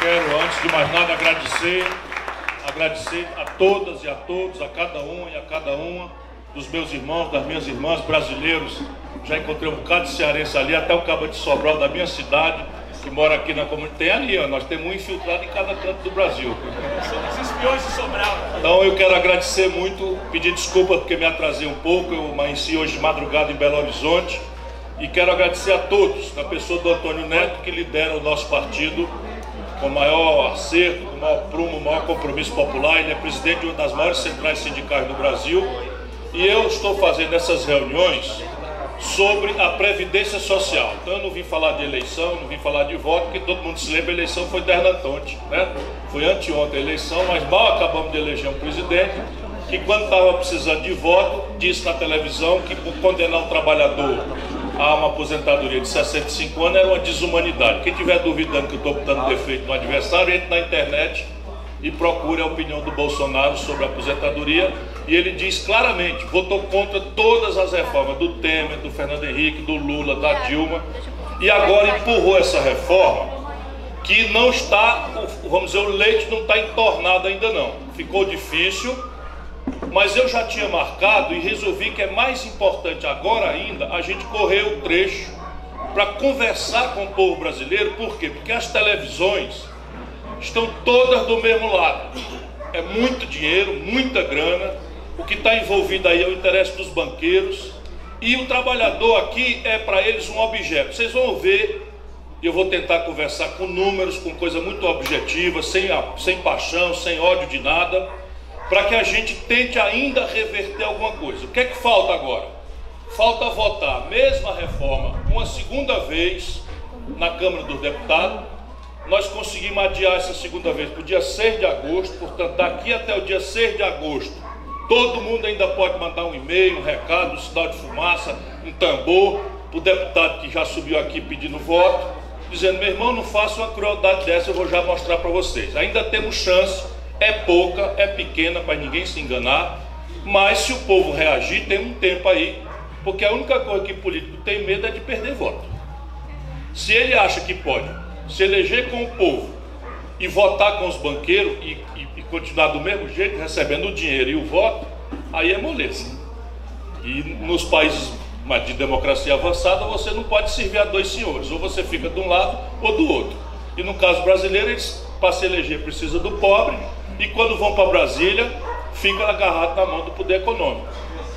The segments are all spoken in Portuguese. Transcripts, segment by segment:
Quero, antes de mais nada, agradecer, agradecer a todas e a todos, a cada um e a cada uma dos meus irmãos, das minhas irmãs brasileiros. Já encontrei um bocado de cearense ali, até o cabo de Sobral da minha cidade, que mora aqui na comunidade. Tem ali, ó, nós temos um infiltrado em cada canto do Brasil. Somos espiões de Sobral. Então eu quero agradecer muito, pedir desculpa porque me atrasei um pouco, eu amanheci hoje de madrugada em Belo Horizonte. E quero agradecer a todos, na pessoa do Antônio Neto, que lidera o nosso partido com o maior acerto, com o maior prumo, o maior compromisso popular. Ele é presidente de uma das maiores centrais sindicais do Brasil. E eu estou fazendo essas reuniões sobre a Previdência Social. Então eu não vim falar de eleição, não vim falar de voto, porque todo mundo se lembra, a eleição foi Dernantonte, né? Foi anteontem a eleição, mas mal acabamos de eleger um presidente que quando estava precisando de voto, disse na televisão que por condenar um trabalhador a uma aposentadoria de 65 anos era uma desumanidade. Quem estiver duvidando que eu estou botando defeito no adversário, entre na internet e procure a opinião do Bolsonaro sobre a aposentadoria. E ele diz claramente: votou contra todas as reformas do Temer, do Fernando Henrique, do Lula, da Dilma, e agora empurrou essa reforma que não está, vamos dizer, o leite não está entornado ainda não. Ficou difícil mas eu já tinha marcado e resolvi que é mais importante agora ainda a gente correr o trecho para conversar com o povo brasileiro, por quê? Porque as televisões estão todas do mesmo lado. É muito dinheiro, muita grana. O que está envolvido aí é o interesse dos banqueiros. E o trabalhador aqui é para eles um objeto. Vocês vão ver, eu vou tentar conversar com números, com coisa muito objetiva, sem, sem paixão, sem ódio de nada para que a gente tente ainda reverter alguma coisa. O que é que falta agora? Falta votar a mesma reforma uma segunda vez na Câmara dos Deputados. Nós conseguimos adiar essa segunda vez para o dia 6 de agosto, portanto, daqui até o dia 6 de agosto, todo mundo ainda pode mandar um e-mail, um recado, um sinal de fumaça, um tambor, para o deputado que já subiu aqui pedindo voto, dizendo: meu irmão, não faça uma crueldade dessa, eu vou já mostrar para vocês. Ainda temos chance é pouca, é pequena para ninguém se enganar, mas se o povo reagir, tem um tempo aí, porque a única coisa que o político tem medo é de perder voto. Se ele acha que pode se eleger com o povo e votar com os banqueiros e, e, e continuar do mesmo jeito, recebendo o dinheiro e o voto, aí é moleza. E nos países de democracia avançada, você não pode servir a dois senhores, ou você fica de um lado ou do outro. E no caso brasileiro, eles, para se eleger, precisa do pobre, e quando vão para Brasília, fica agarrado na mão do poder econômico.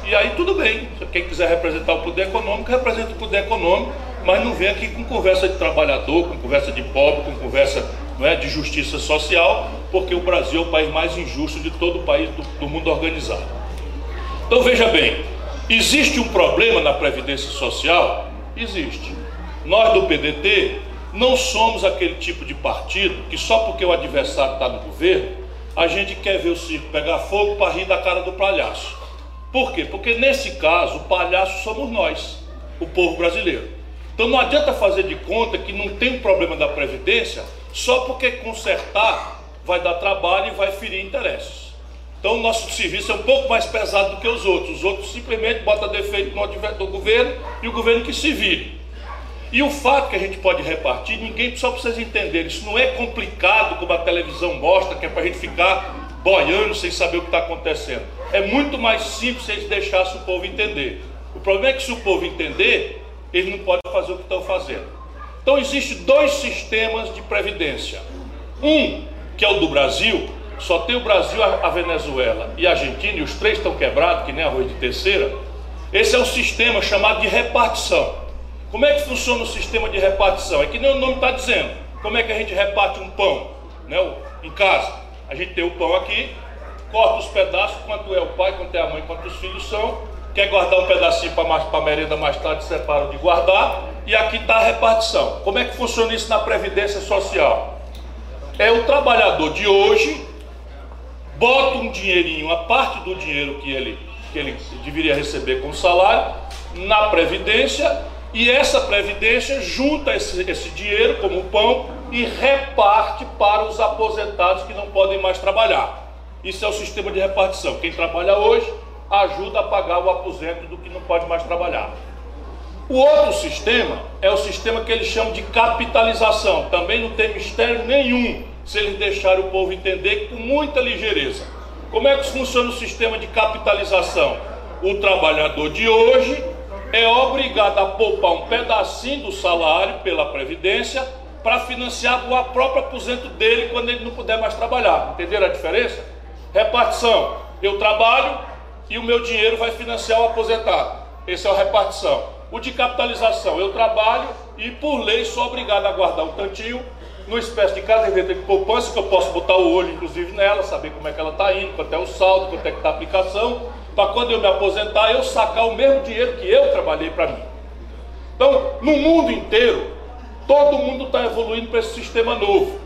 E aí tudo bem, quem quiser representar o poder econômico, representa o poder econômico, mas não vem aqui com conversa de trabalhador, com conversa de pobre, com conversa não é, de justiça social, porque o Brasil é o país mais injusto de todo o país do, do mundo organizado. Então veja bem, existe um problema na Previdência Social? Existe. Nós do PDT não somos aquele tipo de partido que só porque o adversário está no governo, a gente quer ver o circo pegar fogo para rir da cara do palhaço. Por quê? Porque nesse caso, o palhaço somos nós, o povo brasileiro. Então não adianta fazer de conta que não tem um problema da Previdência só porque consertar vai dar trabalho e vai ferir interesses. Então o nosso serviço é um pouco mais pesado do que os outros. Os outros simplesmente botam defeito no governo e o governo que se vire. E o fato que a gente pode repartir, ninguém só precisa entender, isso não é complicado como a televisão mostra, que é para a gente ficar boiando sem saber o que está acontecendo. É muito mais simples se eles deixassem o povo entender. O problema é que se o povo entender, eles não podem fazer o que estão fazendo. Então existem dois sistemas de previdência. Um, que é o do Brasil, só tem o Brasil, a Venezuela e a Argentina, e os três estão quebrados, que nem arroz de terceira. Esse é o sistema chamado de repartição. Como é que funciona o sistema de repartição? É que nem o nome está dizendo. Como é que a gente reparte um pão né, em casa? A gente tem o pão aqui, corta os pedaços, quanto é o pai, quanto é a mãe, quanto os filhos são. Quer guardar um pedacinho para a merenda mais tarde, separa de guardar. E aqui está a repartição. Como é que funciona isso na Previdência Social? É o trabalhador de hoje, bota um dinheirinho, a parte do dinheiro que ele, que ele deveria receber com salário, na Previdência e essa previdência junta esse, esse dinheiro como pão e reparte para os aposentados que não podem mais trabalhar. Isso é o sistema de repartição. Quem trabalha hoje ajuda a pagar o aposento do que não pode mais trabalhar. O outro sistema é o sistema que eles chamam de capitalização. Também não tem mistério nenhum. se eles deixarem o povo entender com muita ligeireza. Como é que funciona o sistema de capitalização? O trabalhador de hoje é obrigado a poupar um pedacinho do salário pela Previdência para financiar o próprio aposento dele quando ele não puder mais trabalhar. Entenderam a diferença? Repartição: eu trabalho e o meu dinheiro vai financiar o aposentado. Esse é o repartição. O de capitalização: eu trabalho e por lei sou obrigado a guardar um tantinho numa espécie de caderneta de poupança que eu posso botar o olho, inclusive, nela, saber como é que ela está indo, quanto é o saldo, quanto é que está a aplicação, para quando eu me aposentar eu sacar o mesmo dinheiro que eu trabalhei para mim. Então, no mundo inteiro, todo mundo está evoluindo para esse sistema novo.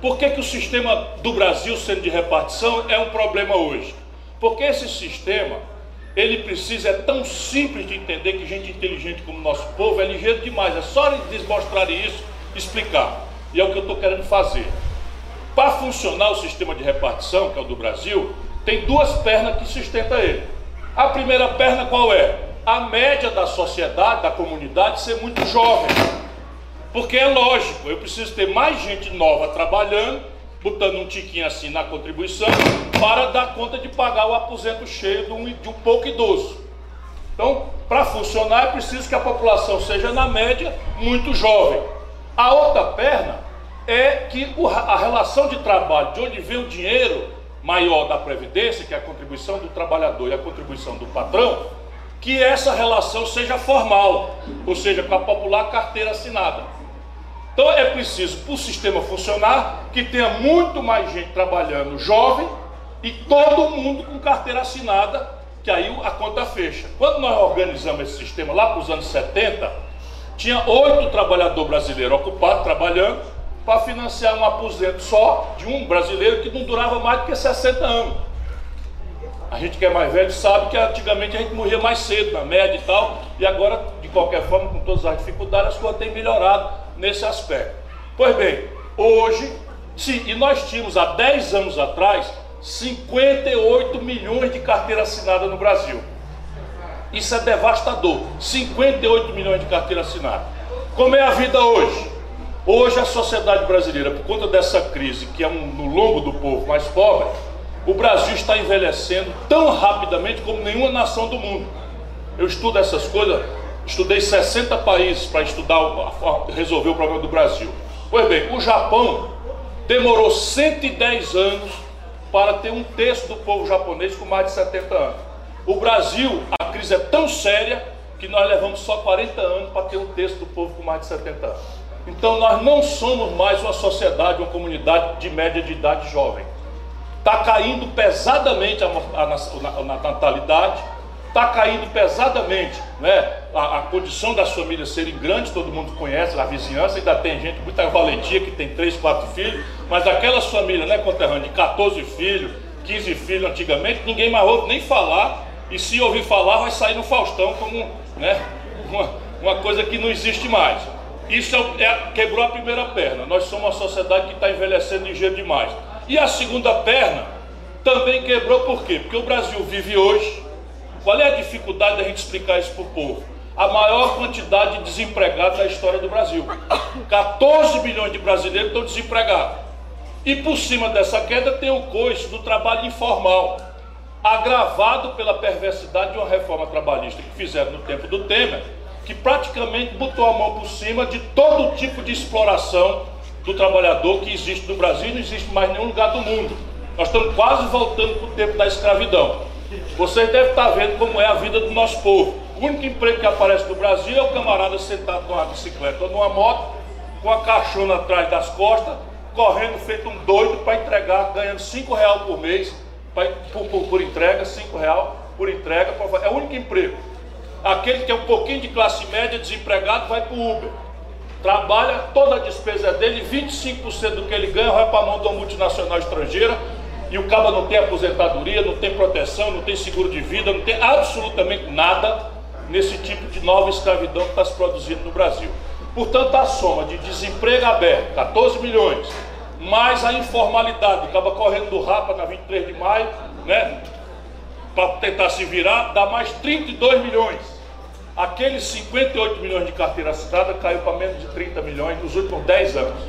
Por que, que o sistema do Brasil, sendo de repartição, é um problema hoje? Porque esse sistema, ele precisa, é tão simples de entender que gente inteligente como o nosso povo é ligeiro demais. É só eles mostrarem isso, explicar. E é o que eu estou querendo fazer. Para funcionar o sistema de repartição, que é o do Brasil, tem duas pernas que sustentam ele. A primeira perna qual é? A média da sociedade, da comunidade, ser muito jovem. Porque é lógico, eu preciso ter mais gente nova trabalhando, botando um tiquinho assim na contribuição, para dar conta de pagar o aposento cheio de um, de um pouco idoso. Então, para funcionar, é preciso que a população seja, na média, muito jovem. A outra perna é que a relação de trabalho, de onde vem o dinheiro maior da Previdência, que é a contribuição do trabalhador e a contribuição do patrão, que essa relação seja formal, ou seja, com a popular carteira assinada. Então é preciso, para o sistema funcionar, que tenha muito mais gente trabalhando jovem e todo mundo com carteira assinada, que aí a conta fecha. Quando nós organizamos esse sistema lá para os anos 70, tinha oito trabalhadores brasileiros ocupados, trabalhando, para financiar um aposento só de um brasileiro que não durava mais do que 60 anos. A gente que é mais velho sabe que antigamente a gente morria mais cedo, na média e tal, e agora, de qualquer forma, com todas as dificuldades, as coisas têm melhorado nesse aspecto. Pois bem, hoje, sim, e nós tínhamos há 10 anos atrás 58 milhões de carteira assinada no Brasil. Isso é devastador. 58 milhões de carteira assinada. Como é a vida hoje? Hoje a sociedade brasileira, por conta dessa crise, que é um, no lombo do povo mais pobre, o Brasil está envelhecendo tão rapidamente como nenhuma nação do mundo. Eu estudo essas coisas, estudei 60 países para estudar, resolver o problema do Brasil. Pois bem, o Japão demorou 110 anos para ter um terço do povo japonês com mais de 70 anos. O Brasil, a crise é tão séria que nós levamos só 40 anos para ter um terço do povo com mais de 70 anos. Então nós não somos mais uma sociedade, uma comunidade de média de idade jovem. Está caindo pesadamente a, a, a, a natalidade, está caindo pesadamente né, a, a, condição das famílias serem grandes, todo mundo conhece, a vizinhança, ainda tem gente, muita valentia que tem 3, 4 filhos, mas aquelas famílias, né, conterrâneo, de 14 filhos, 15 filhos antigamente, ninguém mais ouve nem falar e se ouvir falar, vai sair no Faustão como né, uma, uma coisa que não existe mais. Isso é, é, quebrou a primeira perna. Nós somos uma sociedade que está envelhecendo ligeiro demais. E a segunda perna também quebrou por quê? Porque o Brasil vive hoje. Qual é a dificuldade da gente explicar isso para o povo? A maior quantidade de desempregados da história do Brasil. 14 milhões de brasileiros estão desempregados. E por cima dessa queda tem o coice do trabalho informal agravado pela perversidade de uma reforma trabalhista que fizeram no tempo do Temer, que praticamente botou a mão por cima de todo tipo de exploração do trabalhador que existe no Brasil e não existe mais em nenhum lugar do mundo. Nós estamos quase voltando para o tempo da escravidão. Vocês devem estar vendo como é a vida do nosso povo. O único emprego que aparece no Brasil é o camarada sentado numa bicicleta ou numa moto, com a caixona atrás das costas, correndo feito um doido para entregar, ganhando 5 reais por mês por, por, por entrega, cinco real por entrega, é o único emprego. Aquele que é um pouquinho de classe média, desempregado, vai para o Uber. Trabalha, toda a despesa é dele, 25% do que ele ganha vai para a mão de uma multinacional estrangeira, e o cabo não tem aposentadoria, não tem proteção, não tem seguro de vida, não tem absolutamente nada nesse tipo de nova escravidão que está se produzindo no Brasil. Portanto, a soma de desemprego aberto, 14 milhões, mais a informalidade, acaba correndo do Rapa na 23 de maio, né? Para tentar se virar, dá mais 32 milhões. Aqueles 58 milhões de carteira assinada caiu para menos de 30 milhões nos últimos 10 anos.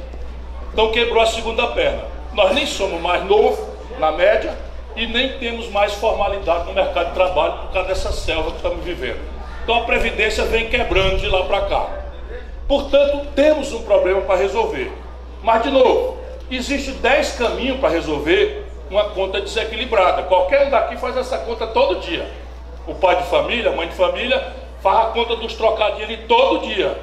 Então quebrou a segunda perna. Nós nem somos mais novos, na média, e nem temos mais formalidade no mercado de trabalho por causa dessa selva que estamos vivendo. Então a Previdência vem quebrando de lá para cá. Portanto, temos um problema para resolver. Mas, de novo, existe 10 caminhos para resolver uma conta desequilibrada. Qualquer um daqui faz essa conta todo dia. O pai de família, a mãe de família, faz a conta dos trocadilhos todo dia.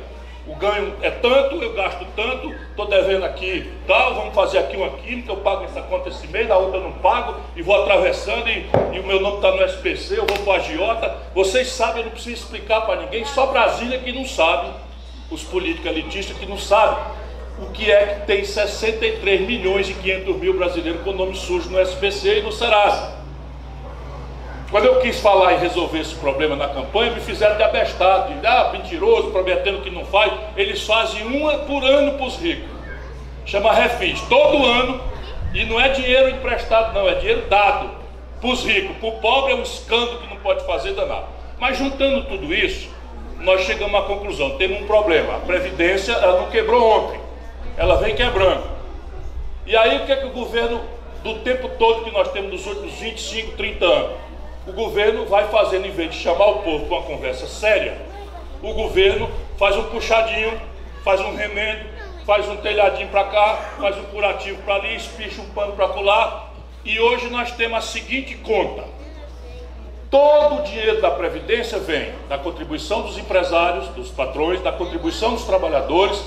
O ganho é tanto, eu gasto tanto, estou devendo aqui tal, vamos fazer aqui uma química, eu pago essa conta esse mês, a outra eu não pago, e vou atravessando, e, e o meu nome está no SPC, eu vou para o agiota. Vocês sabem, eu não preciso explicar para ninguém, só Brasília que não sabe, os políticos elitistas que não sabem o que é que tem 63 milhões e 500 mil brasileiros com nome sujo no SPC e no Serasa. Quando eu quis falar e resolver esse problema na campanha, me fizeram de abestado, de ah, mentiroso, prometendo que não faz. Eles fazem uma por ano para os ricos. Chama refis. Todo ano, e não é dinheiro emprestado, não, é dinheiro dado para os ricos. Para o pobre é um escândalo que não pode fazer danado. Mas juntando tudo isso, nós chegamos à conclusão: temos um problema. A Previdência ela não quebrou ontem, ela vem quebrando. E aí o que é que o governo, do tempo todo que nós temos nos últimos 25, 30 anos, o governo vai fazendo, em vez de chamar o povo para uma conversa séria, o governo faz um puxadinho, faz um remendo, faz um telhadinho para cá, faz um curativo para ali, espicha um pano para colar. E hoje nós temos a seguinte conta: todo o dinheiro da Previdência vem da contribuição dos empresários, dos patrões, da contribuição dos trabalhadores,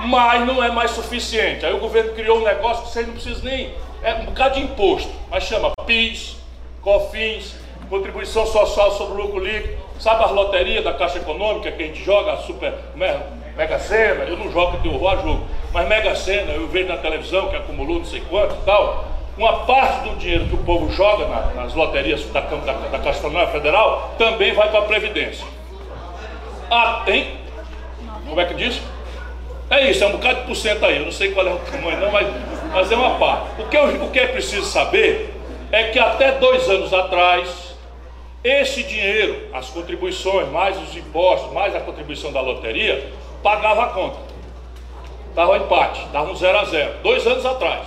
mas não é mais suficiente. Aí o governo criou um negócio que vocês não precisam nem. É um bocado de imposto, mas chama PIS, COFINS, contribuição social sobre o lucro líquido, sabe as loterias da Caixa Econômica que a gente joga, super, Mega Sena, eu não jogo eu a jogo, mas Mega Sena, eu vejo na televisão que acumulou não sei quanto e tal, uma parte do dinheiro que o povo joga na, nas loterias da, da, da Caixa Econômica Federal também vai para a Previdência. Ah, tem? Como é que diz? É isso, é um bocado de porcento aí, eu não sei qual é o tamanho não, mas, mas é uma parte. O que, eu, o que é preciso saber é que até dois anos atrás, esse dinheiro, as contribuições, mais os impostos, mais a contribuição da loteria, pagava a conta. Estava empate, estava um zero a zero, dois anos atrás.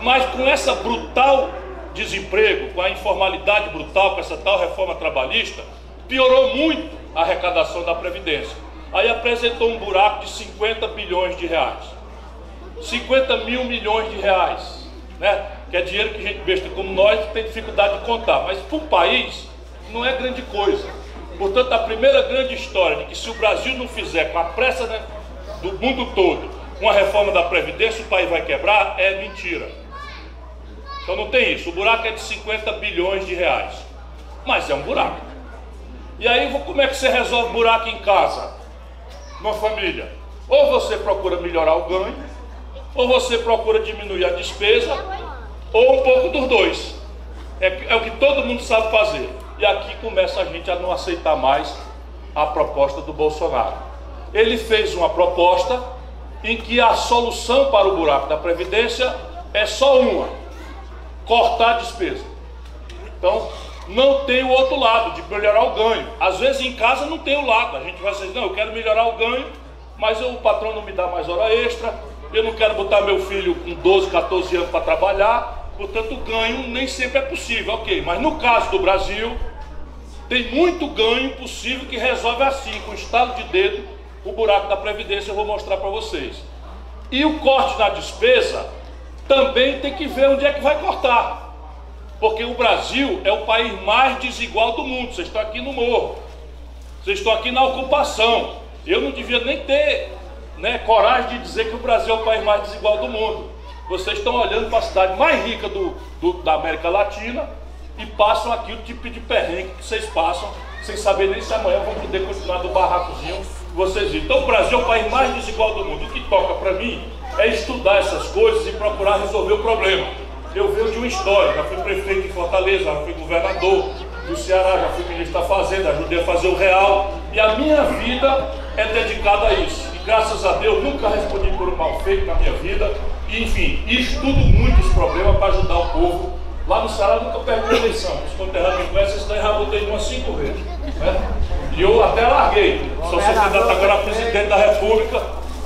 Mas com essa brutal desemprego, com a informalidade brutal, com essa tal reforma trabalhista, piorou muito a arrecadação da Previdência. Aí apresentou um buraco de 50 bilhões de reais. 50 mil milhões de reais. Né? Que é dinheiro que gente besta como nós tem dificuldade de contar. Mas para o país, não é grande coisa. Portanto, a primeira grande história de que se o Brasil não fizer com a pressa né, do mundo todo uma reforma da Previdência, o país vai quebrar, é mentira. Então não tem isso. O buraco é de 50 bilhões de reais. Mas é um buraco. E aí, como é que você resolve buraco em casa? Numa família? Ou você procura melhorar o ganho, ou você procura diminuir a despesa, ou um pouco dos dois. É, é o que todo mundo sabe fazer. E aqui começa a gente a não aceitar mais a proposta do Bolsonaro. Ele fez uma proposta em que a solução para o buraco da Previdência é só uma: cortar a despesa. Então, não tem o outro lado, de melhorar o ganho. Às vezes em casa não tem o lado. A gente vai dizer, não, eu quero melhorar o ganho, mas eu, o patrão não me dá mais hora extra, eu não quero botar meu filho com 12, 14 anos para trabalhar, Portanto, ganho nem sempre é possível, ok. Mas no caso do Brasil, tem muito ganho possível que resolve assim, com estalo de dedo, o buraco da Previdência. Eu vou mostrar para vocês. E o corte na despesa também tem que ver onde é que vai cortar. Porque o Brasil é o país mais desigual do mundo. Vocês estão aqui no morro. Vocês estão aqui na ocupação. Eu não devia nem ter né, coragem de dizer que o Brasil é o país mais desigual do mundo vocês estão olhando para a cidade mais rica do, do, da América Latina e passam aqui o tipo de perrengue que vocês passam, sem saber nem se amanhã vão poder continuar do barracozinho que vocês viram. Então o Brasil é o país mais desigual do mundo. O que toca para mim é estudar essas coisas e procurar resolver o problema. Eu venho de uma história, já fui prefeito em Fortaleza, já fui governador do Ceará, já fui ministro da Fazenda, ajudei a fazer o real. E a minha vida é dedicada a isso. E graças a Deus nunca respondi por um mal feito na minha vida enfim, estudo muito os problemas para ajudar o povo. Lá no Ceará nunca perdi a eleição. Os conterrâneos me conhecem, esse daí já votei umas cinco vezes. Né? E eu até larguei. Só sou candidato agora a presidente da República,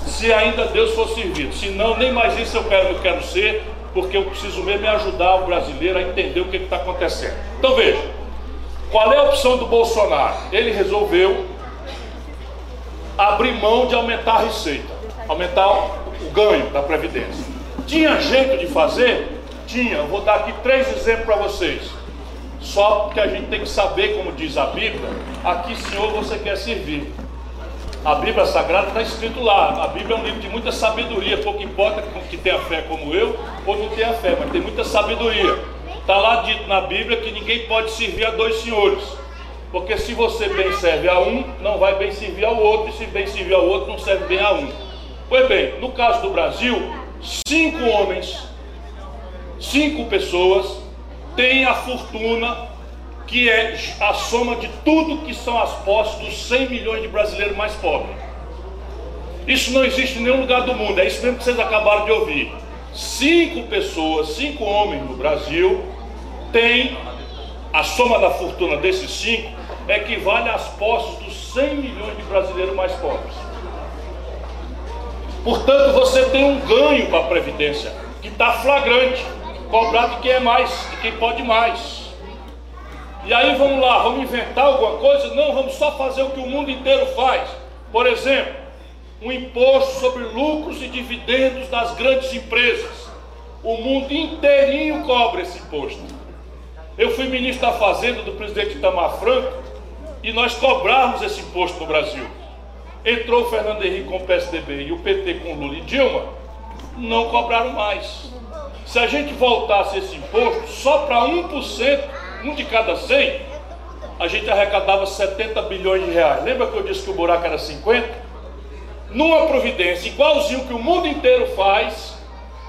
se ainda Deus for servido. Se não, nem mais isso eu quero, eu quero ser. porque eu preciso mesmo é ajudar o brasileiro a entender o que está acontecendo. Então veja, qual é a opção do Bolsonaro? Ele resolveu abrir mão de aumentar a receita, aumentar o ganho da Previdência. Tinha jeito de fazer? Tinha. Eu vou dar aqui três exemplos para vocês. Só porque a gente tem que saber, como diz a Bíblia, a que Senhor você quer servir. A Bíblia Sagrada está escrito lá. A Bíblia é um livro de muita sabedoria, pouco importa que tenha fé como eu ou não tenha fé, mas tem muita sabedoria. Está lá dito na Bíblia que ninguém pode servir a dois senhores. Porque se você bem serve a um, não vai bem servir ao outro, e se bem servir ao outro, não serve bem a um. Pois bem, no caso do Brasil, cinco homens, cinco pessoas têm a fortuna que é a soma de tudo que são as posses dos 100 milhões de brasileiros mais pobres. Isso não existe em nenhum lugar do mundo, é isso mesmo que vocês acabaram de ouvir. Cinco pessoas, cinco homens no Brasil, têm a soma da fortuna desses cinco equivale às posses dos 100 milhões de brasileiros mais pobres. Portanto, você tem um ganho para a Previdência, que está flagrante, cobrar de quem é mais, de quem pode mais. E aí vamos lá, vamos inventar alguma coisa? Não, vamos só fazer o que o mundo inteiro faz. Por exemplo, um imposto sobre lucros e dividendos das grandes empresas. O mundo inteirinho cobra esse imposto. Eu fui ministro da Fazenda do presidente Itamar Franco e nós cobrarmos esse imposto no Brasil. Entrou o Fernando Henrique com o PSDB e o PT com Lula e Dilma, não cobraram mais. Se a gente voltasse esse imposto só para 1%, um de cada 100, a gente arrecadava 70 bilhões de reais. Lembra que eu disse que o buraco era 50? Numa providência igualzinho que o mundo inteiro faz,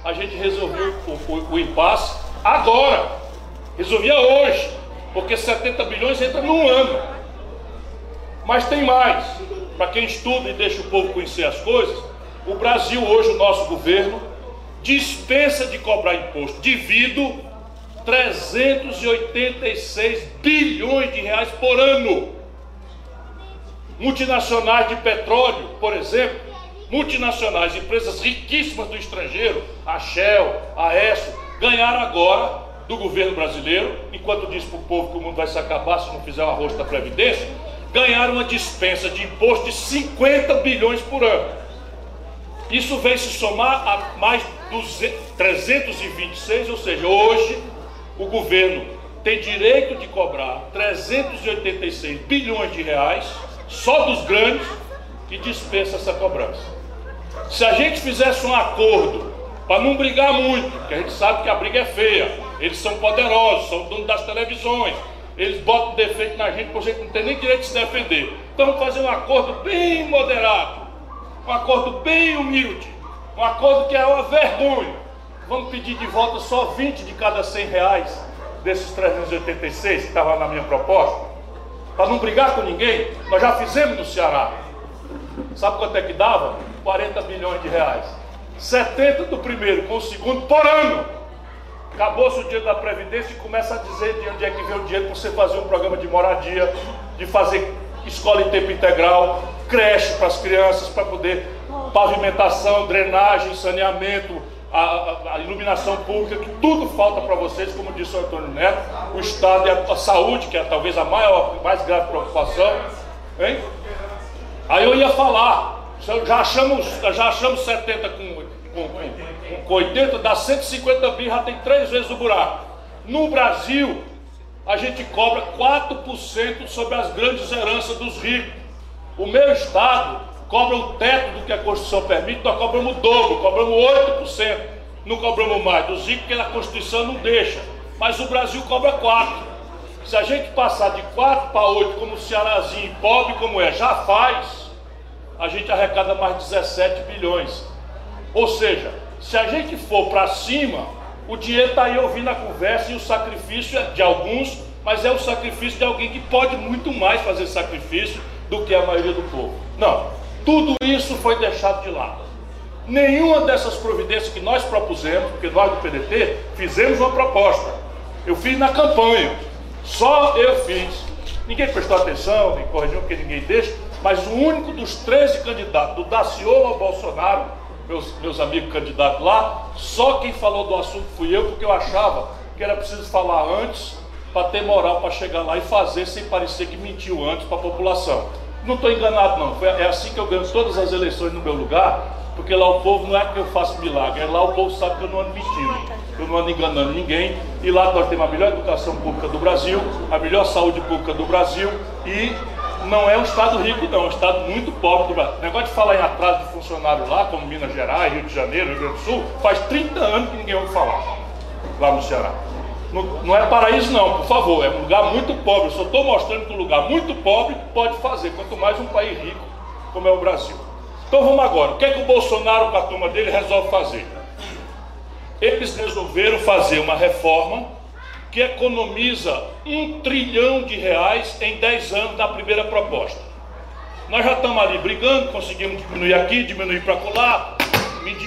a gente resolveu o, o, o impasse agora. Resolvia hoje, porque 70 bilhões entra num ano. Mas tem mais. Para quem estuda e deixa o povo conhecer as coisas, o Brasil hoje, o nosso governo, dispensa de cobrar imposto devido 386 bilhões de reais por ano. Multinacionais de petróleo, por exemplo, multinacionais, empresas riquíssimas do estrangeiro, a Shell, a ESSO, ganharam agora do governo brasileiro, enquanto diz para o povo que o mundo vai se acabar se não fizer o arroz da Previdência, ganharam uma dispensa de imposto de 50 bilhões por ano. Isso vem se somar a mais 326, ou seja, hoje o governo tem direito de cobrar 386 bilhões de reais, só dos grandes, e dispensa essa cobrança. Se a gente fizesse um acordo para não brigar muito, porque a gente sabe que a briga é feia, eles são poderosos, são donos das televisões, eles botam defeito na gente, porque a gente não tem nem direito de se defender. Então vamos fazer um acordo bem moderado, um acordo bem humilde, um acordo que é uma vergonha Vamos pedir de volta só 20 de cada 100 reais desses 386 que estava na minha proposta? Para não brigar com ninguém, nós já fizemos no Ceará. Sabe quanto é que dava? 40 bilhões de reais. 70 do primeiro com o segundo por ano. Acabou-se o dia da Previdência e começa a dizer de onde é que vem o dinheiro para você fazer um programa de moradia, de fazer escola em tempo integral, creche para as crianças, para poder pavimentação, drenagem, saneamento, a, a, iluminação pública, que tudo falta para vocês, como disse o Antônio Neto, o Estado e a, a, saúde, que é talvez a maior, mais grave preocupação. Hein? Aí eu ia falar, já achamos, já achamos 70 com, com, com, com 80, dá 150 bi, já tem três vezes o buraco. No Brasil, a gente cobra 4% sobre as grandes heranças dos ricos. O meu estado cobra o teto do que a Constituição permite, nós cobramos o dobro, cobramos 8%, não cobramos mais. Dos ricos que a Constituição não deixa. Mas o Brasil cobra 4%. Se a gente passar de 4 para 8, como o Cearazinho, pobre como é, já faz, a gente arrecada mais 17 bilhões. Ou seja, se a gente for para cima, o dinheiro está aí ouvindo a conversa e o sacrifício é de alguns, mas é o sacrifício de alguém que pode muito mais fazer sacrifício do que a maioria do povo. Não. Tudo isso foi deixado de lado. Nenhuma dessas providências que nós propusemos, porque nós do PDT fizemos uma proposta. Eu fiz na campanha, só eu fiz. Ninguém prestou atenção, nem corrigiu, porque ninguém deixa. Mas o único dos 13 candidatos, do Daciolo ao Bolsonaro, meus, meus amigos candidatos lá, só quem falou do assunto fui eu, porque eu achava que era preciso falar antes para ter moral para chegar lá e fazer sem parecer que mentiu antes para a população. Não estou enganado não, Foi, é assim que eu ganho todas as eleições no meu lugar, porque lá o povo não é que eu faço milagre, é lá o povo sabe que eu não ando mentindo, eu não ando enganando ninguém, e lá nós temos a melhor educação pública do Brasil, a melhor saúde pública do Brasil e não é um estado rico, não, é um estado muito pobre do Brasil. O negócio de falar em atraso de funcionário lá, como Minas Gerais, Rio de Janeiro, Rio Grande do Sul, faz 30 anos que ninguém ouve falar lá no Ceará. Não, não é paraíso, não, por favor, é um lugar muito pobre. Eu só estou mostrando que um lugar muito pobre pode fazer, quanto mais um país rico como é o Brasil. Então vamos agora, o que é que o Bolsonaro com a turma dele resolve fazer? Eles resolveram fazer uma reforma que economiza um trilhão de reais em 10 anos da primeira proposta. Nós já estamos ali brigando, conseguimos diminuir aqui, diminuir para colar,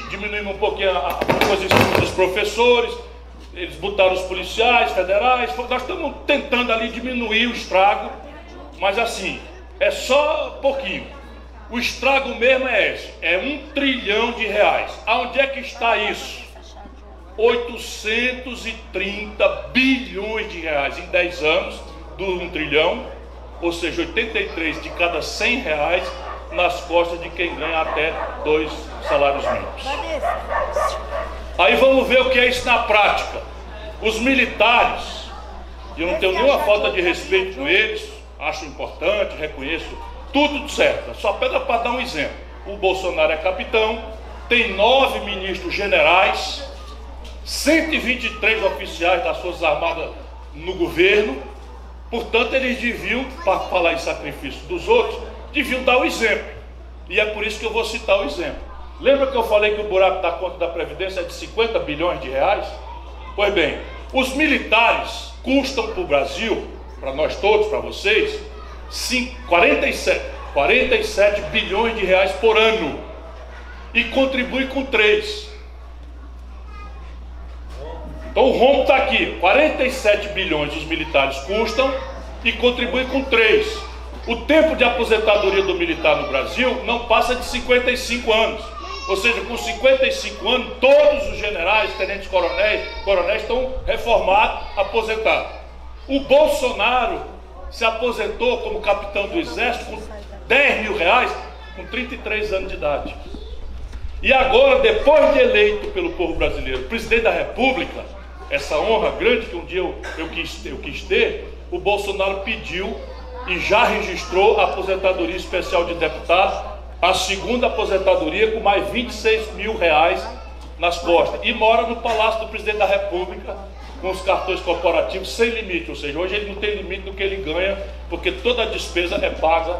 diminuímos um pouquinho a, posição dos professores, eles botaram os policiais federais, nós estamos tentando ali diminuir o estrago, mas assim, é só pouquinho. O estrago mesmo é esse, é um trilhão de reais. Aonde é que está isso? 830 bilhões de reais em 10 anos, do 1 trilhão, ou seja, 83 de cada 100 reais nas costas de quem ganha até dois salários mínimos. Aí vamos ver o que é isso na prática. Os militares, eu não tenho nenhuma falta de respeito com eles, acho importante, reconheço tudo certo. Só pega para dar um exemplo. O Bolsonaro é capitão, tem nove ministros generais, 123 oficiais das Forças Armadas no governo, portanto, eles deviam, para falar em sacrifício dos outros, deviam dar o exemplo. E é por isso que eu vou citar o exemplo. Lembra que eu falei que o buraco da conta da Previdência é de 50 bilhões de reais? Pois bem, os militares custam para o Brasil, para nós todos, para vocês, 47, 47 bilhões de reais por ano. E contribui com 3. Então o rombo está aqui: 47 bilhões os militares custam e contribuem com 3. O tempo de aposentadoria do militar no Brasil não passa de 55 anos. Ou seja, com 55 anos, todos os generais, tenentes coronéis, coronéis estão reformados, aposentados. O Bolsonaro se aposentou como capitão do exército com 10 mil reais com 33 anos de idade. E agora, depois de eleito pelo povo brasileiro, presidente da República, essa honra grande que um dia eu, eu, quis, eu quis ter, o Bolsonaro pediu e já registrou a aposentadoria especial de deputado, a segunda aposentadoria com mais 26 mil reais nas costas. E mora no Palácio do Presidente da República com os cartões corporativos sem limite. Ou seja, hoje ele não tem limite do que ele ganha, porque toda a despesa é paga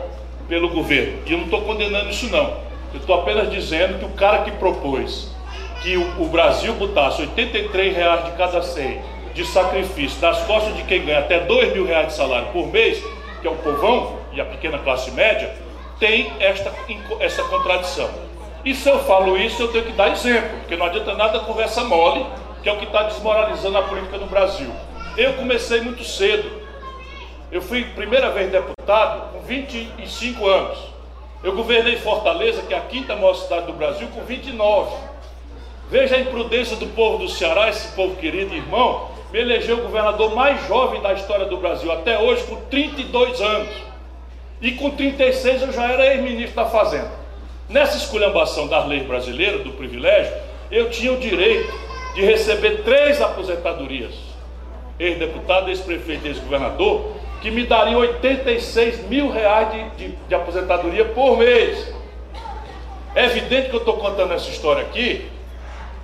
pelo governo. E eu não estou condenando isso não. Eu estou apenas dizendo que o cara que propôs que o, Brasil botasse 83 reais de cada 100 de sacrifício nas costas de quem ganha até 2 mil reais de salário por mês, que é o povão e a pequena classe média, tem esta, essa contradição. E se eu falo isso, eu tenho que dar exemplo, porque não adianta nada conversa mole, que é o que está desmoralizando a política no Brasil. Eu comecei muito cedo. Eu fui primeira vez deputado com 25 anos. Eu governei Fortaleza, que é a quinta maior cidade do Brasil, com 29. Veja a imprudência do povo do Ceará, esse povo querido irmão, me elegeu o governador mais jovem da história do Brasil, até hoje com 32 anos. E com 36 eu já era ex-ministro da Fazenda. Nessa esculhambação das leis brasileiras, do privilégio, eu tinha o direito de receber três aposentadorias. Ex-deputado, ex-prefeito, ex-governador, que me dariam 86 mil reais de, de, de aposentadoria por mês. É evidente que eu estou contando essa história aqui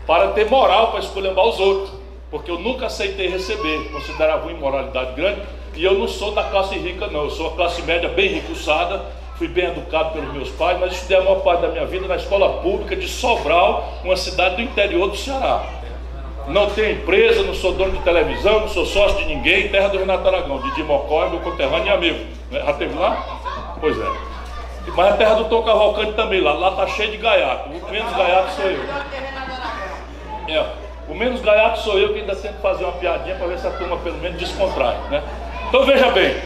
para ter moral para esculhambar os outros, porque eu nunca aceitei receber, considerava uma imoralidade grande, e eu não sou da classe rica, não, eu sou a classe média bem ricuçada, fui bem educado pelos meus pais, mas estudei a maior parte da minha vida na escola pública de Sobral, uma cidade do interior do Ceará. Não tenho empresa, não sou dono de televisão, não sou sócio de ninguém, terra do Renato Aragão, de Dimocó, meu conterrâneo e amigo. Já teve lá? Pois é. Mas a terra do Tom Cavalcante também, lá, lá tá cheio de gaiato. O menos gaiato sou eu. É, o menos gaiato sou eu que ainda tento fazer uma piadinha para ver se a turma pelo menos descontrai, né? Então veja bem,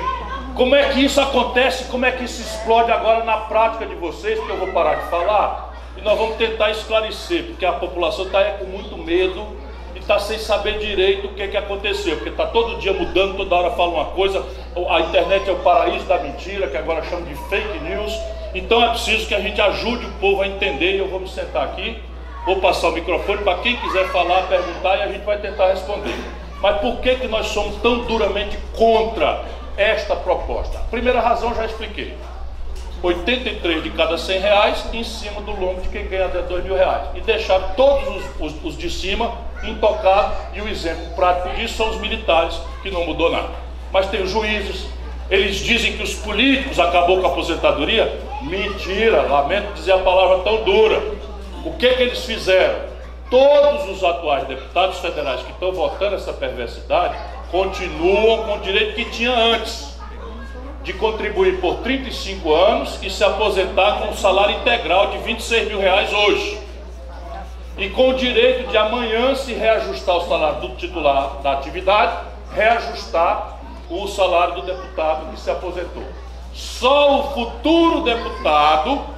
como é que isso acontece, como é que isso explode agora na prática de vocês, que eu vou parar de falar, e nós vamos tentar esclarecer, porque a população está com muito medo e está sem saber direito o que, que aconteceu, porque está todo dia mudando, toda hora fala uma coisa, a internet é o paraíso da mentira, que agora chamam de fake news, então é preciso que a gente ajude o povo a entender, e eu vou me sentar aqui, vou passar o microfone para quem quiser falar, perguntar, e a gente vai tentar responder. Mas por que, que nós somos tão duramente contra esta proposta? Primeira razão já expliquei. 83 de cada 100 reais em cima do lombo de quem ganha até 2 mil reais. E deixar todos os, os, os de cima intocados. E o exemplo prático disso são os militares, que não mudou nada. Mas tem os juízes. Eles dizem que os políticos acabou com a aposentadoria. Mentira, lamento dizer a palavra tão dura. O que, que eles fizeram? Todos os atuais deputados federais que estão votando essa perversidade continuam com o direito que tinha antes de contribuir por 35 anos e se aposentar com um salário integral de 26 mil reais hoje. E com o direito de amanhã se reajustar o salário do titular da atividade, reajustar o salário do deputado que se aposentou. Só o futuro deputado,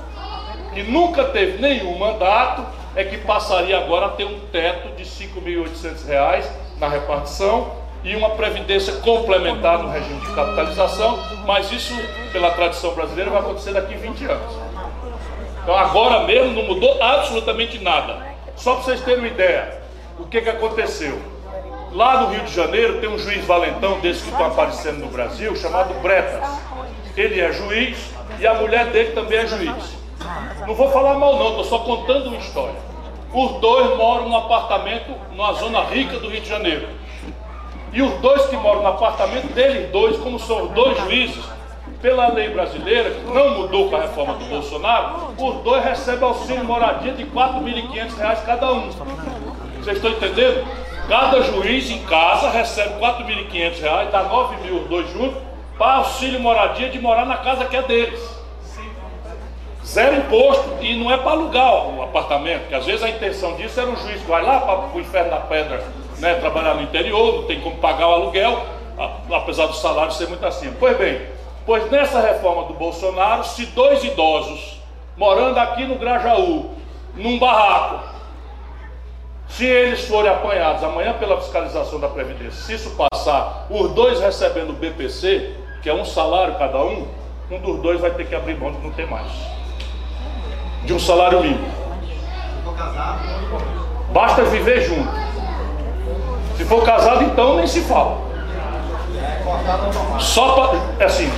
que nunca teve nenhum mandato, é que passaria agora a ter um teto de R$ 5.800 na repartição e uma previdência complementar no regime de capitalização, mas isso, pela tradição brasileira, vai acontecer daqui a 20 anos. Então agora mesmo não mudou absolutamente nada. Só para vocês terem uma ideia, o que, que aconteceu? Lá no Rio de Janeiro tem um juiz valentão desses que estão aparecendo no Brasil, chamado Bretas. Ele é juiz e a mulher dele também é juiz. Não vou falar mal não, estou só contando uma história. Os dois moram num apartamento numa zona rica do Rio de Janeiro. E os dois que moram no apartamento deles dois, como são os dois juízes, pela lei brasileira, que não mudou com a reforma do Bolsonaro, os dois recebem auxílio moradia de R$ 4.500 cada um. Vocês estão entendendo? Cada juiz em casa recebe R$ 4.500, dá 9 mil os dois juntos, para auxílio moradia de morar na casa que é deles. Zero imposto e não é para alugar o apartamento, que às vezes a intenção disso era o juiz que vai lá para o inferno da pedra né, trabalhar no interior, não tem como pagar o aluguel, apesar do salário ser muito acima. Pois bem, pois nessa reforma do Bolsonaro, se dois idosos morando aqui no Grajaú, num barraco, se eles forem apanhados amanhã pela fiscalização da Previdência, se isso passar, os dois recebendo o BPC, que é um salário cada um, um dos dois vai ter que abrir mão de não ter mais. De um salário mínimo. Basta viver junto. Se for casado, então nem se fala. Só para. Assim,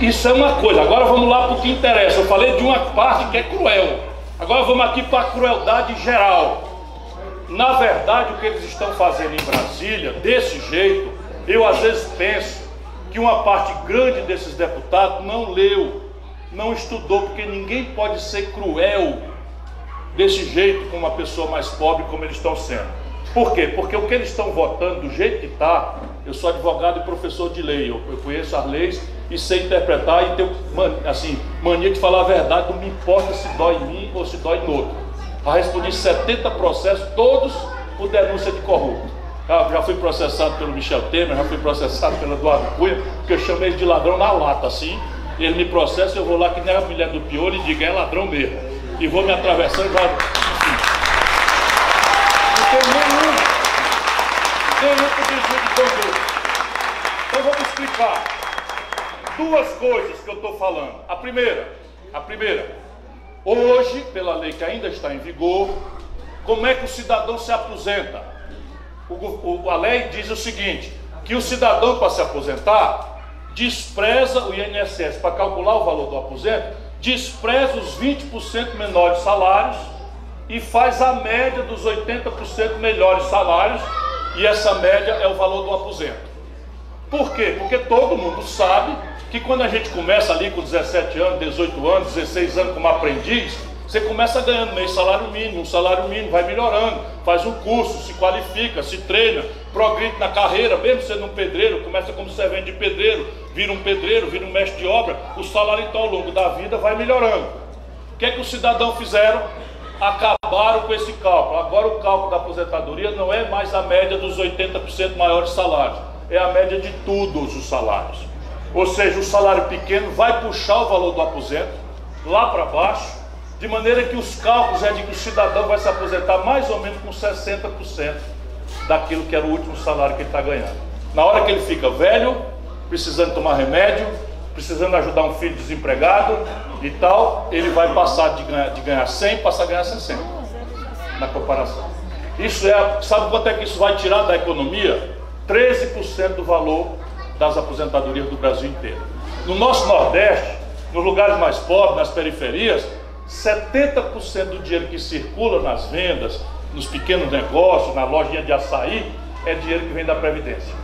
isso é uma coisa. Agora vamos lá para o que interessa. Eu falei de uma parte que é cruel. Agora vamos aqui para a crueldade geral. Na verdade, o que eles estão fazendo em Brasília, desse jeito, eu às vezes penso que uma parte grande desses deputados não leu, não estudou, porque ninguém pode ser cruel desse jeito com uma pessoa mais pobre como eles estão sendo. Por quê? Porque o que eles estão votando, do jeito que está, eu sou advogado e professor de lei, eu, eu conheço as leis e sei interpretar e tenho assim, mania de falar a verdade, não me importa se dói em mim ou se dói no outro. Já respondi 70 processos, todos por denúncia de corrupto. Já, já fui processado pelo Michel Temer, já fui processado pelo Eduardo Cunha, porque eu chamei ele de ladrão na lata, assim. Ele me processa, eu vou lá que nem a mulher do piolho e digo, é ladrão mesmo. E vou me atravessando, já, enfim. Porque nenhum desvio de conduta. Então vamos explicar duas coisas que eu estou falando. A primeira, a primeira, hoje, pela lei que ainda está em vigor, como é que o cidadão se aposenta? O, o, a lei diz o seguinte: que o cidadão para se aposentar despreza o INSS para calcular o valor do aposento, despreza os 20% menores salários e faz a média dos 80% melhores salários e essa média é o valor do aposento. Por quê? Porque todo mundo sabe que quando a gente começa ali com 17 anos, 18 anos, 16 anos como aprendiz, você começa ganhando meio salário mínimo, um salário mínimo, vai melhorando, faz um curso, se qualifica, se treina, progride na carreira, mesmo sendo um pedreiro, começa como servente de pedreiro, vira um pedreiro, vira um mestre de obra, o salário então ao longo da vida vai melhorando. O que é que os cidadãos fizeram? acabaram com esse cálculo. Agora o cálculo da aposentadoria não é mais a média dos 80% maiores salários, é a média de todos os salários. Ou seja, o salário pequeno vai puxar o valor do aposento lá para baixo De maneira que os cálculos é de que o cidadão vai se aposentar mais ou menos com 60% daquilo que era o último salário que ele está ganhando. Na hora que ele fica velho, precisando tomar remédio, precisando ajudar um filho desempregado e tal, ele vai passar de ganhar, de ganhar 100 passar a ganhar 60 na comparação. Isso é, sabe quanto é que isso vai tirar da economia? 13% do valor das aposentadorias do Brasil inteiro. No nosso Nordeste, nos lugares mais pobres, nas periferias, 70% do dinheiro que circula nas vendas, nos pequenos negócios, na lojinha de açaí, é dinheiro que vem da Previdência.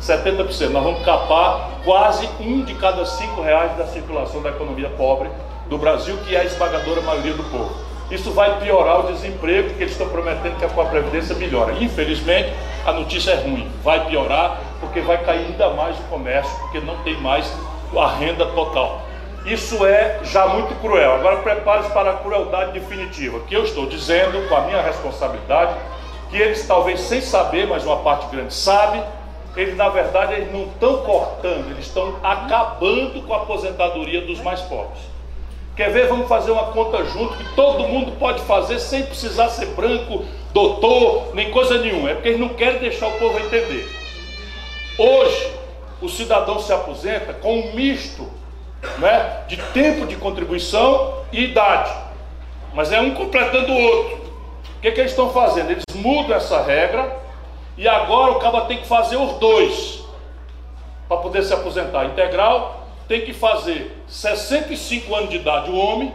70%. Nós vamos capar quase um de cada cinco reais da circulação da economia pobre do Brasil, que é a esmagadora maioria do povo. Isso vai piorar o desemprego, que eles estão prometendo que com a Previdência melhora. Infelizmente, a notícia é ruim. Vai piorar, porque vai cair ainda mais o comércio, porque não tem mais a renda total. Isso é já muito cruel. Agora prepare-se para a crueldade definitiva, que eu estou dizendo com a minha responsabilidade, que eles talvez sem saber, mas uma parte grande sabe, eles na verdade eles não estão cortando, eles estão acabando com a aposentadoria dos mais pobres. Quer ver? Vamos fazer uma conta junto que todo mundo pode fazer sem precisar ser branco, doutor, nem coisa nenhuma. É porque eles não querem deixar o povo entender. Hoje, o cidadão se aposenta com um misto né, de tempo de contribuição e idade. Mas é um completando o outro. O que, que eles estão fazendo? Eles mudam essa regra e agora o cara tem que fazer os dois para poder se aposentar. Integral tem que fazer 65 anos de idade o homem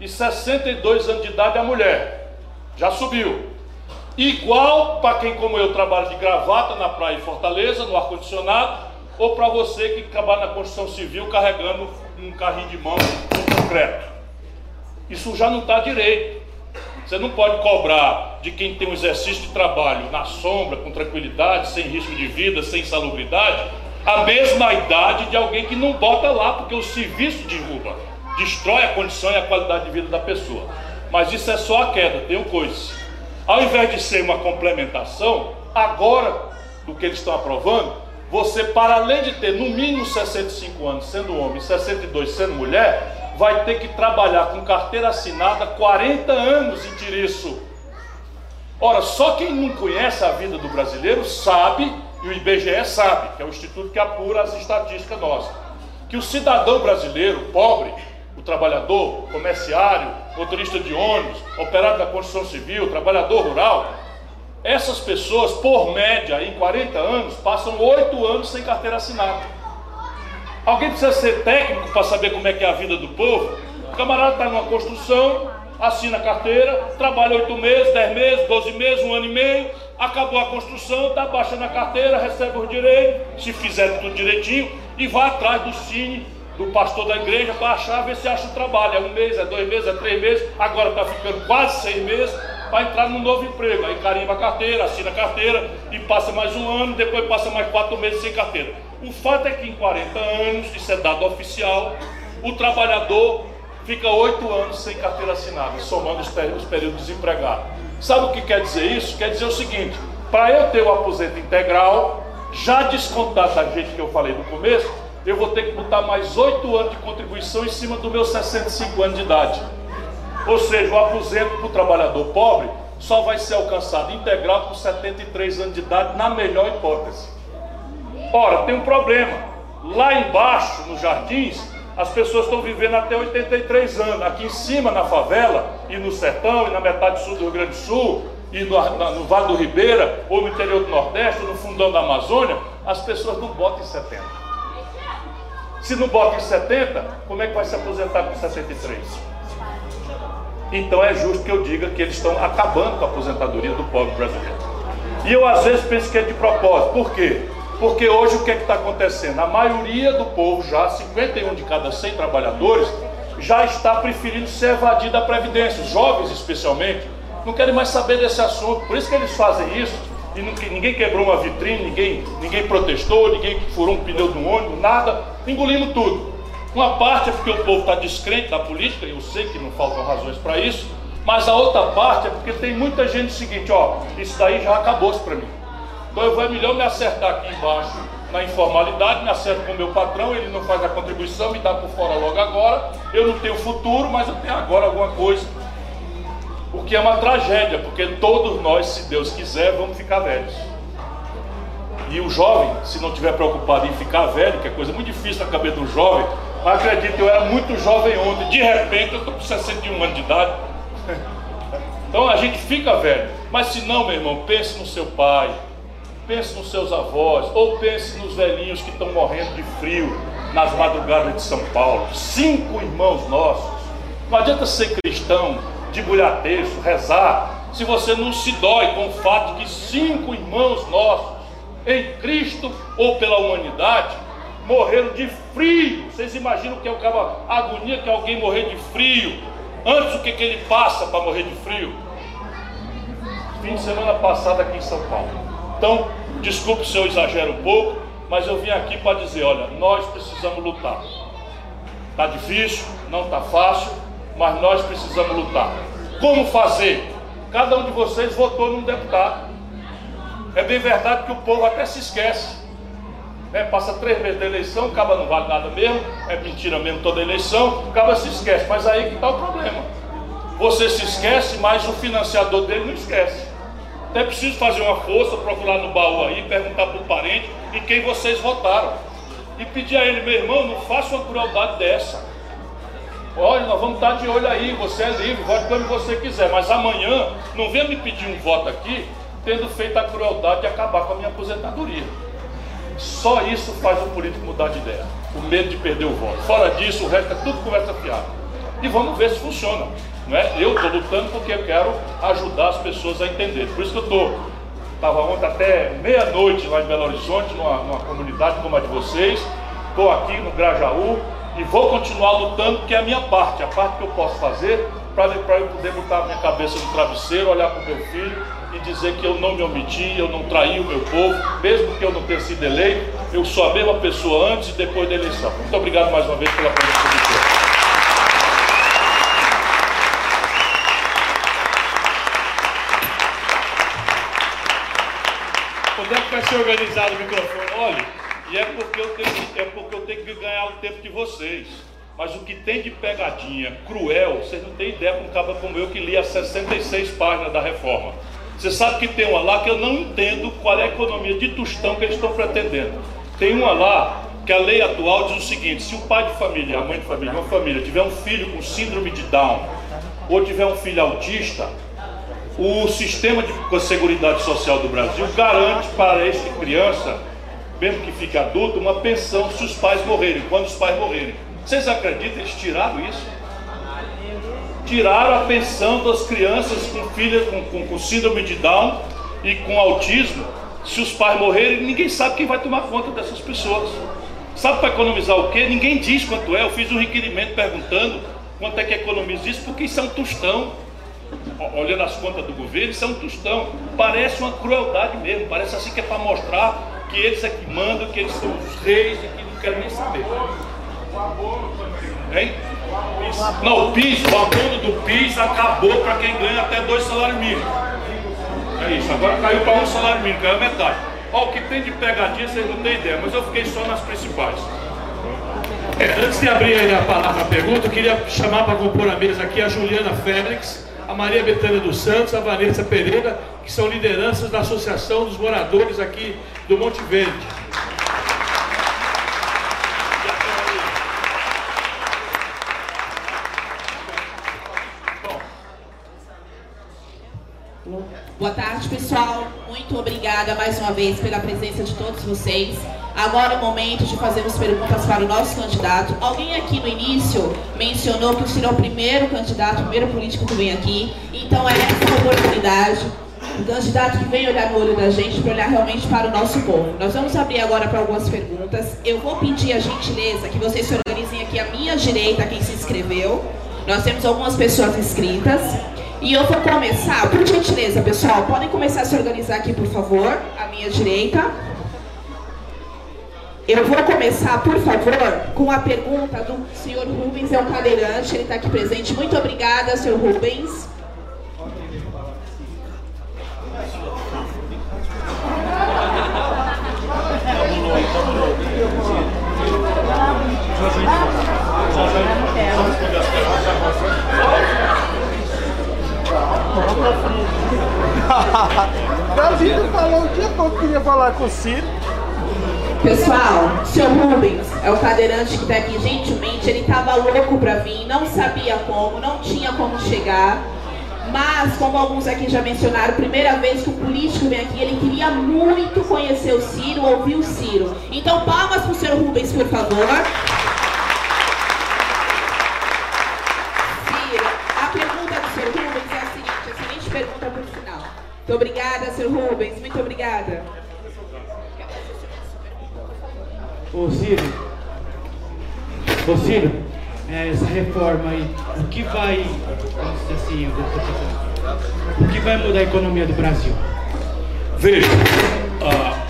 e 62 anos de idade a mulher. Já subiu. Igual para quem como eu trabalho de gravata na praia de Fortaleza, no ar-condicionado, ou para você que trabalha na construção civil carregando um carrinho de mão no concreto. Isso já não está direito. Você não pode cobrar de quem tem um exercício de trabalho na sombra, com tranquilidade, sem risco de vida, sem salubridade, a mesma idade de alguém que não bota lá, porque o serviço derruba, destrói a condição e a qualidade de vida da pessoa. Mas isso é só a queda, tem o coice. Ao invés de ser uma complementação, agora do que eles estão aprovando, você, para além de ter no mínimo 65 anos sendo homem, 62 sendo mulher, vai ter que trabalhar com carteira assinada 40 anos em tiriço. Ora, só quem não conhece a vida do brasileiro sabe, e o IBGE sabe, que é o instituto que apura as estatísticas nossas, que o cidadão brasileiro pobre, o trabalhador, comerciário, motorista de ônibus, operário da construção civil, trabalhador rural, essas pessoas, por média, em 40 anos, passam 8 anos sem carteira assinada. Alguém precisa ser técnico para saber como é que é a vida do povo? O camarada está numa construção, assina a carteira, trabalha 8 meses, 10 meses, 12 meses, um ano e meio, acabou a construção, está baixando a carteira, recebe os direitos, se fizer tudo direitinho, e vai atrás do cine, do pastor da igreja, para achar, ver se acha o trabalho. É um mês, é dois meses, é três meses, agora está ficando quase seis meses, para entrar num novo emprego. Aí carimba a carteira, assina a carteira e passa mais um ano, depois passa mais quatro meses sem carteira. O fato é que em 40 anos, isso é dado oficial, o trabalhador fica oito anos sem carteira assinada, somando os períodos, os períodos desempregados. Sabe o que quer dizer isso? Quer dizer o seguinte: para eu ter o aposento integral, já descontado da gente que eu falei no começo, eu vou ter que botar mais oito anos de contribuição em cima dos meus 65 anos de idade. Ou seja, o aposento para o trabalhador pobre só vai ser alcançado integral com 73 anos de idade, na melhor hipótese. Ora, tem um problema. Lá embaixo, nos jardins, as pessoas estão vivendo até 83 anos. Aqui em cima, na favela, e no sertão, e na metade sul do Rio Grande do Sul, e no, no Vale do Ribeira, ou no interior do Nordeste, ou no fundão da Amazônia, as pessoas não botam em 70. Se não botam em 70, como é que vai se aposentar com 63? Então é justo que eu diga que eles estão acabando com a aposentadoria do pobre brasileiro. E eu às vezes penso que é de propósito. Por quê? Porque hoje o que é está acontecendo? A maioria do povo, já 51 de cada 100 trabalhadores, já está preferindo se evadir da Previdência. Os jovens, especialmente, não querem mais saber desse assunto. Por isso que eles fazem isso. E ninguém quebrou uma vitrine, ninguém, ninguém protestou, ninguém furou um pneu de um ônibus, nada. Engolimos tudo. Uma parte é porque o povo está descrente da política, e eu sei que não faltam razões para isso, mas a outra parte é porque tem muita gente seguinte, ó, isso daí já acabou para mim. Então eu vou é melhor me acertar aqui embaixo na informalidade, me acerto com o meu patrão, ele não faz a contribuição, me dá por fora logo agora. Eu não tenho futuro, mas eu tenho agora alguma coisa. O que é uma tragédia, porque todos nós, se Deus quiser, vamos ficar velhos. E o jovem, se não estiver preocupado em ficar velho, que é coisa muito difícil na cabeça do jovem, acredito, eu era muito jovem ontem, de repente eu estou com 61 anos de idade. Então a gente fica velho. Mas se não, meu irmão, pense no seu pai, pense nos seus avós, ou pense nos velhinhos que estão morrendo de frio nas madrugadas de São Paulo. Cinco irmãos nossos. Não adianta ser cristão, de bulhateço, rezar, se você não se dói com o fato de que cinco irmãos nossos em Cristo ou pela humanidade, morreram de frio. Vocês imaginam que é a agonia que alguém morrer de frio? Antes o que, que ele passa para morrer de frio? Fim de semana passada aqui em São Paulo. Então, desculpe se eu exagero um pouco, mas eu vim aqui para dizer, olha, nós precisamos lutar. Está difícil, não está fácil, mas nós precisamos lutar. Como fazer? Cada um de vocês votou num deputado. É bem verdade que o povo até se esquece. Né? Passa três meses da eleição, acaba não vale nada mesmo, é mentira mesmo toda eleição, acaba se esquece. Mas aí que está o problema. Você se esquece, mas o financiador dele não esquece. Até preciso fazer uma força, procurar no baú aí, perguntar para o parente em quem vocês votaram. E pedir a ele, meu irmão, não faça uma crueldade dessa. Olha, nós vamos estar de olho aí, você é livre, vote quando você quiser, mas amanhã não venha me pedir um voto aqui tendo feito a crueldade de acabar com a minha aposentadoria. Só isso faz o político mudar de ideia. O medo de perder o voto. Fora disso, o resto é tudo conversa fiada. E vamos ver se funciona. Não é? Eu estou lutando porque eu quero ajudar as pessoas a entender. Por isso que eu estou. Estava ontem até meia-noite lá em Belo Horizonte, numa, numa comunidade como a de vocês. Estou aqui no Grajaú e vou continuar lutando, que é a minha parte, a parte que eu posso fazer para eu poder botar a minha cabeça no travesseiro, olhar para o meu filho dizer que eu não me omiti, eu não traí o meu povo, mesmo que eu não tenha sido eleito, eu sou a mesma pessoa antes e depois da eleição. Muito obrigado mais uma vez pela presença de todos. Quando é que vai ser organizado o microfone? Olha, e é porque eu tenho, é porque eu tenho que ganhar o tempo de vocês. Mas o que tem de pegadinha cruel, vocês não têm ideia com um cabra como eu que li as 66 páginas da reforma. Você sabe que tem uma lá que eu não entendo qual é a economia de tostão que eles estão pretendendo. Tem uma lá que a lei atual diz o seguinte: se o pai de família, a mãe de família, uma família tiver um filho com síndrome de Down ou tiver um filho autista, o sistema de seguridade social do Brasil garante para essa criança, mesmo que fique adulto, uma pensão se os pais morrerem, quando os pais morrerem. Vocês acreditam? Eles tiraram isso? Tiraram a pensão das crianças com filhas com, com, com síndrome de Down e com autismo. Se os pais morrerem, ninguém sabe quem vai tomar conta dessas pessoas. Sabe para economizar o quê? Ninguém diz quanto é. Eu fiz um requerimento perguntando quanto é que economiza isso, porque isso é um tostão. Olhando as contas do governo, isso é um tostão. Parece uma crueldade mesmo. Parece assim que é para mostrar que eles é que mandam, que eles são os reis e que não querem nem saber. Hein? Não, o PIS, o abono do PIS acabou para quem ganha até dois salários mínimos. É isso, agora caiu para um salário mínimo, caiu metade. Ó, o que tem de pegadinha vocês não têm ideia, mas eu fiquei só nas principais. É, antes de abrir a palavra a pergunta, eu queria chamar para compor a mesa aqui a Juliana Félix, a Maria Betânia dos Santos, a Vanessa Pereira, que são lideranças da Associação dos Moradores aqui do Monte Verde. Boa tarde, pessoal. Muito obrigada mais uma vez pela presença de todos vocês. Agora é o momento de fazermos perguntas para o nosso candidato. Alguém aqui no início mencionou que seria o primeiro candidato, o primeiro político que vem aqui. Então é essa oportunidade. O candidato que vem olhar no olho da gente para olhar realmente para o nosso povo. Nós vamos abrir agora para algumas perguntas. Eu vou pedir a gentileza que vocês se organizem aqui à minha direita, quem se inscreveu. Nós temos algumas pessoas inscritas. E eu vou começar, por gentileza, pessoal, podem começar a se organizar aqui, por favor, à minha direita. Eu vou começar, por favor, com a pergunta do senhor Rubens, é um cadeirante, ele está aqui presente. Muito obrigada, senhor Rubens. Davi falou o dia todo que queria falar com o Ciro. Pessoal, seu Rubens é o cadeirante que está aqui gentilmente. Ele estava louco para vir, não sabia como, não tinha como chegar. Mas, como alguns aqui já mencionaram, primeira vez que o político vem aqui, ele queria muito conhecer o Ciro, ouvir o Ciro. Então, palmas para o seu Rubens, por favor. Muito obrigada, senhor Rubens, muito obrigada. Ô Ciro, ô Ciro, é, essa reforma aí, o que vai, assim, o que vai mudar a economia do Brasil? Veja, ah,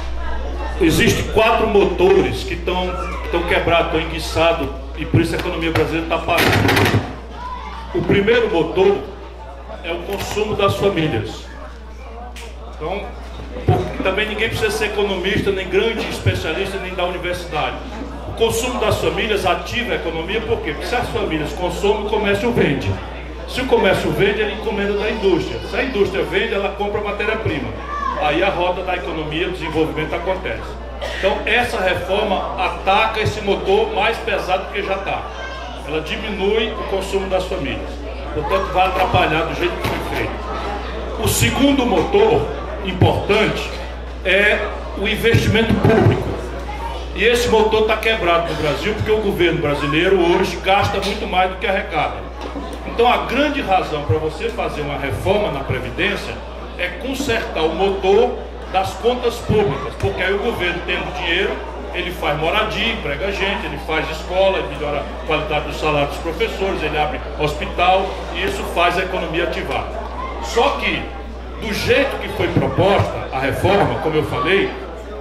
existem quatro motores que estão quebrados, estão enguiçados, e por isso a economia brasileira está parada. O primeiro motor é o consumo das famílias. Então, também ninguém precisa ser economista, nem grande especialista, nem da universidade. O consumo das famílias ativa a economia, por quê? Porque se as famílias consomem, o comércio vende. Se o comércio vende, ele encomenda da indústria. Se a indústria vende, ela compra matéria-prima. Aí a roda da economia, o desenvolvimento acontece. Então, essa reforma ataca esse motor mais pesado do que já está. Ela diminui o consumo das famílias. Portanto, vai atrapalhar do jeito que foi feito. O segundo motor importante é o investimento público. E esse motor está quebrado no Brasil porque o governo brasileiro hoje gasta muito mais do que arrecada. Então a grande razão para você fazer uma reforma na Previdência é consertar o motor das contas públicas, porque aí o governo tendo dinheiro, ele faz moradia, emprega gente, ele faz escola, ele melhora a qualidade do salário dos professores, ele abre hospital e isso faz a economia ativar. Só que, do jeito que foi proposta a reforma, como eu falei,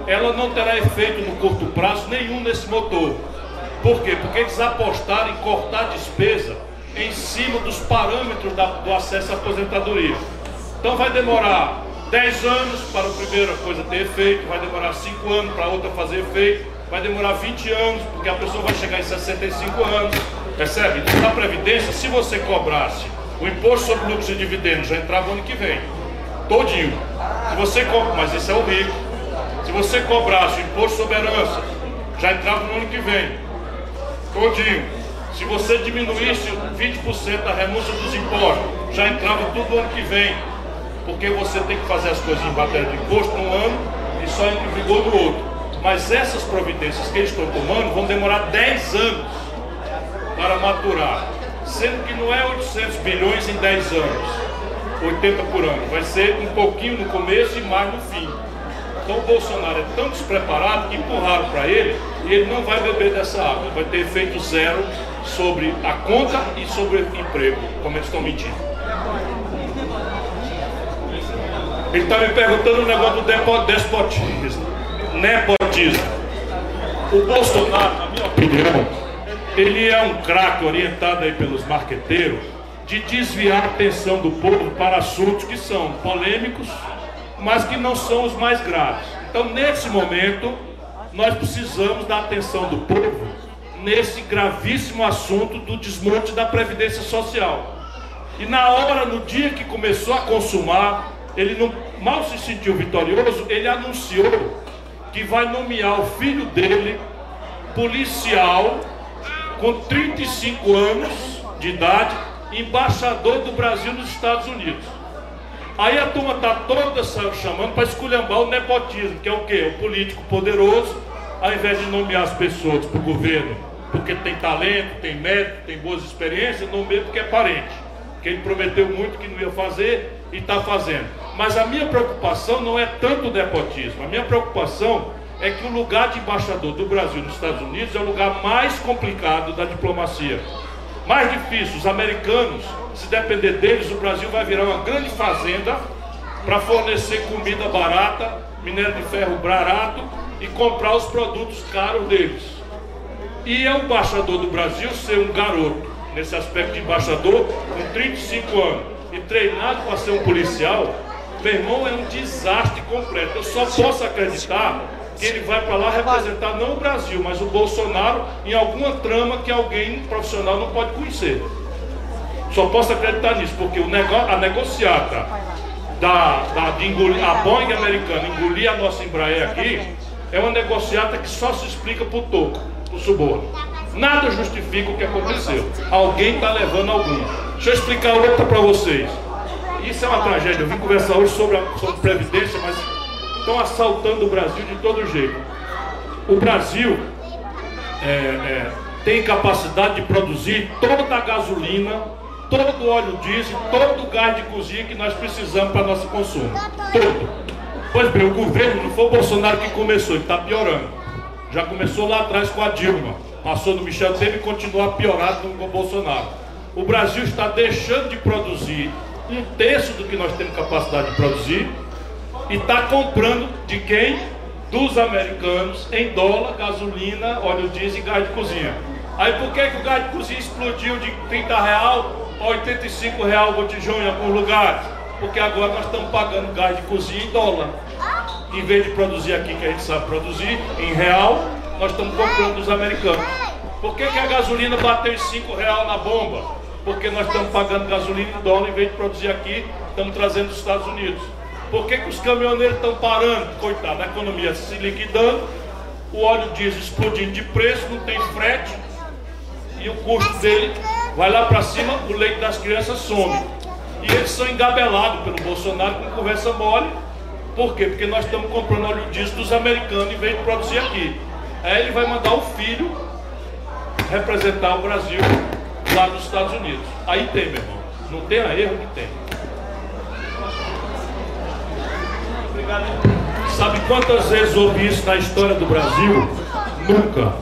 ela não terá efeito no curto prazo nenhum nesse motor. Por quê? Porque eles apostaram em cortar despesa em cima dos parâmetros da, do acesso à aposentadoria. Então vai demorar 10 anos para a primeira coisa ter efeito, vai demorar 5 anos para a outra fazer efeito, vai demorar 20 anos, porque a pessoa vai chegar em 65 anos. Percebe? Então, na Previdência, se você cobrasse o imposto sobre lucros e dividendos, já entrava ano que vem, todinho. Se você mas isso é o rico. Se você cobrasse o imposto sobre herança, já entrava no ano que vem, todinho. Se você diminuísse 20% da renúncia dos impostos, já entrava tudo no ano que vem. Porque você tem que fazer as coisas em matéria de imposto num ano e só em vigor no outro. Mas essas providências que eles estão tomando vão demorar 10 anos para maturar. Sendo que não é 800 bilhões em 10 anos, 80 por ano. Vai ser um pouquinho no começo e mais no fim. Então o Bolsonaro é tão despreparado que empurraram para ele e ele não vai beber dessa água. Vai ter efeito zero sobre a conta e sobre o emprego, como eles estão mentindo. Ele está me perguntando o negócio do despotismo, nepotismo. O Bolsonaro, na minha opinião, ele é um craque orientado aí pelos marqueteiros de desviar a atenção do povo para assuntos que são polêmicos, mas que não são os mais graves. Então, nesse momento, nós precisamos da atenção do povo nesse gravíssimo assunto do desmonte da Previdência Social. E na hora, no dia que começou a consumar, ele não, mal se sentiu vitorioso, ele anunciou que vai nomear o filho dele, policial, com 35 anos de idade, embaixador do Brasil nos Estados Unidos. Aí a turma está toda chamando para esculhambar o nepotismo, que é o quê? O político poderoso, ao invés de nomear as pessoas para o governo, porque tem talento, tem mérito, tem boas experiências, nomeia porque é parente. Que ele prometeu muito que não ia fazer e está fazendo. Mas a minha preocupação não é tanto o nepotismo, a minha preocupação é que o lugar de embaixador do Brasil nos Estados Unidos é o lugar mais complicado da diplomacia mais difícil. Os americanos, se depender deles, o Brasil vai virar uma grande fazenda para fornecer comida barata, minério de ferro barato e comprar os produtos caros deles. E é o embaixador do Brasil ser um garoto, nesse aspecto de embaixador, com 35 anos, e treinado para ser um policial, meu irmão, é um desastre completo. Eu só posso acreditar que ele vai para lá representar não o Brasil, mas o Bolsonaro em alguma trama que alguém profissional não pode conhecer. Só posso acreditar nisso, porque o nego a negociata da, da, de engolir, a Boeing americana engolir a nossa Embraer aqui, é uma negociata que só se explica por toco, por suborno. Nada justifica o que aconteceu. Alguém está levando algum. Deixa eu explicar outra para vocês. Isso é uma tragédia. Eu vim conversar hoje sobre, a, sobre Previdência, mas estão assaltando o Brasil de todo jeito. O Brasil é, é, tem capacidade de produzir toda a gasolina, todo o óleo diesel, todo o gás de cozinha que nós precisamos para nosso consumo. Todo. Pois bem, o governo não foi o Bolsonaro que começou, ele está piorando. Já começou lá atrás com a Dilma, passou no Michel Temer e continua piorado com o Bolsonaro. O Brasil está deixando de produzir um terço do que nós temos capacidade de produzir e está comprando de quem? Dos americanos em dólar, gasolina, óleo diesel e gás de cozinha. Aí por que, que o gás de cozinha explodiu de 30 real a 85 real o botijão em alguns lugares? Porque agora nós estamos pagando gás de cozinha em dólar. Em vez de produzir aqui, que a gente sabe produzir, em real, nós estamos comprando dos americanos. Por que, que a gasolina bateu em 5 real na bomba? Porque nós estamos pagando gasolina em dólar em vez de produzir aqui, estamos trazendo dos Estados Unidos. Por que, que os caminhoneiros estão parando? Coitado, a economia se liquidando, o óleo diesel explodindo de preço, não tem frete, e o custo dele vai lá para cima, o leite das crianças some. E eles são engabelados pelo Bolsonaro com conversa mole. Por quê? Porque nós estamos comprando óleo diesel dos americanos em vez de produzir aqui. Aí ele vai mandar o filho representar o Brasil lá nos Estados Unidos. Aí tem, meu irmão. Não tem a erro que tem. Sabe quantas vezes ouvi isso na história do Brasil? Nunca.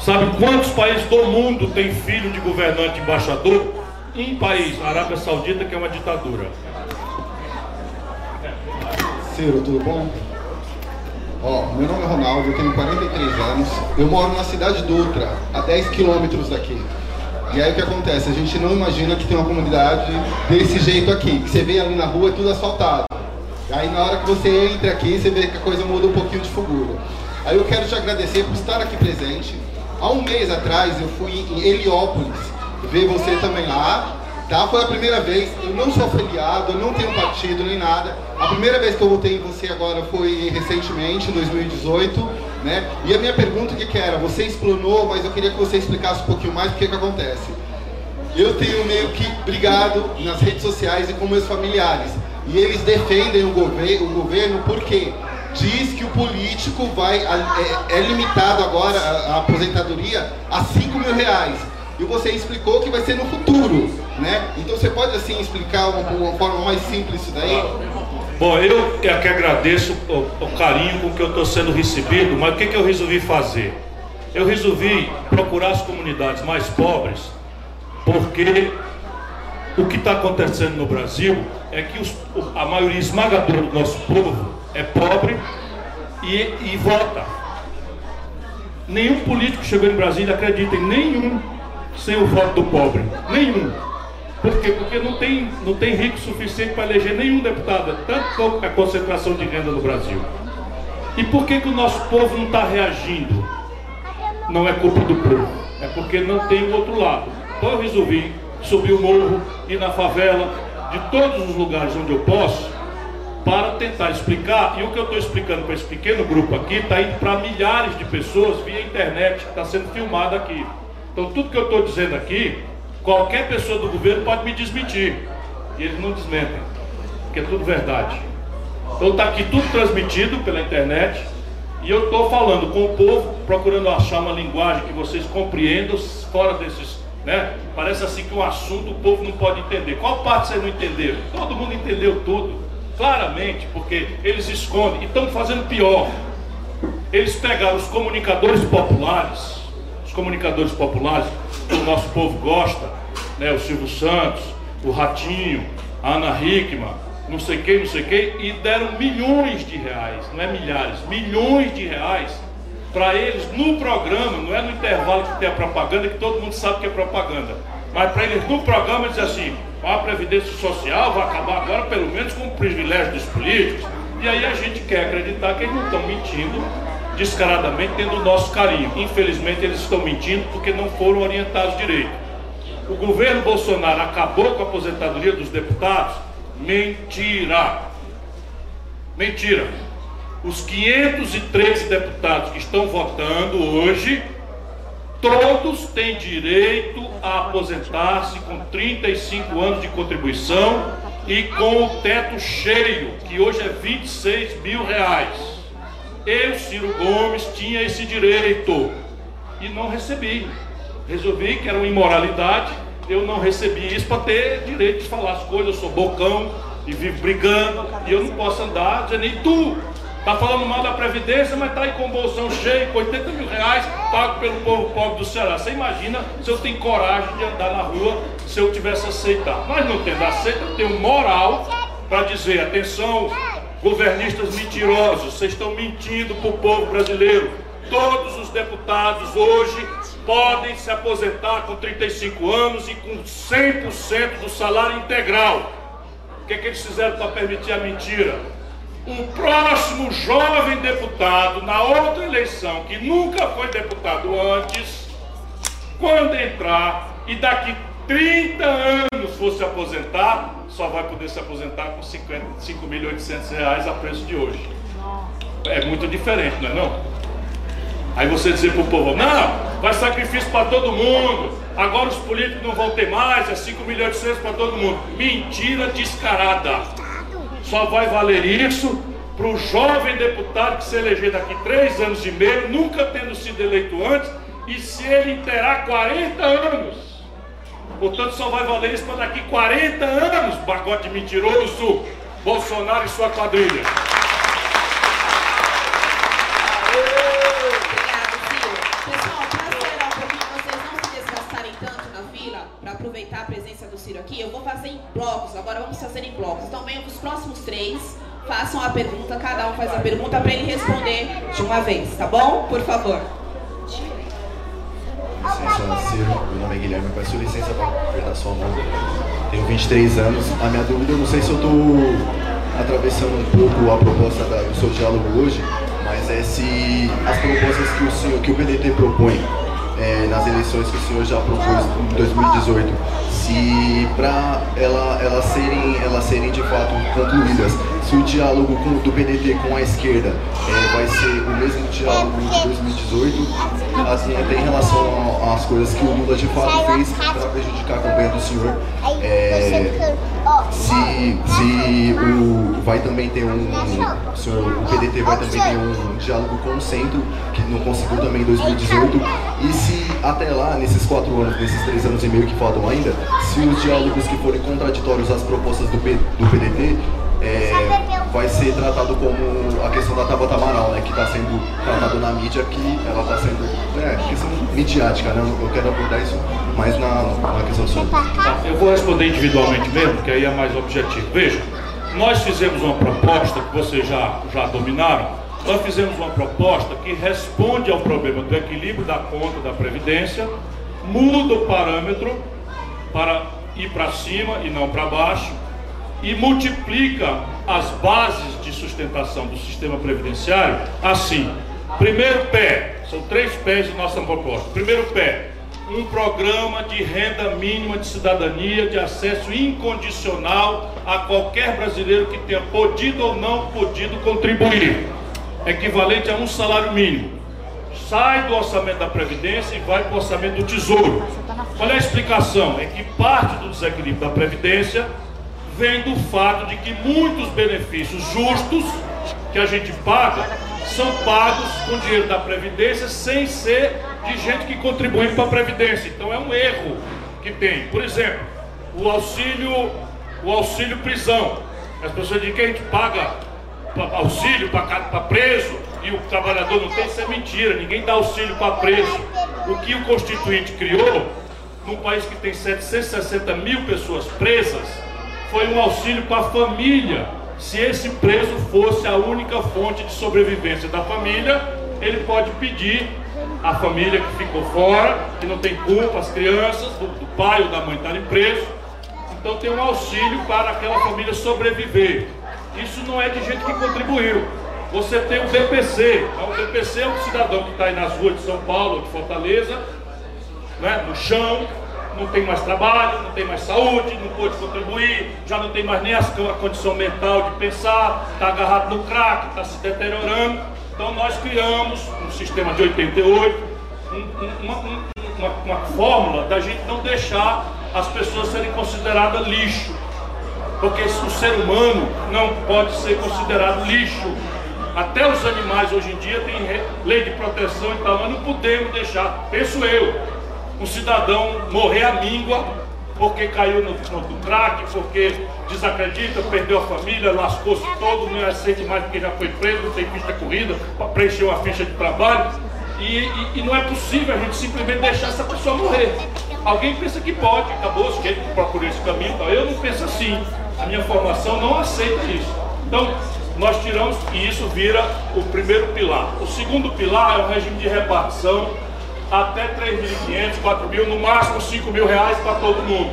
Sabe quantos países do mundo tem filho de governante embaixador? Um país, Arábia Saudita, que é uma ditadura. Ciro, tudo bom? Ó, meu nome é Ronaldo, eu tenho 43 anos. Eu moro na cidade Dutra, a 10 quilômetros daqui. E aí o que acontece? A gente não imagina que tem uma comunidade desse jeito aqui. Que você vê ali na rua é tudo asfaltado. Aí na hora que você entra aqui, você vê que a coisa muda um pouquinho de figura. Aí eu quero te agradecer por estar aqui presente. Há um mês atrás eu fui em Heliópolis ver você também lá. Tá? Foi a primeira vez, eu não sou afiliado, eu não tenho partido nem nada. A primeira vez que eu votei em você agora foi recentemente, em 2018. Né? E a minha pergunta que, que era, você explanou, mas eu queria que você explicasse um pouquinho mais o que, que acontece. Eu tenho meio que brigado nas redes sociais e com meus familiares. E eles defendem o, gover o governo porque diz que o político vai é, é limitado agora a, a, aposentadoria a 5 mil reais. E você explicou que vai ser no futuro, né? Então você pode assim explicar uma, uma forma mais simples isso daí? Bom, eu é que agradeço o, o, carinho com que eu estou sendo recebido, mas o que, que eu resolvi fazer? Eu resolvi procurar as comunidades mais pobres, porque o que está acontecendo no Brasil é que os, a maioria esmagadora do nosso povo é pobre e, e vota. Nenhum político chegou em Brasília, acreditem, nenhum sem o voto do pobre. Nenhum. Por quê? Porque não tem, não tem rico suficiente para eleger nenhum deputado. Tanto a concentração de renda no Brasil. E por que, que o nosso povo não está reagindo? Não é culpa do povo. É porque não tem o outro lado. Então eu resolvi subir o morro, ir na favela, de todos os lugares onde eu posso, para tentar explicar. E o que eu estou explicando para esse pequeno grupo aqui está indo para milhares de pessoas via internet, está sendo filmado aqui. Então tudo que eu estou dizendo aqui, qualquer pessoa do governo pode me desmentir. E eles não desmentem, porque é tudo verdade. Então está aqui tudo transmitido pela internet. E eu estou falando com o povo, procurando achar uma linguagem que vocês compreendam fora desses. Né? Parece assim que um assunto o povo não pode entender. Qual parte vocês não entenderam? Todo mundo entendeu tudo. Claramente, porque eles escondem e estão fazendo pior. Eles pegaram os comunicadores populares comunicadores populares que o nosso povo gosta, né? o Silvio Santos, o Ratinho, a Ana Hickman, não sei quem, não sei quem, e deram milhões de reais, não é milhares, milhões de reais para eles no programa, não é no intervalo que tem a propaganda, que todo mundo sabe que é propaganda, mas para eles no programa dizer assim, a Previdência Social vai acabar agora pelo menos com o privilégio dos políticos, e aí a gente quer acreditar que eles não estão mentindo descaradamente tendo o nosso carinho. Infelizmente eles estão mentindo porque não foram orientados direito. O governo Bolsonaro acabou com a aposentadoria dos deputados Mentira. Mentira. Os 513 deputados que estão votando hoje, todos têm direito a aposentar-se com 35 anos de contribuição e com o teto cheio, que hoje é 26 mil reais. Eu, Ciro Gomes, tinha esse direito e não recebi. Resolvi que era uma imoralidade, eu não recebi isso para ter direito de falar as coisas. Eu sou bocão e vivo brigando, e eu não posso andar nem tu Está falando mal da Previdência, mas está aí com o bolsão cheio, com 80 mil reais, pago pelo povo pobre do Ceará. Você imagina se eu tenho coragem de andar na rua se eu tivesse aceitado. Mas não tendo aceito, eu tenho moral para dizer, atenção, governistas mentirosos, vocês estão mentindo para o povo brasileiro. Todos os deputados hoje podem se aposentar com 35 anos e com 100% do salário integral. O que, é que eles fizeram para permitir a mentira? Um próximo jovem deputado na outra eleição, que nunca foi deputado antes, quando entrar e daqui 30 anos for se aposentar, só vai poder se aposentar com 5.800 reais a preço de hoje. É muito diferente, não é não? Aí você dizer para o povo, não, vai sacrifício para todo mundo, agora os políticos não vão ter mais, é 5.800 para todo mundo. Mentira descarada. Só vai valer isso para o jovem deputado que se eleger daqui três anos e meio, nunca tendo sido eleito antes, e se ele terá 40 anos. Portanto, só vai valer isso para daqui 40 anos, pacote mentiroso, Bolsonaro e sua quadrilha. aproveitar a presença do Ciro aqui, eu vou fazer em blocos. Agora vamos fazer em blocos. Então venham os próximos três, façam a pergunta, cada um faz a pergunta para ele responder de uma vez, tá bom? Por favor. Licença, Ciro. Meu nome é Guilherme. Peço licença para apertar sua mão. Tenho 23 anos. A minha dúvida, eu não sei se eu estou atravessando um pouco a proposta da, do seu diálogo hoje, mas é se as propostas que o, senhor, que o PDT propõe é, nas eleições que o senhor já propôs em 2018, se para ela, elas, serem, elas serem de fato concluídas, se o diálogo com, do PDT com a esquerda é, vai ser o mesmo diálogo de 2018, assim, até em relação às coisas que o Lula de fato fez para prejudicar a campanha do senhor, é, se, se o, vai também ter um, senhor, o PDT vai também ter um diálogo com o centro, que não conseguiu também em 2018, e se até lá, nesses quatro anos, nesses três anos e meio que faltam ainda, se os diálogos que forem contraditórios às propostas do, P, do PDT é, vai ser tratado como a questão da Tabata Amaral, né, que está sendo tratado na mídia, que ela está sendo é, questão midiática, né, eu quero abordar isso mais na, na questão do. Tá, eu vou responder individualmente mesmo, que aí é mais objetivo. Veja, nós fizemos uma proposta que vocês já, já dominaram, nós fizemos uma proposta que responde ao problema do equilíbrio da conta da Previdência, muda o parâmetro para ir para cima e não para baixo, e multiplica as bases de sustentação do sistema previdenciário assim. Primeiro pé, são três pés de nossa proposta. Primeiro pé, um programa de renda mínima de cidadania, de acesso incondicional a qualquer brasileiro que tenha podido ou não podido contribuir, equivalente a um salário mínimo. Sai do orçamento da Previdência e vai para o orçamento do Tesouro. Qual é a explicação? É que parte do desequilíbrio da Previdência vem do fato de que muitos benefícios justos que a gente paga são pagos com dinheiro da Previdência sem ser de gente que contribui para a Previdência. Então é um erro que tem. Por exemplo, o auxílio, o auxílio prisão. As pessoas dizem que a gente paga auxílio para preso e o trabalhador não tem, isso é mentira. Ninguém dá auxílio para preso. O que o Constituinte criou, num país que tem 760 mil pessoas presas, foi um auxílio para a família. Se esse preso fosse a única fonte de sobrevivência da família, ele pode pedir à família que ficou fora, que não tem culpa, as crianças, do, do pai ou da mãe estarem presos. Então tem um auxílio para aquela família sobreviver. Isso não é de gente que contribuiu. Você tem o BPC. Então, o BPC é um cidadão que está aí nas ruas de São Paulo, de Fortaleza, né, no chão, não tem mais trabalho, não tem mais saúde, não pode contribuir, já não tem mais nem a condição mental de pensar, está agarrado no crack, está se deteriorando. Então nós criamos um sistema de 88, uma, uma, uma fórmula da gente não deixar as pessoas serem consideradas lixo. Porque o ser humano não pode ser considerado lixo. Até os animais hoje em dia têm lei de proteção e tal, mas não podemos deixar, penso eu, um cidadão morrer à míngua porque caiu no, no, crack, porque desacredita, perdeu a família, lascou-se todo, não aceita mais porque já foi preso, não tem ficha corrida para preencher uma ficha de trabalho. E, e, e, não é possível a gente simplesmente deixar essa pessoa morrer. Alguém pensa que pode, acabou, ele procurou esse caminho, eu não penso assim. A minha formação não aceita isso. Então, nós tiramos e isso vira o primeiro pilar. O segundo pilar é o regime de repartição até 3.500, 4.000, no máximo 5 mil reais para todo mundo.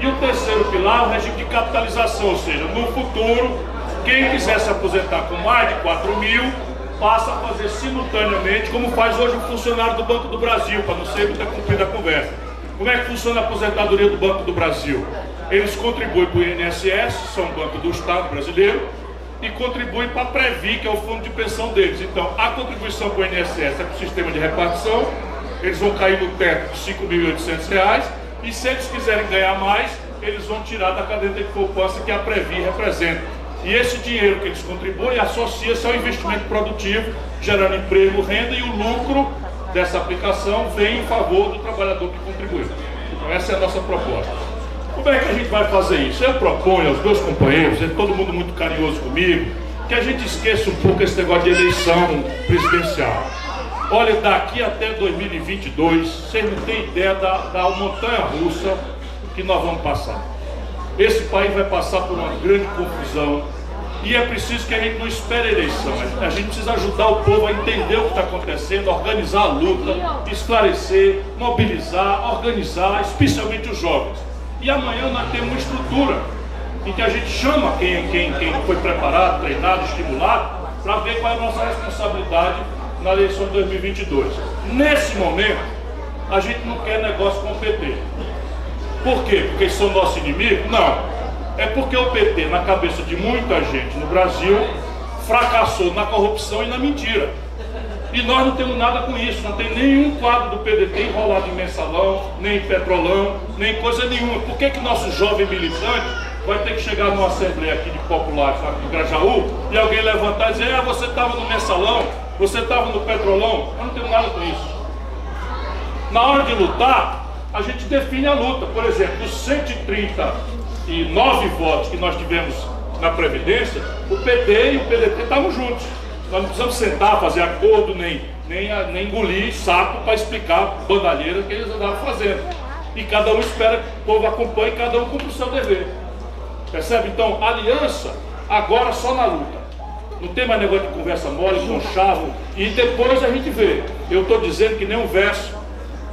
E o terceiro pilar é o regime de capitalização, ou seja, no futuro, quem quiser se aposentar com mais de 4 mil, passa a fazer simultaneamente, como faz hoje o funcionário do Banco do Brasil, para não ser muita comprida a conversa. Como é que funciona a aposentadoria do Banco do Brasil? Eles contribuem para o INSS, são Banco do Estado brasileiro, e contribuem para a Previ, que é o fundo de pensão deles. Então, a contribuição para o INSS é para o sistema de repartição, eles vão cair no teto de R$ 5.800, e se eles quiserem ganhar mais, eles vão tirar da caderneta de poupança que a Previ representa. E esse dinheiro que eles contribuem associa-se ao investimento produtivo, gerando emprego, renda, e o lucro dessa aplicação vem em favor do trabalhador que contribuiu. Então essa é a nossa proposta. Como é que a gente vai fazer isso? Eu proponho aos meus companheiros, é todo mundo muito carinhoso comigo, que a gente esqueça um pouco esse negócio de eleição presidencial. Olha, daqui até 2022, vocês não têm ideia da, da montanha russa que nós vamos passar. Esse país vai passar por uma grande confusão, e é preciso que a gente não espere a eleição. A gente precisa ajudar o povo a entender o que está acontecendo, organizar a luta, esclarecer, mobilizar, organizar, especialmente os jovens. E amanhã nós temos uma estrutura em que a gente chama quem, quem, quem foi preparado, treinado, estimulado, para ver qual é a nossa responsabilidade na eleição de 2022. Nesse momento, a gente não quer negócio com o PT. Por quê? Porque são nosso inimigo? Não é porque o PT, na cabeça de muita gente no Brasil, fracassou na corrupção e na mentira. E nós não temos nada com isso, não tem nenhum quadro do PDT enrolado em mensalão, nem em petrolão, nem coisa nenhuma. Por que, que nosso jovem militante vai ter que chegar numa assembleia aqui de populares, aqui em Grajaú, e alguém levantar e dizer, ah, você estava no mensalão, você estava no petrolão? Eu não tenho nada com isso. Na hora de lutar, a gente define a luta. Por exemplo, dos 130 e nove votos que nós tivemos na Previdência, o PT e o PDT estavam juntos. Nós não precisamos sentar, fazer acordo, nem, nem, nem engolir sapo para explicar bandalheira que eles andavam fazendo. E cada um espera que o povo acompanhe, cada um cumpre o seu dever. Percebe? Então, aliança, agora só na luta. Não tem mais negócio de conversa mole, conchavo, e depois a gente vê. Eu estou dizendo que nem um verso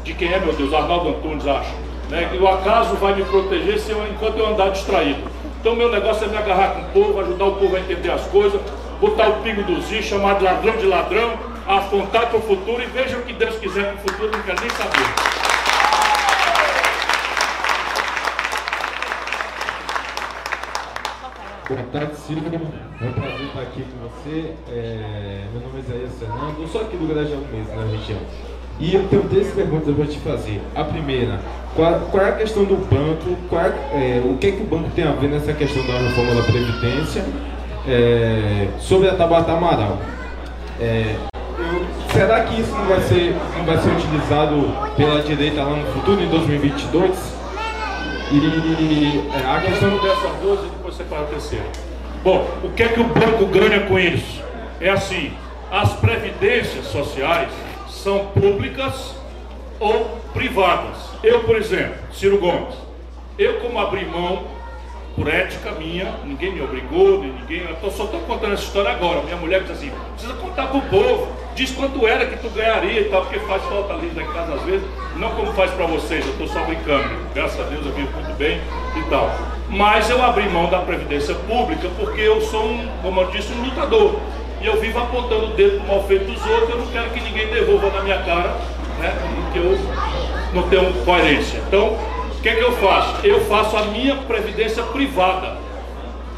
de quem é, meu Deus, Arnaldo Antunes, acho né? E o acaso vai me proteger se eu, enquanto eu andar distraído. Então meu negócio é me agarrar com o povo, ajudar o povo a entender as coisas, botar o pingo dos is, chamar de ladrão de ladrão, apontar para o futuro e veja o que Deus quiser para o futuro, não quer nem saber. Boa tarde, Silvio. É um prazer estar aqui com você. É... Meu nome é Isaías Fernando. Eu sou aqui do Grajaú mesmo, na região. E eu tenho três perguntas para te fazer. A primeira, qual, qual, é a questão do banco? Qual, é, o que, é que o banco tem a ver nessa questão da reforma da Previdência? É, sobre a Tabata Amaral. É, será que isso não vai, ser, não vai ser utilizado pela direita lá no futuro, em 2022? E é, a questão dessas duas e depois você fala a. Bom, o que é que o banco ganha com isso? É assim, as previdências sociais são públicas ou privadas. Eu, por exemplo, Ciro Gomes, eu como abri mão, por ética minha, ninguém me obrigou, nem ninguém, eu só estou contando essa história agora. Minha mulher diz assim, precisa contar para o povo, diz quanto era que tu ganharia e tal, porque faz falta ali em casa às vezes, não como faz para vocês, eu estou só brincando, graças a Deus eu vivo muito bem e tal. Mas eu abri mão da Previdência Pública porque eu sou, um, como eu disse, um lutador e eu vivo apontando o dedo para o mal feito dos outros, eu não quero que ninguém devolva na minha cara, né? Que eu não tenho coerência. Então, O que é que eu faço? Eu faço a minha previdência privada.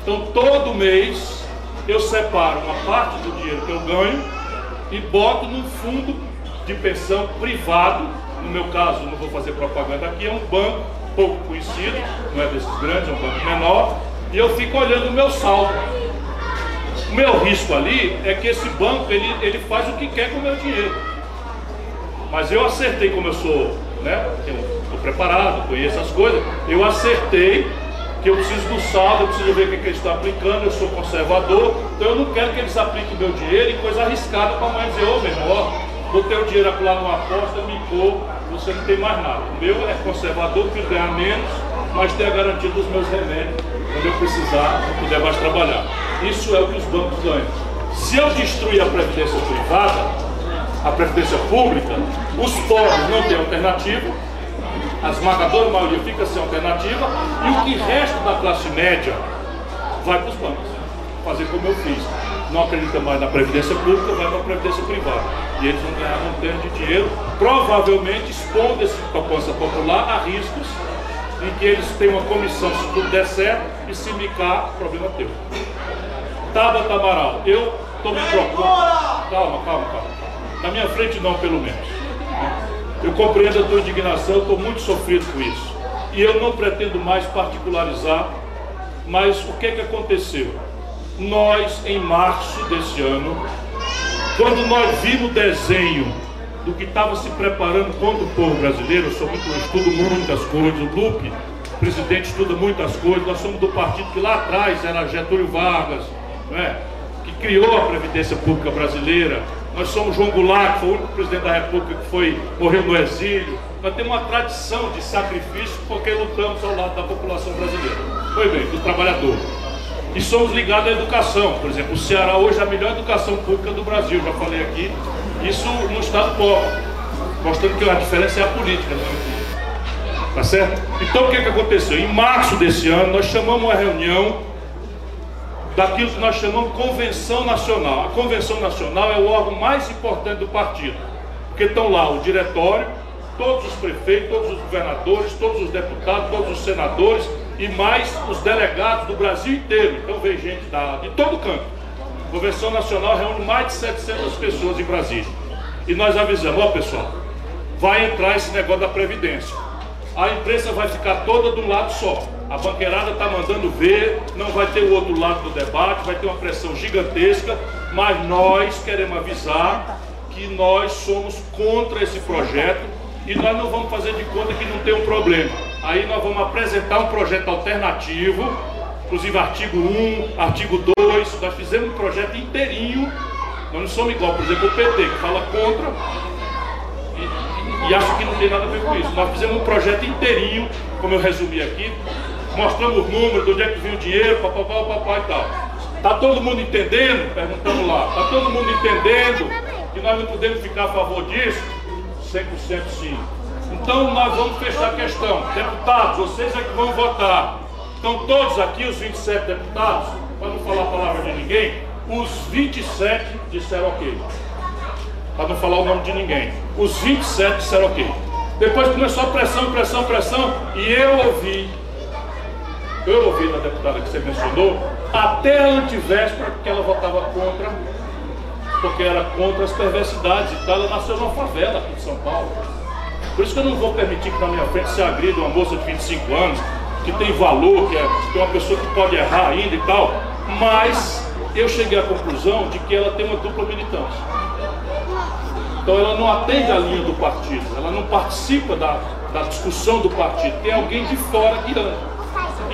Então todo mês eu separo uma parte do dinheiro que eu ganho e boto num fundo de pensão privado. No meu caso, não vou fazer propaganda aqui, é um banco pouco conhecido, não é desses grandes, é um banco menor, e eu fico olhando o meu saldo. O meu risco ali é que esse banco ele, ele faz o que quer com o meu dinheiro. Mas eu acertei como eu sou, né? Preparado, conheço as coisas. Eu acertei que eu preciso do saldo, eu preciso ver o que, eles estão aplicando, eu sou conservador, então eu não quero que eles apliquem meu dinheiro em coisa arriscada para amanhã dizer, ô meu irmão, botei o dinheiro lá numa aposta, micou, você não tem mais nada. O meu é conservador, preciso ganhar menos, mas ter a garantia dos meus remédios quando eu precisar, não puder mais trabalhar. Isso é o que os bancos ganham. Se eu destruir a previdência privada, a previdência pública, os pobres não têm alternativa, a esmagadora maioria fica sem alternativa e o que resta da classe média vai para os bancos. Fazer como eu fiz. Não acredita mais na previdência pública, vai para a previdência privada. E eles vão ganhar um termo de dinheiro, provavelmente expondo esse poupança popular a riscos em que eles têm uma comissão se tudo der certo e se micar, problema teu. Tabata Amaral, eu estou me propondo. Calma, calma, calma. Na minha frente não, pelo menos. Eu compreendo a tua indignação, estou muito sofrido com isso. E eu não pretendo mais particularizar, mas o que é que aconteceu? Nós, em março desse ano, quando nós vimos o desenho do que estava se preparando contra o povo brasileiro, eu, sou muito, eu estudo muitas coisas, o Lupe, presidente estuda muitas coisas, nós somos do partido que lá atrás era Getúlio Vargas, é? que criou a Previdência Pública Brasileira, nós somos João Goulart, que foi o único presidente da República que foi, morreu no exílio. Nós temos uma tradição de sacrifício porque lutamos ao lado da população brasileira. Foi bem, do trabalhador. E somos ligados à educação. Por exemplo, o Ceará hoje é a melhor educação pública do Brasil, já falei aqui. Isso no estado pobre. Mostrando que a diferença é a política. Né? Tá certo? Então o que, que aconteceu? Em março desse ano, nós chamamos uma reunião daquilo que nós chamamos convenção nacional. A convenção nacional é o órgão mais importante do partido, porque estão lá o diretório, todos os prefeitos, todos os governadores, todos os deputados, todos os senadores e mais os delegados do Brasil inteiro. Então vem gente da, de todo canto. A convenção nacional reúne mais de 700 pessoas em Brasília. E nós avisamos, ó pessoal, vai entrar esse negócio da Previdência. A imprensa vai ficar toda de um lado só. A banqueirada está mandando ver, não vai ter o outro lado do debate, vai ter uma pressão gigantesca, mas nós queremos avisar que nós somos contra esse projeto e nós não vamos fazer de conta que não tem um problema. Aí nós vamos apresentar um projeto alternativo, inclusive artigo 1, artigo 2, nós fizemos um projeto inteirinho, nós não somos igual, por exemplo, o PT, que fala contra e, e acha que não tem nada a ver com isso. Nós fizemos um projeto inteirinho, como eu resumi aqui, mostrando os números, de onde é que vinha o dinheiro, papapá, papapá e tal. Está todo mundo entendendo? Perguntamos lá. Está todo mundo entendendo que nós não podemos ficar a favor disso? 100% sim. Então nós vamos fechar a questão. Deputados, vocês é que vão votar. Então todos aqui, os 27 deputados, para não falar a palavra de ninguém, os 27 disseram ok. Para não falar o nome de ninguém. Os 27 disseram ok. Depois começou a pressão, pressão, pressão, e eu ouvi eu ouvi da deputada que você mencionou, até a antivéspera que ela votava contra, porque era contra as perversidades e tal, ela nasceu numa favela aqui de São Paulo. Por isso que eu não vou permitir que na minha frente se agrida uma moça de 25 anos, que tem valor, que é, que é uma pessoa que pode errar ainda e tal, mas eu cheguei à conclusão de que ela tem uma dupla militância. Então ela não atende a linha do partido, ela não participa da, da discussão do partido, tem alguém de fora guiando.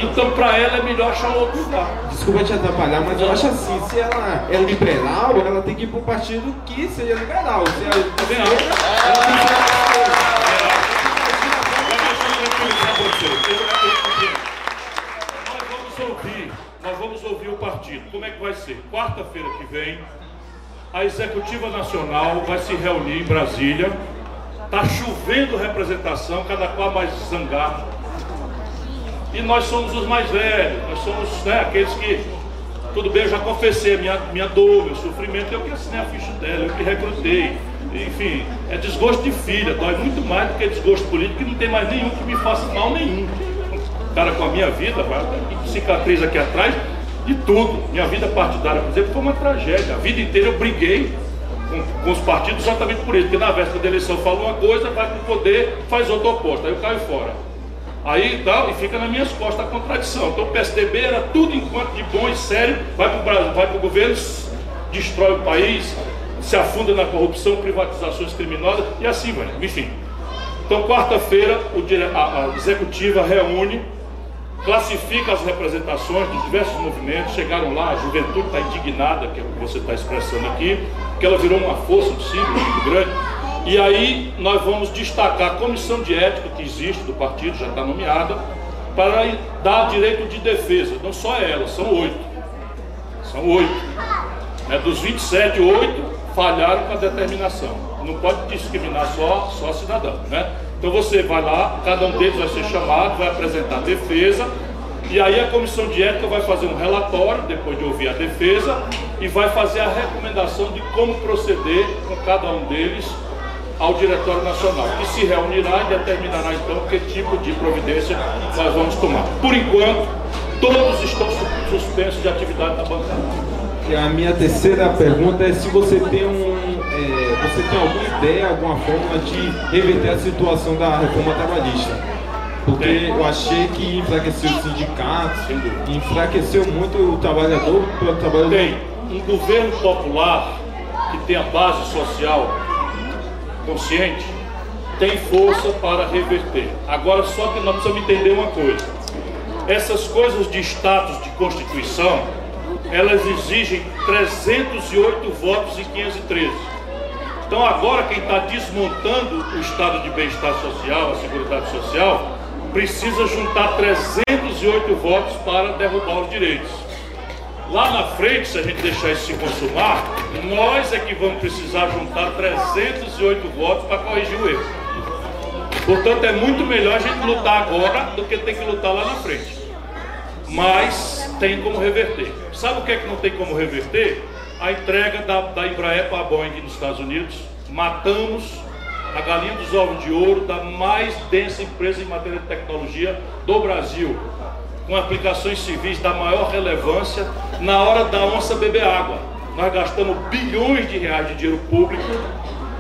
Então, para ela é melhor achar outro lugar. Desculpa te atrapalhar, mas eu acho assim: se ela é liberal, ela tem que ir para um partido que seja liberal. Se ela, é ela, Nós vamos ouvir, nós vamos ouvir o partido. Como é que vai ser? Quarta-feira que vem, a Executiva Nacional vai se reunir em Brasília. Está chovendo representação, cada qual mais zangado e nós somos os mais velhos, nós somos né, aqueles que, tudo bem, eu já confessei minha, minha dor, meu sofrimento, eu que assinei a ficha dela, eu que recrutei. enfim, é desgosto de filha, dói muito mais do que desgosto político, que não tem mais nenhum que me faça mal nenhum. Cara, com a minha vida, cicatriz aqui atrás, de tudo. Minha vida partidária, por exemplo, foi uma tragédia. A vida inteira eu briguei com, com, os partidos exatamente por isso, porque na véspera da eleição fala uma coisa, vai para o poder, faz outra oposta, aí eu caio fora. Aí tal, e fica nas minhas costas a contradição. Então o PSDB era tudo enquanto de bom e sério, vai para o Brasil, vai para o governo, destrói o país, se afunda na corrupção, privatizações criminosas e assim vai. Enfim. Então quarta-feira a, a executiva reúne classifica as representações de diversos movimentos, chegaram lá, a juventude está indignada, que é o que você está expressando aqui, que ela virou uma força, um símbolo muito grande. E aí nós vamos destacar a comissão de ética que existe do partido, já está nomeada, para dar direito de defesa. Não só ela, são oito. São oito. É, dos 27, oito falharam com a determinação. Não pode discriminar só, só cidadão, né? Então você vai lá, cada um deles vai ser chamado, vai apresentar defesa, e aí a comissão de ética vai fazer um relatório, depois de ouvir a defesa, e vai fazer a recomendação de como proceder com cada um deles ao Diretório Nacional, que se reunirá e determinará então que tipo de providência nós vamos tomar. Por enquanto, todos estão suspensos de atividade na bancada. E a minha terceira pergunta é se você tem um, é, você tem alguma ideia, alguma forma de reverter a situação da reforma trabalhista. Porque eu achei que enfraqueceu os sindicatos, enfraqueceu muito o trabalhador, o trabalhador. Tem um governo popular que tem a base social consciente, tem força para reverter. Agora só que nós precisamos entender uma coisa. Essas coisas de status de constituição, elas exigem 308 votos e 513. Então agora quem está desmontando o estado de bem-estar social, a seguridade social, precisa juntar 308 votos para derrubar os direitos. Lá na frente, se a gente deixar isso se consumar, nós é que vamos precisar juntar 308 votos para corrigir o erro. Portanto, é muito melhor a gente lutar agora do que ter que lutar lá na frente. Mas tem como reverter. Sabe o que é que não tem como reverter? A entrega da, da Embraer para a Boeing nos Estados Unidos. Matamos a galinha dos ovos de ouro da mais densa empresa em matéria de tecnologia do Brasil, com aplicações civis da maior relevância na hora da onça beber água. Nós gastamos bilhões de reais de dinheiro público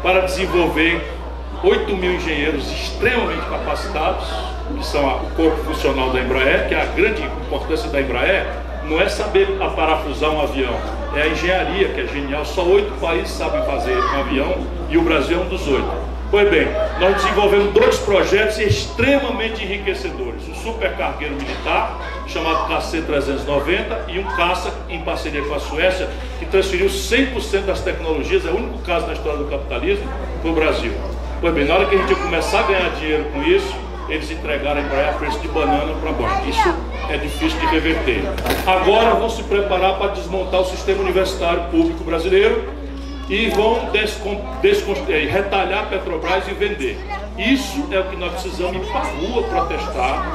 para desenvolver 8 mil engenheiros extremamente capacitados, que são o corpo funcional da Embraer, que é a grande importância da Embraer, não é saber parafusar um avião, é a engenharia que é genial. Só oito países sabem fazer um avião e o Brasil é um dos oito. Pois bem, nós desenvolvemos dois projetos extremamente enriquecedores. Um supercargueiro militar, chamado KC-390, e um caça em parceria com a Suécia, que transferiu 100% das tecnologias, é o único caso na história do capitalismo, para o Brasil. Pois bem, na hora que a gente começar a ganhar dinheiro com isso, eles entregaram a a preço de banana para banco. Isso é difícil de reverter. Agora vão se preparar para desmontar o sistema universitário público brasileiro e vão é, retalhar a Petrobras e vender. Isso é o que nós precisamos ir para a rua protestar,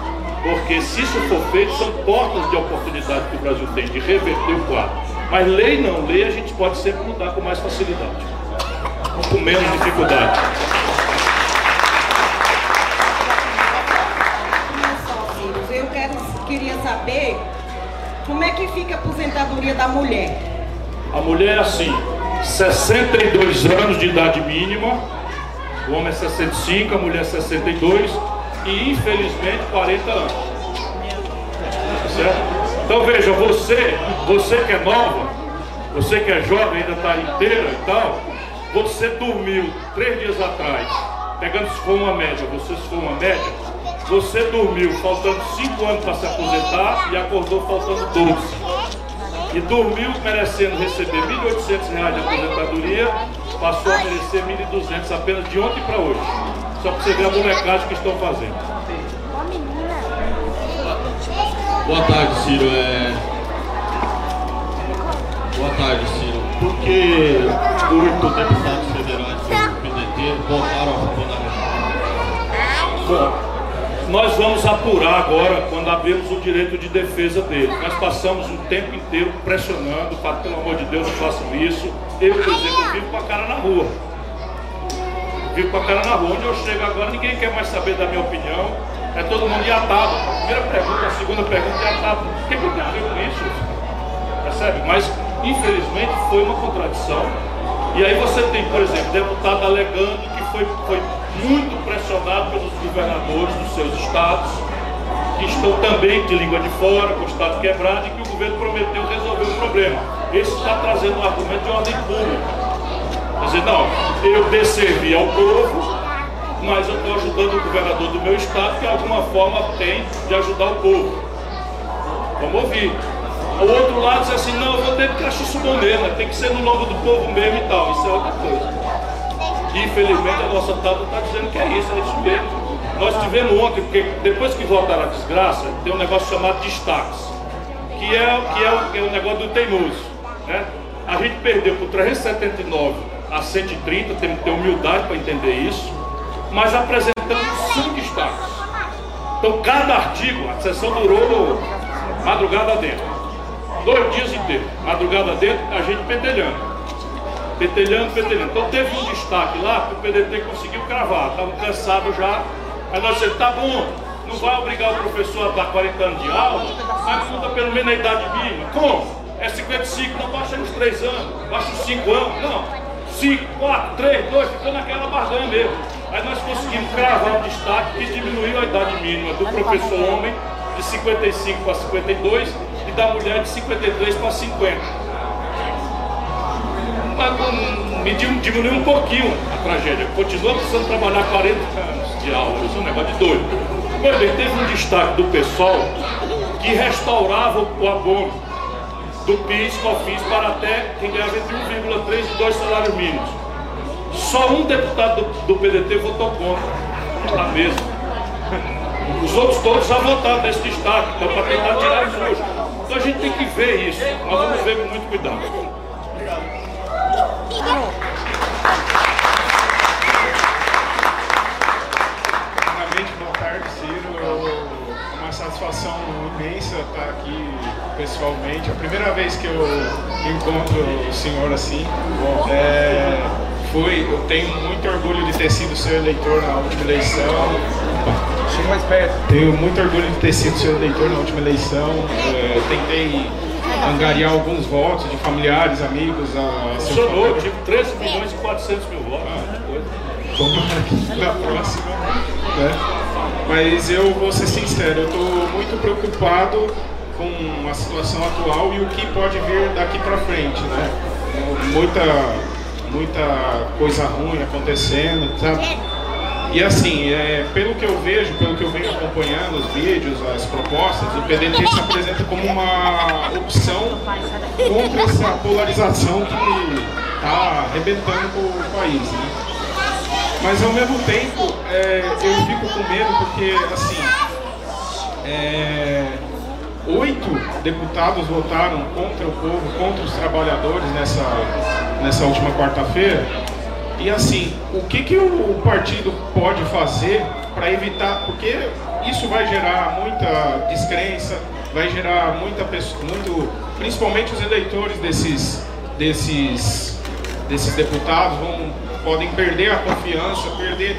porque se isso for feito, são portas de oportunidade que o Brasil tem de reverter o quadro. Mas lei não, lei a gente pode sempre mudar com mais facilidade, com menos dificuldade. Eu quero, queria saber como é que fica a aposentadoria da mulher. A mulher é assim, 62 anos de idade mínima, o homem é 65, a mulher é 62 e infelizmente 40 anos. Certo? Então veja, você, você que é nova, você que é jovem, ainda está inteira e tal, você dormiu três dias atrás, pegando se for uma média, você se for uma média, você dormiu faltando 5 anos para se aposentar e acordou faltando 12 e dormiu merecendo receber R$ 1.800 de aposentadoria, passou a merecer R$ 1.200 apenas de ontem para hoje. Só para você ver a bonecagem que estão fazendo. Boa tarde, Ciro. É... Boa tarde, Ciro. Por que oito deputados federais do PDT votaram a favor da reforma? Bom, nós vamos apurar agora quando abrimos o direito de defesa dele. Nós passamos um tempo inteiro pressionando para, pelo amor de Deus, não façam isso. Eu, por exemplo, vivo com a cara na rua. vivo com a cara na rua. Onde eu chego agora, ninguém quer mais saber da minha opinião. É todo mundo atado. A primeira pergunta, a segunda pergunta é atado. O que, que eu tenho a ver com isso? Percebe? Mas, infelizmente, foi uma contradição. E aí você tem, por exemplo, deputado alegando foi, foi muito pressionado pelos governadores dos seus estados, que estão também de língua de fora, com o estado quebrado, e que o governo prometeu resolver o problema. Esse está trazendo um argumento de ordem pública. Quer dizer, não, eu desservi ao povo, mas eu estou ajudando o governador do meu estado, que alguma forma tem de ajudar o povo. Vamos ouvir. O outro lado diz assim, não, eu vou ter que isso bom mesmo, tem que ser no nome do povo mesmo e tal. Isso é outra coisa. Infelizmente a nossa tábua está dizendo que é isso, é isso mesmo. Nós tivemos ontem, porque depois que voltaram a desgraça, tem um negócio chamado destaques, que é, que é, o, é negócio do teimoso. Né? A gente perdeu por 379 a 130, temos que ter humildade para entender isso, mas apresentamos cinco destaques. Então cada artigo, a sessão durou madrugada dentro. Dois dias inteiros, madrugada dentro, a gente pedelhando. Petelhando, petelhando. Então teve um destaque lá que o PDT conseguiu cravar, estavam cansados já. Aí nós dissemos, tá bom, não vai obrigar o professor a dar 40 anos de aula, mas muda pelo menos a idade mínima. Como? É 55, não baixa nos 3 anos, baixa os 5 anos. Não, 5, 4, 3, 2, ficou naquela barganha mesmo. Aí nós conseguimos cravar o destaque que diminuiu a idade mínima do professor homem de 55 para 52 e da mulher de 53 para 50. Me diminuiu um pouquinho a tragédia. Continua precisando trabalhar 40 anos de aula. Isso é um negócio de doido. Pois bem, teve um destaque do pessoal que restaurava o abono do PIS, COFINS para até quem ganhava entre 1,3 e 2 salários mínimos. Só um deputado do, PDT votou contra a mesa. Os outros todos já votaram nesse destaque, então para tentar tirar isso hoje. Então a gente tem que ver isso. Nós vamos ver com muito cuidado. Primeiramente, boa tarde, Ciro. Uma satisfação imensa estar aqui pessoalmente. É a primeira vez que eu encontro o senhor assim. É, fui, eu tenho muito orgulho de ter sido seu eleitor na última eleição. Chega mais perto. Tenho muito orgulho de ter sido seu eleitor na última eleição. É, tentei angariar alguns votos de familiares, amigos. A Funcionou, eu tive 13 milhões e 400 mil votos. Ah, Tomara que na próxima. Né? Mas eu vou ser sincero, eu estou muito preocupado com a situação atual e o que pode vir daqui para frente, né? Muita, muita coisa ruim acontecendo, sabe? E assim, é, pelo que eu vejo, pelo que eu venho acompanhando os vídeos, as propostas, o PDT se apresenta como uma opção contra essa polarização que está arrebentando o país, né? Mas ao mesmo tempo, é, eu fico com medo porque, assim, é, oito deputados votaram contra o povo, contra os trabalhadores nessa, nessa última quarta-feira. E assim, o que, que o partido pode fazer para evitar, porque isso vai gerar muita descrença, vai gerar muita muito, principalmente os eleitores desses, desses, desses deputados vão, podem perder a confiança, perder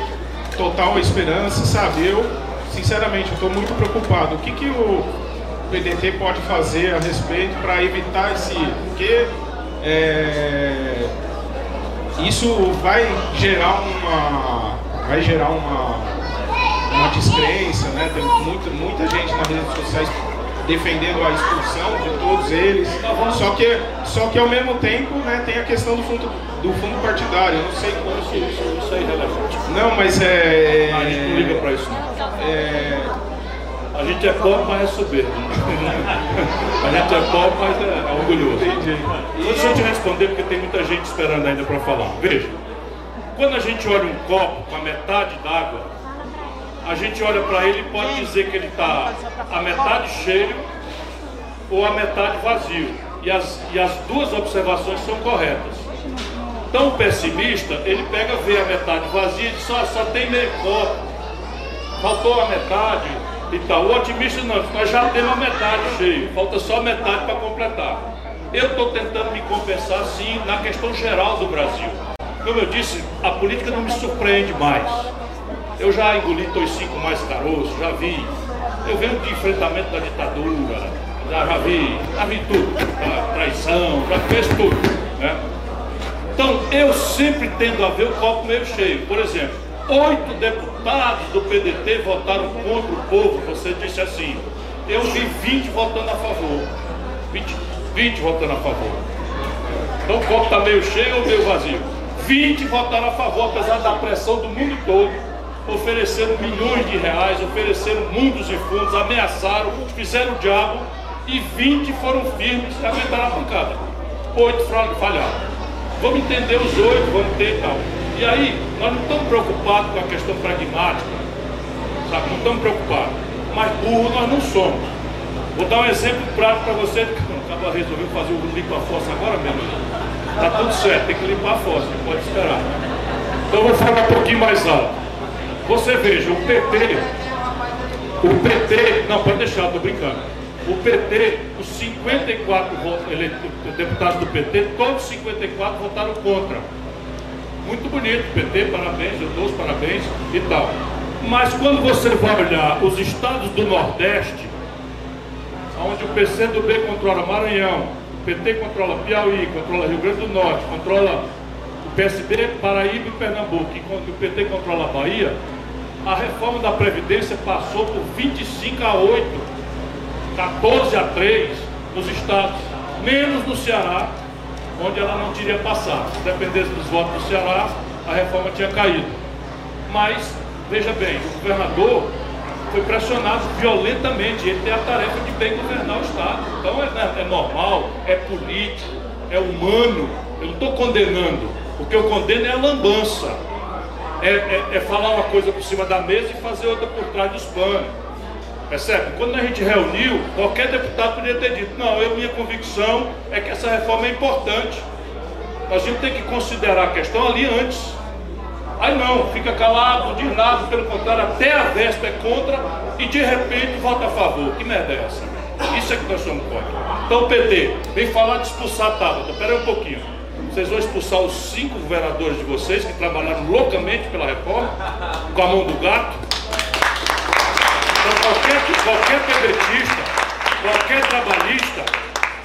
total esperança, sabe? Eu, sinceramente, estou muito preocupado. O que, que o PDT pode fazer a respeito para evitar esse. Porque é, isso vai gerar uma. vai gerar uma, uma descrença, né? Tem muita, muita gente nas redes sociais defendendo a expulsão de todos eles. Só que, só que ao mesmo tempo né, tem a questão do fundo, do fundo partidário. Eu não sei como isso, isso, isso é irrelevante. Não, mas é. A gente não liga para isso não. É, a gente é pobre, mas é soberbo. a gente é pobre, mas é, é orgulhoso. Deixa eu te responder, porque tem muita gente esperando ainda para falar. Veja, quando a gente olha um copo com a metade d'água, a gente olha para ele e pode dizer que ele está a metade cheio ou a metade vazio. E as, e as duas observações são corretas. Então o pessimista, ele pega, vê a metade vazia e diz, só, só tem meio copo. Faltou a metade, e tal. O otimista não, nós já temos a metade cheio, falta só metade para completar. Eu estou tentando me compensar sim na questão geral do Brasil. Como eu disse, a política não me surpreende mais. Eu já engoli toicico mais caroço, já vi. Eu venho de enfrentamento da ditadura, já, já vi, já vi tudo. A traição, já fez tudo. Né? Então, eu sempre tendo a ver o copo meio cheio. Por exemplo, oito deputados do PDT votaram contra o povo. Você disse assim, eu vi 20 votando a favor. 20, 20 votando a favor. Então o copo está meio cheio ou meio vazio? 20 votaram a favor, apesar da pressão do mundo todo. Ofereceram milhões de reais, ofereceram mundos e fundos, ameaçaram, fizeram o diabo e 20 foram firmes e aguentaram a pancada. Oito falharam. Vamos entender os oito, vamos ter tal. E aí, nós não estamos preocupados com a questão pragmática, sabe? Não estamos preocupados. Mas burro nós não somos. Vou dar um exemplo prático para você. Acaba resolveu fazer o limpa a fossa agora mesmo. Está tudo certo, tem que limpar a fossa, pode esperar. Então vou falar um pouquinho mais alto. Você veja, o PT, o PT, não, pode deixar, estou brincando. O PT, os 54 deputados do PT, todos os 54 votaram contra. Muito bonito, PT, parabéns, eu dou os parabéns e tal. Mas quando você vai olhar os estados do Nordeste, onde o PCdoB controla Maranhão, o PT controla Piauí, controla Rio Grande do Norte, controla o PSB, Paraíba e Pernambuco, e o PT controla a Bahia, a reforma da Previdência passou por 25 a 8, 14 a 3 nos estados, menos no Ceará, onde ela não teria passado. Se dependesse dos votos do Ceará, a reforma tinha caído. Mas, veja bem, o governador foi pressionado violentamente. Ele tem a tarefa de bem governar o Estado. Então é, é normal, é político, é humano. Eu não estou condenando. O que eu condeno é a lambança. É, é, é, falar uma coisa por cima da mesa e fazer outra por trás dos panos. Percebe? Quando a gente reuniu, qualquer deputado poderia ter dito, não, eu, minha convicção é que essa reforma é importante. A gente tem que considerar a questão ali antes. Aí não, fica calado, diz nada, pelo contrário, até a véspera é contra e de repente vota a favor. Que merda é essa? Isso é que nós somos contra. Então PT vem falar de expulsar a Tabata. Espera aí um pouquinho. Vocês vão expulsar os cinco governadores de vocês que trabalharam loucamente pela reforma, com a mão do gato. Então qualquer, qualquer pedetista, qualquer trabalhista,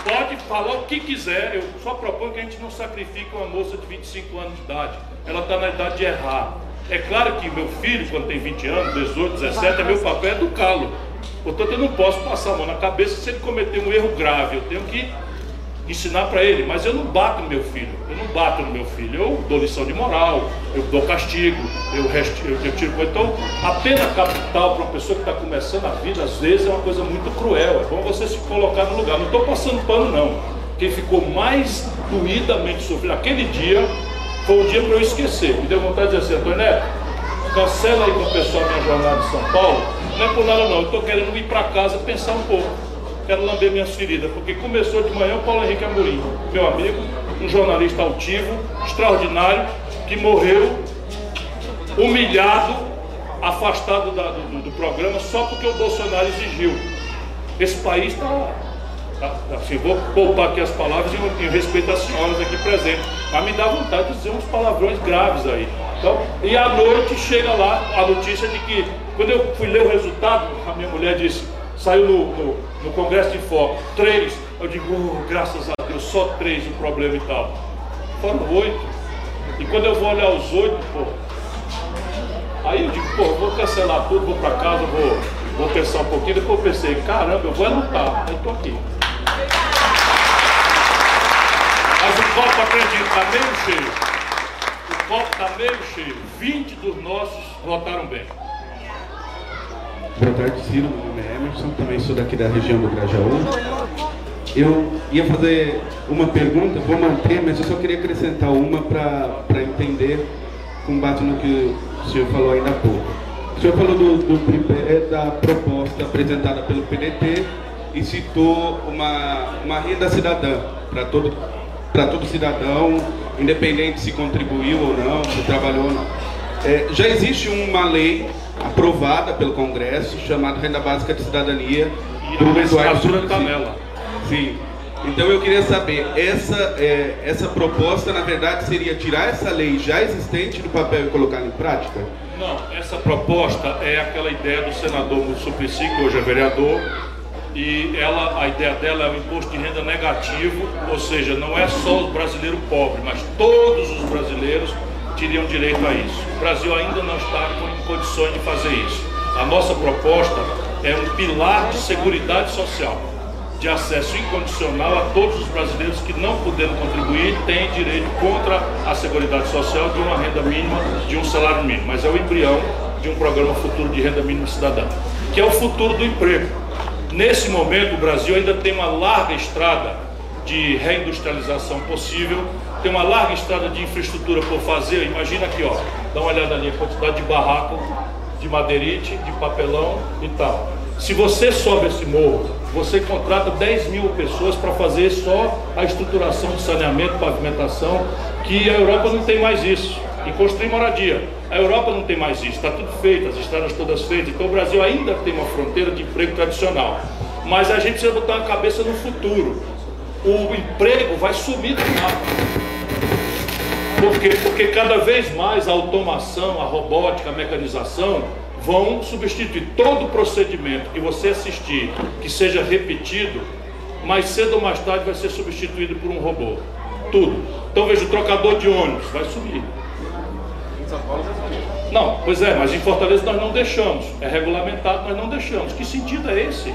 pode falar o que quiser. Eu só proponho que a gente não sacrifique uma moça de 25 anos de idade ela está na idade de errar. É claro que meu filho, quando tem 20 anos, 18, 17, é meu papel é educá-lo. Portanto, eu não posso passar a mão na cabeça se ele cometer um erro grave. Eu tenho que ensinar para ele, mas eu não bato no meu filho, eu não bato no meu filho, eu dou lição de moral, eu dou castigo, eu, eu, eu tiro. Então, a pena capital para uma pessoa que está começando a vida, às vezes é uma coisa muito cruel. É bom você se colocar no lugar. Não estou passando pano, não. Quem ficou mais doidamente sofrendo aquele dia foi um dia para eu esquecer. Me deu vontade de dizer assim, Antônio Neto, cancela aí com o pessoal minha jornada de São Paulo. Não é por nada não, eu estou querendo ir para casa pensar um pouco. Quero lamber minhas feridas, porque começou de manhã o Paulo Henrique Amorim, meu amigo, um jornalista altivo, extraordinário, que morreu humilhado, afastado da, do, do programa só porque o Bolsonaro exigiu. Esse país está Tá? Assim, vou poupar aqui as palavras em, em respeito às senhoras aqui presentes. Mas me dá vontade de dizer uns palavrões graves aí. Então, e à noite chega lá a notícia de que, quando eu fui ler o resultado, a minha mulher disse, saiu no, no, no Congresso de Foco, três. Eu digo, oh, graças a Deus, só três o problema e tal. Foram oito. E quando eu vou olhar os oito, pô, aí eu digo, pô, vou cancelar tudo, vou para casa, vou, vou pensar um pouquinho. Depois eu pensei, caramba, eu vou lutar. Aí estou aqui. Mas o copo, acredito, está meio cheio. O copo está meio cheio. 20 dos nossos votaram bem. Boa tarde, Ciro. Meu nome é Emerson, também sou daqui da região do Grajaú. Eu ia fazer uma pergunta, vou manter, mas eu só queria acrescentar uma para entender com base no que o senhor falou ainda há pouco. O senhor falou do, do, da proposta apresentada pelo PDT e citou uma, uma renda cidadã para todo, para todo cidadão, independente se contribuiu ou não, se trabalhou ou não. É, já existe uma lei aprovada pelo Congresso chamada Renda Básica de Cidadania e do Eduardo Suplicy. Sim. Então eu queria saber, essa, é, essa proposta, na verdade, seria tirar essa lei já existente do papel e colocar em prática? Não, essa proposta é aquela ideia do senador Suplicy, que hoje é vereador, e ela, a ideia dela é o imposto de renda negativo, ou seja, não é só o brasileiro pobre, mas todos os brasileiros teriam direito a isso. O Brasil ainda não está em condições de fazer isso. A nossa proposta é um pilar de seguridade social, de acesso incondicional a todos os brasileiros que não puderam contribuir têm direito contra a seguridade social de uma renda mínima, de um salário mínimo. Mas é o embrião de um programa futuro de renda mínima cidadã, que é o futuro do emprego. Nesse momento, o Brasil ainda tem uma larga estrada de reindustrialização possível, tem uma larga estrada de infraestrutura por fazer. Imagina aqui, ó, dá uma olhada ali, a quantidade de barraco, de madeirite, de papelão e tal. Se você sobe esse morro, você contrata 10 mil pessoas para fazer só a estruturação de saneamento, pavimentação, que a Europa não tem mais isso. E construir moradia. A Europa não tem mais isso, está tudo feito, as estradas todas feitas. Então o Brasil ainda tem uma fronteira de emprego tradicional. Mas a gente precisa botar a cabeça no futuro. O emprego vai sumir do mapa. Por quê? Porque cada vez mais a automação, a robótica, a mecanização vão substituir todo o procedimento que você assistir, que seja repetido, mais cedo ou mais tarde vai ser substituído por um robô. Tudo. Então veja, o trocador de ônibus vai sumir. Não, pois é, mas em Fortaleza nós não deixamos. É regulamentado, nós não deixamos. Que sentido é esse?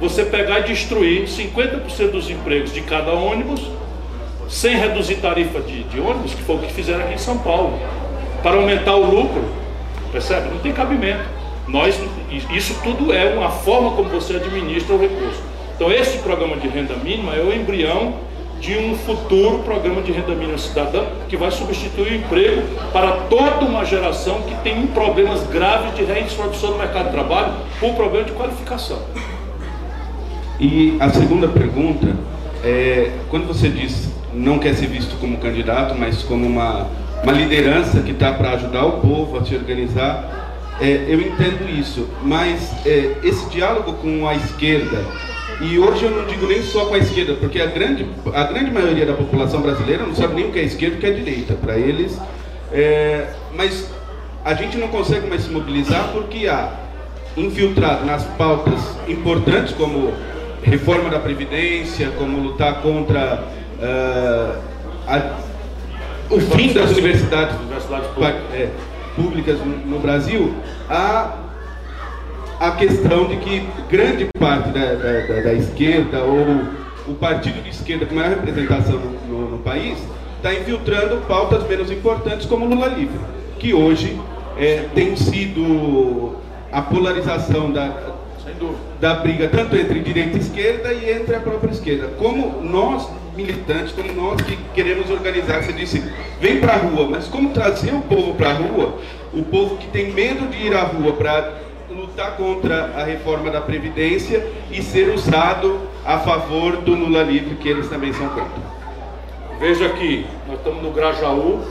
Você pegar e destruir 50% dos empregos de cada ônibus, sem reduzir tarifa de, de ônibus, que foi o que fizeram aqui em São Paulo, para aumentar o lucro. Percebe? Não tem cabimento. Nós, isso tudo é uma forma como você administra o recurso. Então, esse programa de renda mínima é o embrião de um futuro programa de renda mínima cidadã que vai substituir o emprego para toda uma geração que tem problemas graves de reintrodução no mercado de trabalho por problema de qualificação. E a segunda pergunta é, quando você diz não quer ser visto como candidato, mas como uma, uma liderança que está para ajudar o povo a se organizar, é, eu entendo isso, mas é, esse diálogo com a esquerda e hoje eu não digo nem só com a esquerda, porque a grande, a grande maioria da população brasileira não sabe nem o que é esquerda e o que é direita. Para eles, é, mas a gente não consegue mais se mobilizar porque há infiltrado nas pautas importantes como reforma da Previdência, como lutar contra uh, a, o fim das universidades, universidades públicas, é, públicas no, no Brasil, há a questão de que grande parte da, da, da esquerda ou o partido de esquerda com maior representação no, no, no país está infiltrando pautas menos importantes como Lula livre, que hoje é, tem sido a polarização da, da briga tanto entre direita e esquerda e entre a própria esquerda. Como nós, militantes, como nós que queremos organizar, você disse, vem para a rua, mas como trazer o povo para a rua, o povo que tem medo de ir à rua para lutar contra a reforma da Previdência e ser usado a favor do Lula livre, que eles também são contra. Veja aqui, nós estamos no Grajaú,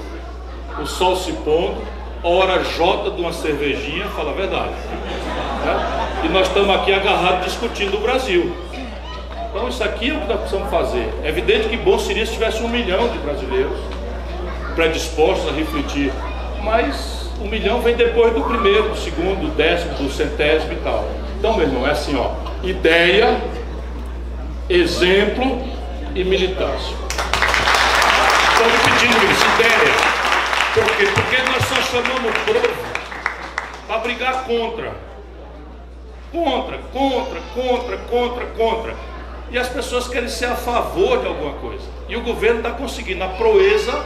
o sol se pondo, hora J de uma cervejinha, fala a verdade. Né? E nós estamos aqui agarrados discutindo o Brasil. Então isso aqui é o que nós precisamos fazer. É evidente que bom seria se tivesse um milhão de brasileiros predispostos a refletir, mas um milhão vem depois do primeiro, do segundo, do décimo, do centésimo e tal. Então, meu irmão, é assim, ó. Ideia, exemplo e militância. Estamos pedindo isso, ideia. Por quê? Porque nós só chamamos o povo para brigar contra. Contra, contra, contra, contra, contra. E as pessoas querem ser a favor de alguma coisa. E o governo está conseguindo a proeza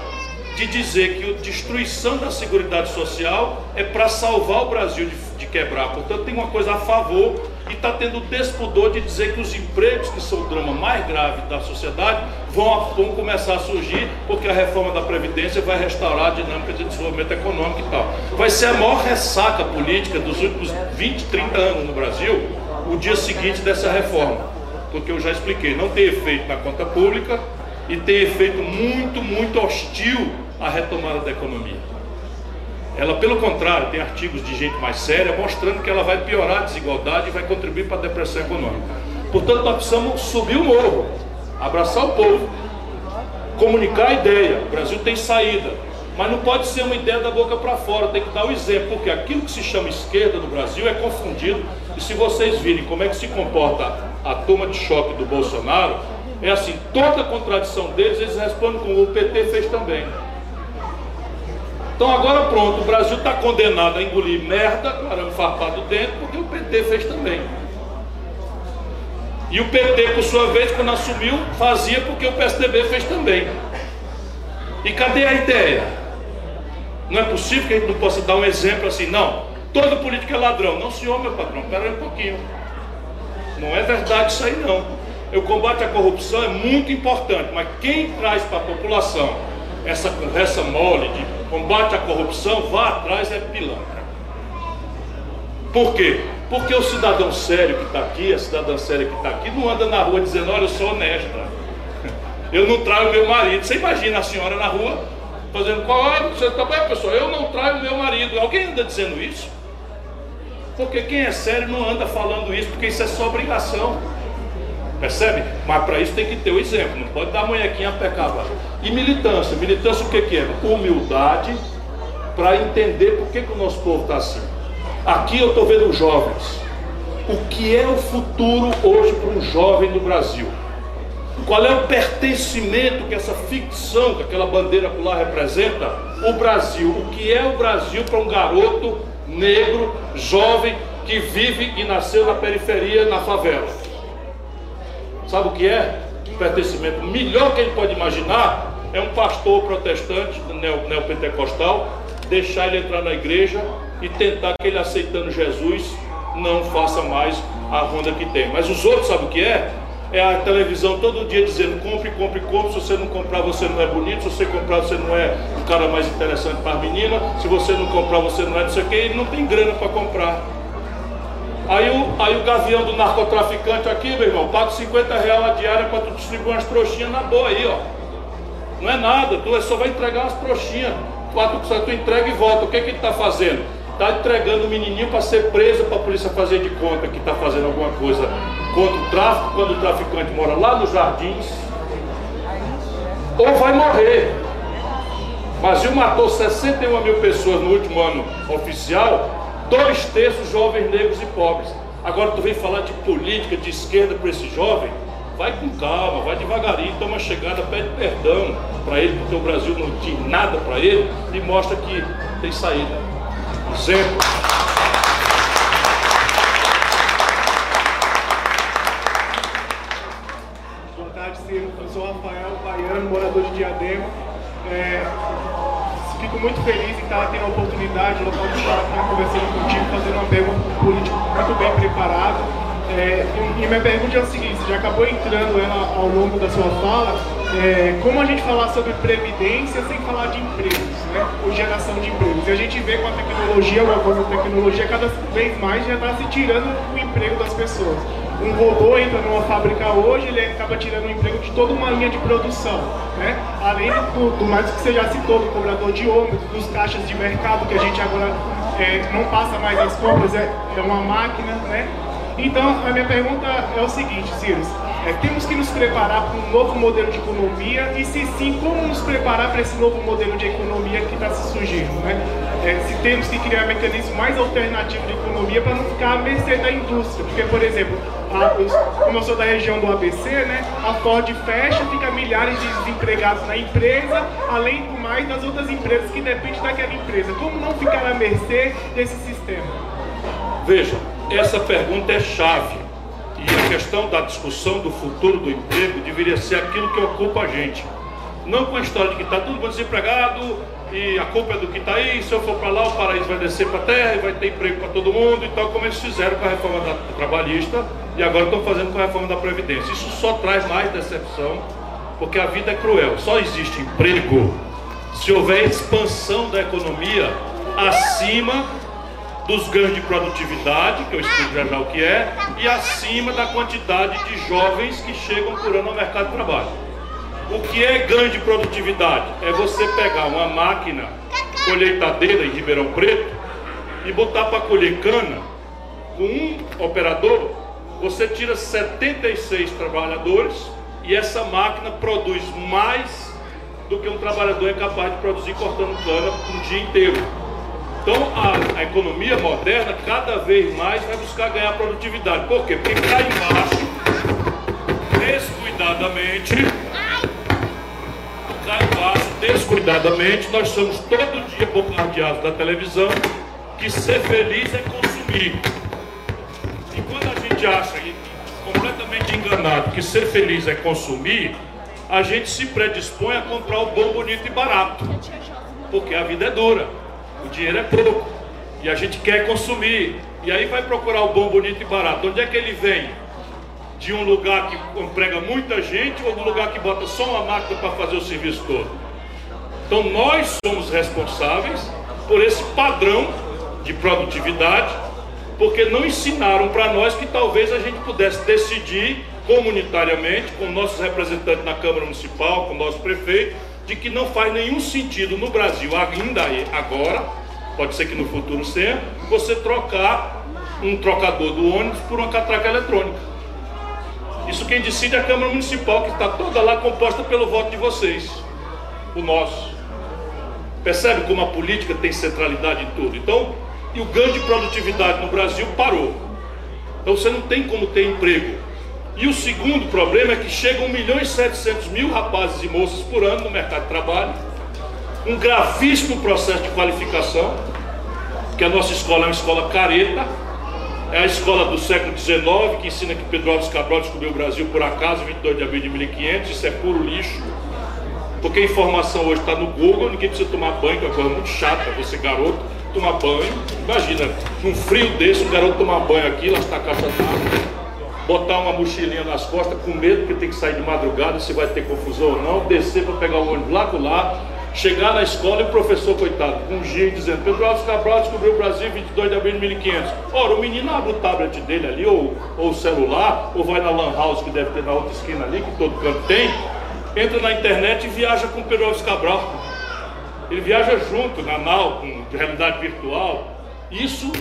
de dizer que a destruição da Seguridade Social é para salvar o Brasil de, de, quebrar. Portanto, tem uma coisa a favor e está tendo o despudor de dizer que os empregos, que são o drama mais grave da sociedade, vão, vão começar a surgir porque a reforma da Previdência vai restaurar a dinâmica de desenvolvimento econômico e tal. Vai ser a maior ressaca política dos últimos 20, 30 anos no Brasil, o dia seguinte dessa reforma. Porque eu já expliquei, não tem efeito na conta pública e tem efeito muito, muito hostil a retomada da economia. Ela, pelo contrário, tem artigos de gente mais séria mostrando que ela vai piorar a desigualdade e vai contribuir para a depressão econômica. Portanto, nós precisamos subir o morro. Abraçar o povo. Comunicar a ideia. O Brasil tem saída. Mas não pode ser uma ideia da boca para fora, tem que dar o exemplo, porque aquilo que se chama esquerda no Brasil é confundido. E se vocês virem como é que se comporta a turma de choque do Bolsonaro, é assim, toda contradição deles, eles respondem com o PT fez também. Então agora pronto, o Brasil está condenado a engolir merda, arame farpado dentro, porque o PT fez também. E o PT, por sua vez, quando assumiu, fazia porque o PSDB fez também. E cadê a ideia? Não é possível que a gente não possa dar um exemplo assim, não. Todo político é ladrão. Não, senhor, meu patrão, espera um pouquinho. Não é verdade isso aí, não. O combate à corrupção é muito importante, mas quem traz para a população essa conversa mole de combate à corrupção, vá atrás, é pilantra. Por quê? Porque o cidadão sério que está aqui, a cidadã séria que está aqui, não anda na rua dizendo, olha, eu sou honesta. Eu não traio meu marido. Você imagina a senhora na rua fazendo qual é? Você tá bem, pessoal? Eu não traio meu marido. Alguém anda dizendo isso? Porque quem é sério não anda falando isso, porque isso é sua obrigação. Percebe? Mas para isso tem que ter o exemplo, não pode dar munhequinha a pé cavalo. E militância, militância o que, que é? Humildade para entender por que, que o nosso povo está assim. Aqui eu estou vendo jovens. O que é o futuro hoje para um jovem do Brasil? Qual é o pertencimento que essa ficção, que aquela bandeira lá representa? O Brasil. O que é o Brasil para um garoto negro, jovem, que vive e nasceu na periferia, na favela? Sabe o que é? O pertencimento melhor que ele pode imaginar é um pastor protestante, neopentecostal, deixar ele entrar na igreja e tentar que ele aceitando Jesus não faça mais a ronda que tem. Mas os outros, sabe o que é? É a televisão todo dia dizendo compre, compre, compre. Se você não comprar, você não é bonito. Se você comprar, você não é o cara mais interessante para a menina. Se você não comprar, você não é não sei o que. Ele não tem grana para comprar. Aí o, aí o gavião do narcotraficante aqui, meu irmão, paga 50 reais a diária para tu distribuir umas trouxinhas na boa aí, ó. Não é nada, tu só vai entregar umas trouxinhas. Tu, tu entrega e volta. O que, que ele está fazendo? Está entregando o menininho para ser preso para a polícia fazer de conta que está fazendo alguma coisa contra o tráfico, quando o traficante mora lá nos jardins. Ou vai morrer. Brasil matou 61 mil pessoas no último ano oficial dois terços jovens negros e pobres. Agora tu vem falar de política de esquerda para esse jovem? Vai com calma, vai devagarinho, toma chegada, pede perdão para ele, porque o Brasil não diz nada para ele e mostra que tem saída. Exemplo. Boa tarde, Ciro. Eu sou Rafael Baiano, morador de Diadema. É, fico muito feliz em estar tendo a oportunidade, local de estar conversando contigo, fazendo uma pergunta política muito bem preparado. É, e minha pergunta é o seguinte, você já acabou entrando ela ao longo da sua fala, é, como a gente falar sobre previdência sem falar de empregos, né? ou geração de empregos. E a gente vê com a tecnologia, o avanço da tecnologia, cada vez mais já está se tirando o emprego das pessoas. Um robô entra numa fábrica hoje, ele acaba tirando o emprego de toda uma linha de produção. Né? Além do, do mais que você já citou, do cobrador de ônibus, dos caixas de mercado, que a gente agora é, não passa mais as compras, é, é uma máquina. Né? Então, a minha pergunta é o seguinte, Ciro. É, temos que nos preparar para um novo modelo de economia e se sim, como nos preparar para esse novo modelo de economia que está se surgindo, né? É, se temos que criar mecanismos mais alternativos de economia para não ficar à mercê da indústria, porque, por exemplo, a, como eu sou da região do ABC, né, a Ford fecha, fica milhares de desempregados na empresa, além do mais das outras empresas que dependem daquela empresa. Como não ficar à mercê desse sistema? Veja, essa pergunta é chave e a questão da discussão do futuro do emprego deveria ser aquilo que ocupa a gente. Não com a história de que está todo mundo desempregado e a culpa é do que está aí, se eu for para lá o paraíso vai descer para a terra e vai ter emprego para todo mundo e tal, como eles fizeram com a reforma da, trabalhista e agora estão fazendo com a reforma da Previdência. Isso só traz mais decepção, porque a vida é cruel. Só existe emprego se houver expansão da economia acima dos ganhos de produtividade, que eu explico já já o que é, e acima da quantidade de jovens que chegam por ano ao mercado de trabalho. O que é ganho de produtividade? É você pegar uma máquina colheitadeira em Ribeirão Preto e botar para colher cana com um operador, você tira 76 trabalhadores e essa máquina produz mais do que um trabalhador é capaz de produzir cortando cana um dia inteiro. Então a, a, economia moderna cada vez mais vai buscar ganhar produtividade. Por quê? Porque cá embaixo, descuidadamente, cá embaixo, descuidadamente, nós somos todo dia bombardeados da televisão que ser feliz é consumir. E quando a gente acha, completamente enganado, que ser feliz é consumir, a gente se predispõe a comprar o bom, bonito e barato. Porque a vida é dura, o dinheiro é pouco. E a gente quer consumir. E aí vai procurar o bom, bonito e barato. Onde é que ele vem? De um lugar que emprega muita gente ou um lugar que bota só uma máquina para fazer o serviço todo? Então nós somos responsáveis por esse padrão de produtividade, porque não ensinaram para nós que talvez a gente pudesse decidir comunitariamente, com nossos representantes na Câmara Municipal, com o nosso prefeito, de que não faz nenhum sentido no Brasil, ainda agora, pode ser que no futuro seja, você trocar um trocador do ônibus por uma catraca eletrônica. Isso quem decide é a Câmara Municipal, que está toda lá composta pelo voto de vocês, o nosso. Percebe como a política tem centralidade em tudo? Então, e o ganho de produtividade no Brasil parou. Então você não tem como ter emprego. E o segundo problema é que chegam 1 milhão e 700 mil rapazes e moças por ano no mercado de trabalho, um gravíssimo processo de qualificação, que a nossa escola é uma escola careta, é a escola do século XIX, que ensina que Pedro Alves Cabral descobriu o Brasil por acaso, 22 de abril de 1500, isso é puro lixo, porque a informação hoje está no Google, ninguém precisa tomar banho, que é uma coisa muito chata, você garoto, tomar banho, imagina, num frio desse, um garoto tomar banho aqui, lá está a caixa d'água, botar uma mochilinha nas costas com medo porque tem que sair de madrugada, se vai ter confusão ou não, descer para pegar o ônibus lá do lado, chegar na escola e o professor, coitado, com um dia dizendo, Pedro Alves Cabral descobriu o Brasil 22 de abril de 1500. Ora, o menino abre o tablet dele ali, ou, ou o celular, ou vai na lan house que deve ter na outra esquina ali, que todo canto tem, entra na internet e viaja com o Pedro Alves Cabral. Ele viaja junto na nau, com realidade virtual. Isso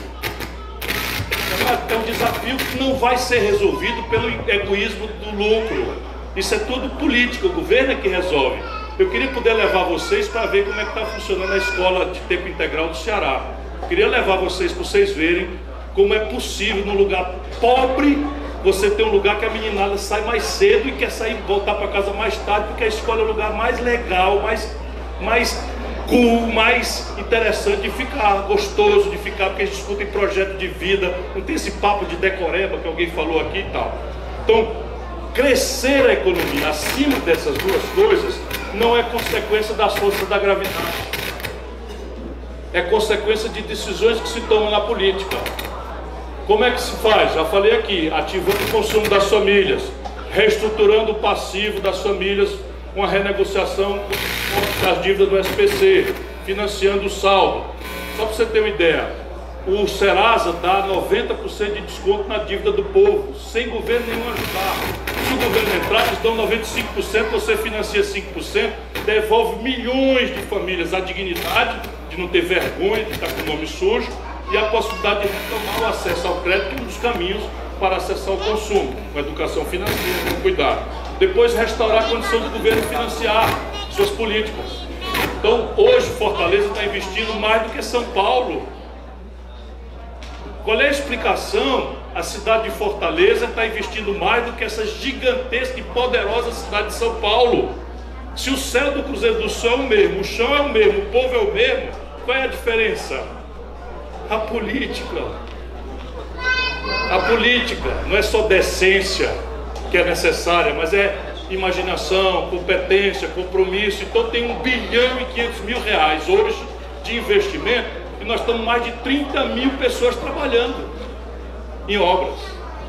é um desafio que não vai ser resolvido pelo egoísmo do lucro. Isso é tudo política, o governo é que resolve. Eu queria poder levar vocês para ver como é que está funcionando a escola de tempo integral do Ceará. Eu queria levar vocês para vocês verem como é possível, num lugar pobre, você ter um lugar que a meninada sai mais cedo e quer sair voltar para casa mais tarde, porque a escola é o lugar mais legal, mais, mais cool, mais interessante de ficar, gostoso de ficar, porque eles discutem projeto de vida, não tem esse papo de decoreba que alguém falou aqui e tal. Então, crescer a economia acima dessas duas coisas não é consequência das forças da gravidade. É consequência de decisões que se tomam na política. Como é que se faz? Já falei aqui, ativando o consumo das famílias, reestruturando o passivo das famílias com a renegociação das dívidas do SPC, financiando o saldo. Só para você ter uma ideia, o Serasa dá 90% de desconto na dívida do povo, sem governo nenhum ajudar. Se o governo entrar, eles dão 95%, você financia 5%, devolve milhões de famílias a dignidade de não ter vergonha de estar com o nome sujo e a possibilidade de retomar o acesso ao crédito, um dos caminhos para acessar o consumo, com educação financeira, com cuidado. Depois restaurar a condição do governo financiar suas políticas. Então, hoje Fortaleza está investindo mais do que São Paulo. Qual é a explicação? A cidade de Fortaleza está investindo mais do que essa gigantesca e poderosa cidade de São Paulo. Se o céu do Cruzeiro do Sul é o mesmo, o chão é o mesmo, o povo é o mesmo, qual é a diferença? A política. A política não é só decência que é necessária, mas é imaginação, competência, compromisso. Então tem 1 bilhão e 500 mil reais hoje de investimento e nós estamos mais de 30 mil pessoas trabalhando em obras.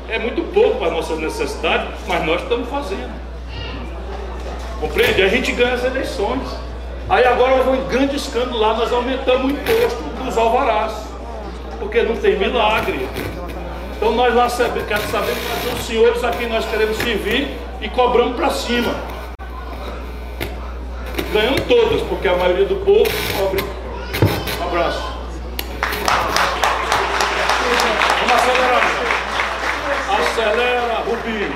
É muito pouco para as nossas necessidades, mas nós estamos fazendo. Compreende? A gente ganha as eleições. Aí agora houve um grande escândalo lá, nós aumentamos o imposto dos alvarás. Porque não tem milagre. Então nós lá queremos saber quais são os senhores a quem nós queremos servir e cobramos para cima. Ganhamos todas, porque a maioria do povo cobre. Um abraço. Vamos acelerar. Acelera, Rubinho.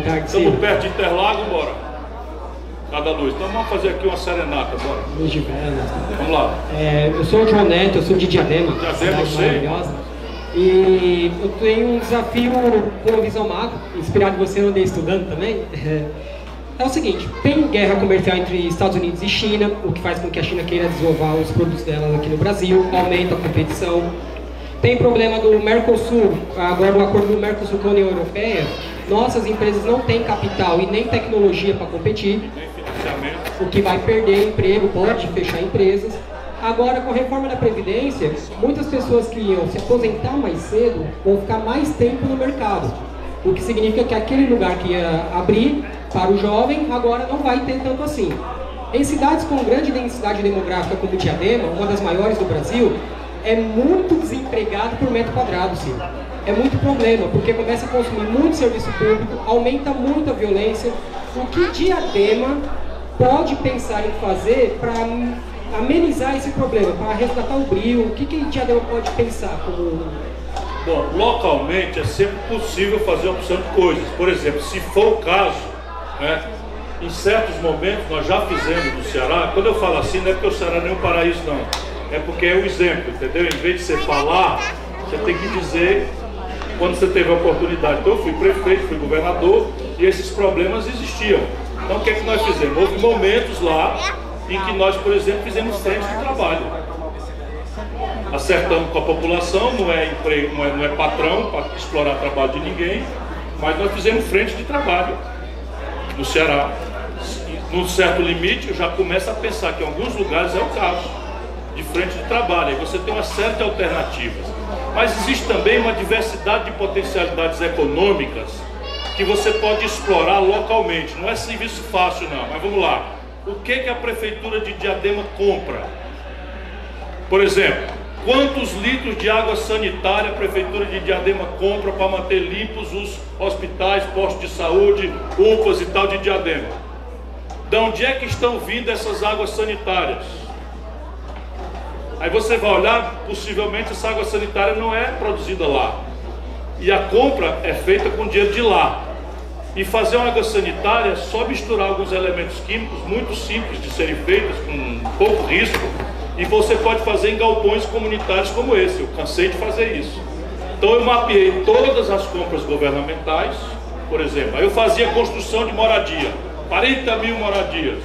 tarde, Estamos perto de Interlagos, bora. Cada luz. Então vamos fazer aqui uma serenata, bora. Luz de vela. Vamos lá. É, eu sou o João Neto, eu sou de Diadema. Diadema, eu sei. E eu tenho um desafio com a visão macro, inspirado em você, eu andei estudando também. É o seguinte, tem guerra comercial entre Estados Unidos e China, o que faz com que a China queira desovar os produtos dela aqui no Brasil, aumenta a competição. Tem problema do Mercosul, agora o acordo do Mercosul com a União Europeia, nossas empresas não têm capital e nem tecnologia para competir, o que vai perder emprego, pode fechar empresas. Agora, com a reforma da Previdência, muitas pessoas que iam se aposentar mais cedo vão ficar mais tempo no mercado. O que significa que aquele lugar que ia abrir para o jovem, agora não vai ter tanto assim. Em cidades com grande densidade demográfica como Diadema, uma das maiores do Brasil, é muito desempregado por metro quadrado. É muito problema, porque começa a consumir muito serviço público, aumenta muito a violência. O que Diadema pode pensar em fazer para amenizar esse problema, para resgatar o brilho? O que, que Diadema pode pensar como Bom, localmente é sempre possível fazer opção de coisas. Por exemplo, se for o caso, né, em certos momentos nós já fizemos no Ceará, quando eu falo assim não é porque o Ceará é um paraíso não, é porque é o exemplo, entendeu? Em vez de você falar, você tem que dizer quando você teve a oportunidade. Então eu fui prefeito, fui governador e esses problemas existiam. Então o que é que nós fizemos? Houve momentos lá em que nós, por exemplo, fizemos frente de trabalho acertando com a população, não é, emprego, não é, não é patrão para explorar trabalho de ninguém, mas nós fizemos frente de trabalho no Ceará. Num certo limite, eu já começo a pensar que em alguns lugares é o caso, de frente de trabalho, aí você tem uma série de alternativas. Mas existe também uma diversidade de potencialidades econômicas que você pode explorar localmente. Não é serviço fácil não, mas vamos lá. O que, que a prefeitura de Diadema compra? Por exemplo, quantos litros de água sanitária a Prefeitura de Diadema compra para manter limpos os hospitais, postos de saúde, UPAs e tal de Diadema? De onde é que estão vindo essas águas sanitárias? Aí você vai olhar, possivelmente essa água sanitária não é produzida lá. E a compra é feita com dinheiro de lá. E fazer uma água sanitária é só misturar alguns elementos químicos muito simples de serem feitas, com pouco risco, e você pode fazer em galpões comunitários como esse. Eu cansei de fazer isso. Então eu mapeei todas as compras governamentais, por exemplo. Aí eu fazia construção de moradia, 40 mil moradias.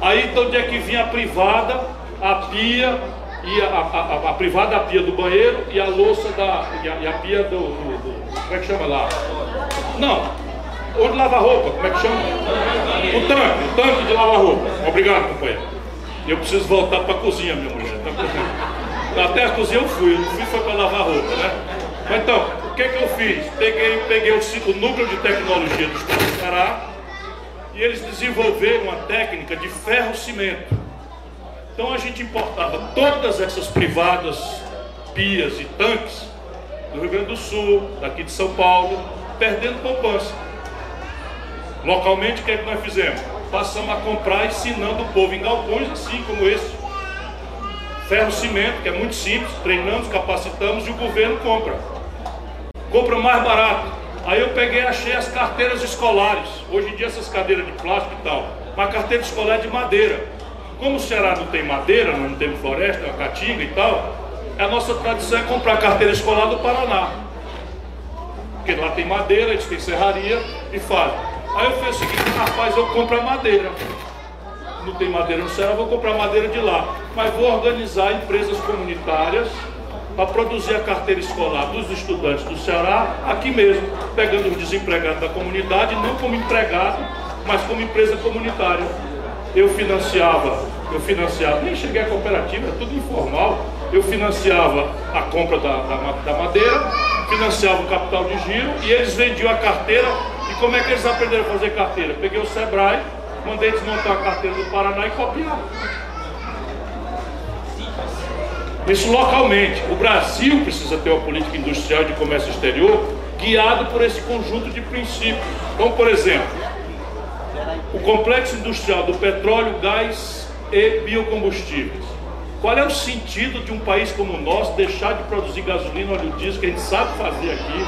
Aí então onde é que vinha a privada, a pia, e a, a, a, a privada a pia do banheiro e a louça da. e a, e a pia do, do, Como é que chama lá? Não. Onde lava roupa, como é que chama? O tanque, o tanque de lavar roupa. Obrigado, companheiro. Eu preciso voltar para a cozinha, minha mulher. Tá Até a cozinha eu fui, eu fui foi para lavar roupa, né? Mas então, o que, que eu fiz? Peguei, peguei o, o núcleo de tecnologia do Estado do Ceará e eles desenvolveram uma técnica de ferro-cimento. Então a gente importava todas essas privadas, pias e tanques do Rio Grande do Sul, daqui de São Paulo, perdendo poupança. Localmente, o que, é que nós fizemos? Passamos a comprar ensinando o povo em galpões assim como esse. Ferro cimento, que é muito simples, treinamos, capacitamos e o governo compra. Compra mais barato. Aí eu peguei e achei as carteiras escolares. Hoje em dia essas cadeiras de plástico e tal. Mas carteira escolar é de madeira. Como o Ceará não tem madeira, não temos floresta, é uma caatinga e tal, a nossa tradição é comprar carteira escolar do Paraná. Porque lá tem madeira, eles têm serraria e fazem. Aí eu fiz o seguinte, rapaz, eu compro a madeira. Não tem madeira no Ceará, vou comprar madeira de lá. Mas vou organizar empresas comunitárias para produzir a carteira escolar dos estudantes do Ceará aqui mesmo, pegando os desempregados da comunidade, não como empregado, mas como empresa comunitária. Eu financiava, eu financiava, nem cheguei à cooperativa, é tudo informal. Eu financiava a compra da, da, da madeira, financiava o capital de giro e eles vendiam a carteira. E como é que eles aprenderam a fazer carteira? Peguei o Sebrae, mandei desmontar a carteira do Paraná e copiar. Isso localmente. O Brasil precisa ter uma política industrial de comércio exterior guiado por esse conjunto de princípios. Então, por exemplo, o complexo industrial do petróleo, gás e biocombustíveis. Qual é o sentido de um país como o nosso deixar de produzir gasolina, óleo diesel, que a gente sabe fazer aqui,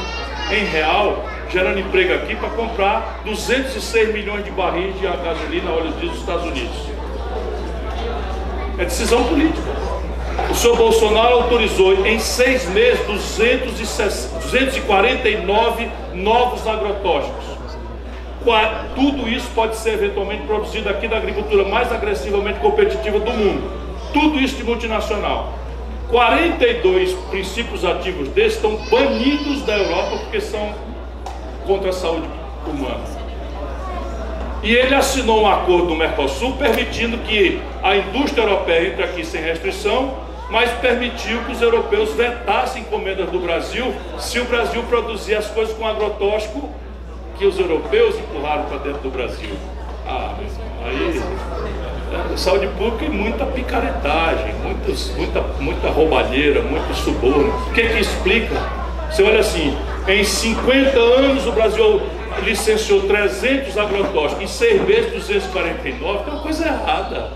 em real, gerando emprego aqui para comprar 206 milhões de barris de gasolina, óleo diesel dos Estados Unidos. É decisão política. O senhor Bolsonaro autorizou em seis meses 249 novos agrotóxicos. Tudo isso pode ser eventualmente produzido aqui da agricultura mais agressivamente competitiva do mundo. Tudo isso de multinacional. 42 princípios ativos desses estão banidos da Europa porque são contra a saúde humana. E ele assinou um acordo no Mercosul permitindo que a indústria europeia entre aqui sem restrição, mas permitiu que os europeus vetassem encomendas do Brasil se o Brasil produzir as coisas com agrotóxico que os europeus empurraram para dentro do Brasil. Ah, aí saúde pública e muita picaretagem, muitos, muita, muita roubalheira, muito suborno. O que que explica? Você olha assim, em 50 anos o Brasil licenciou 300 agrotóxicos, seis meses 249, tem uma coisa errada.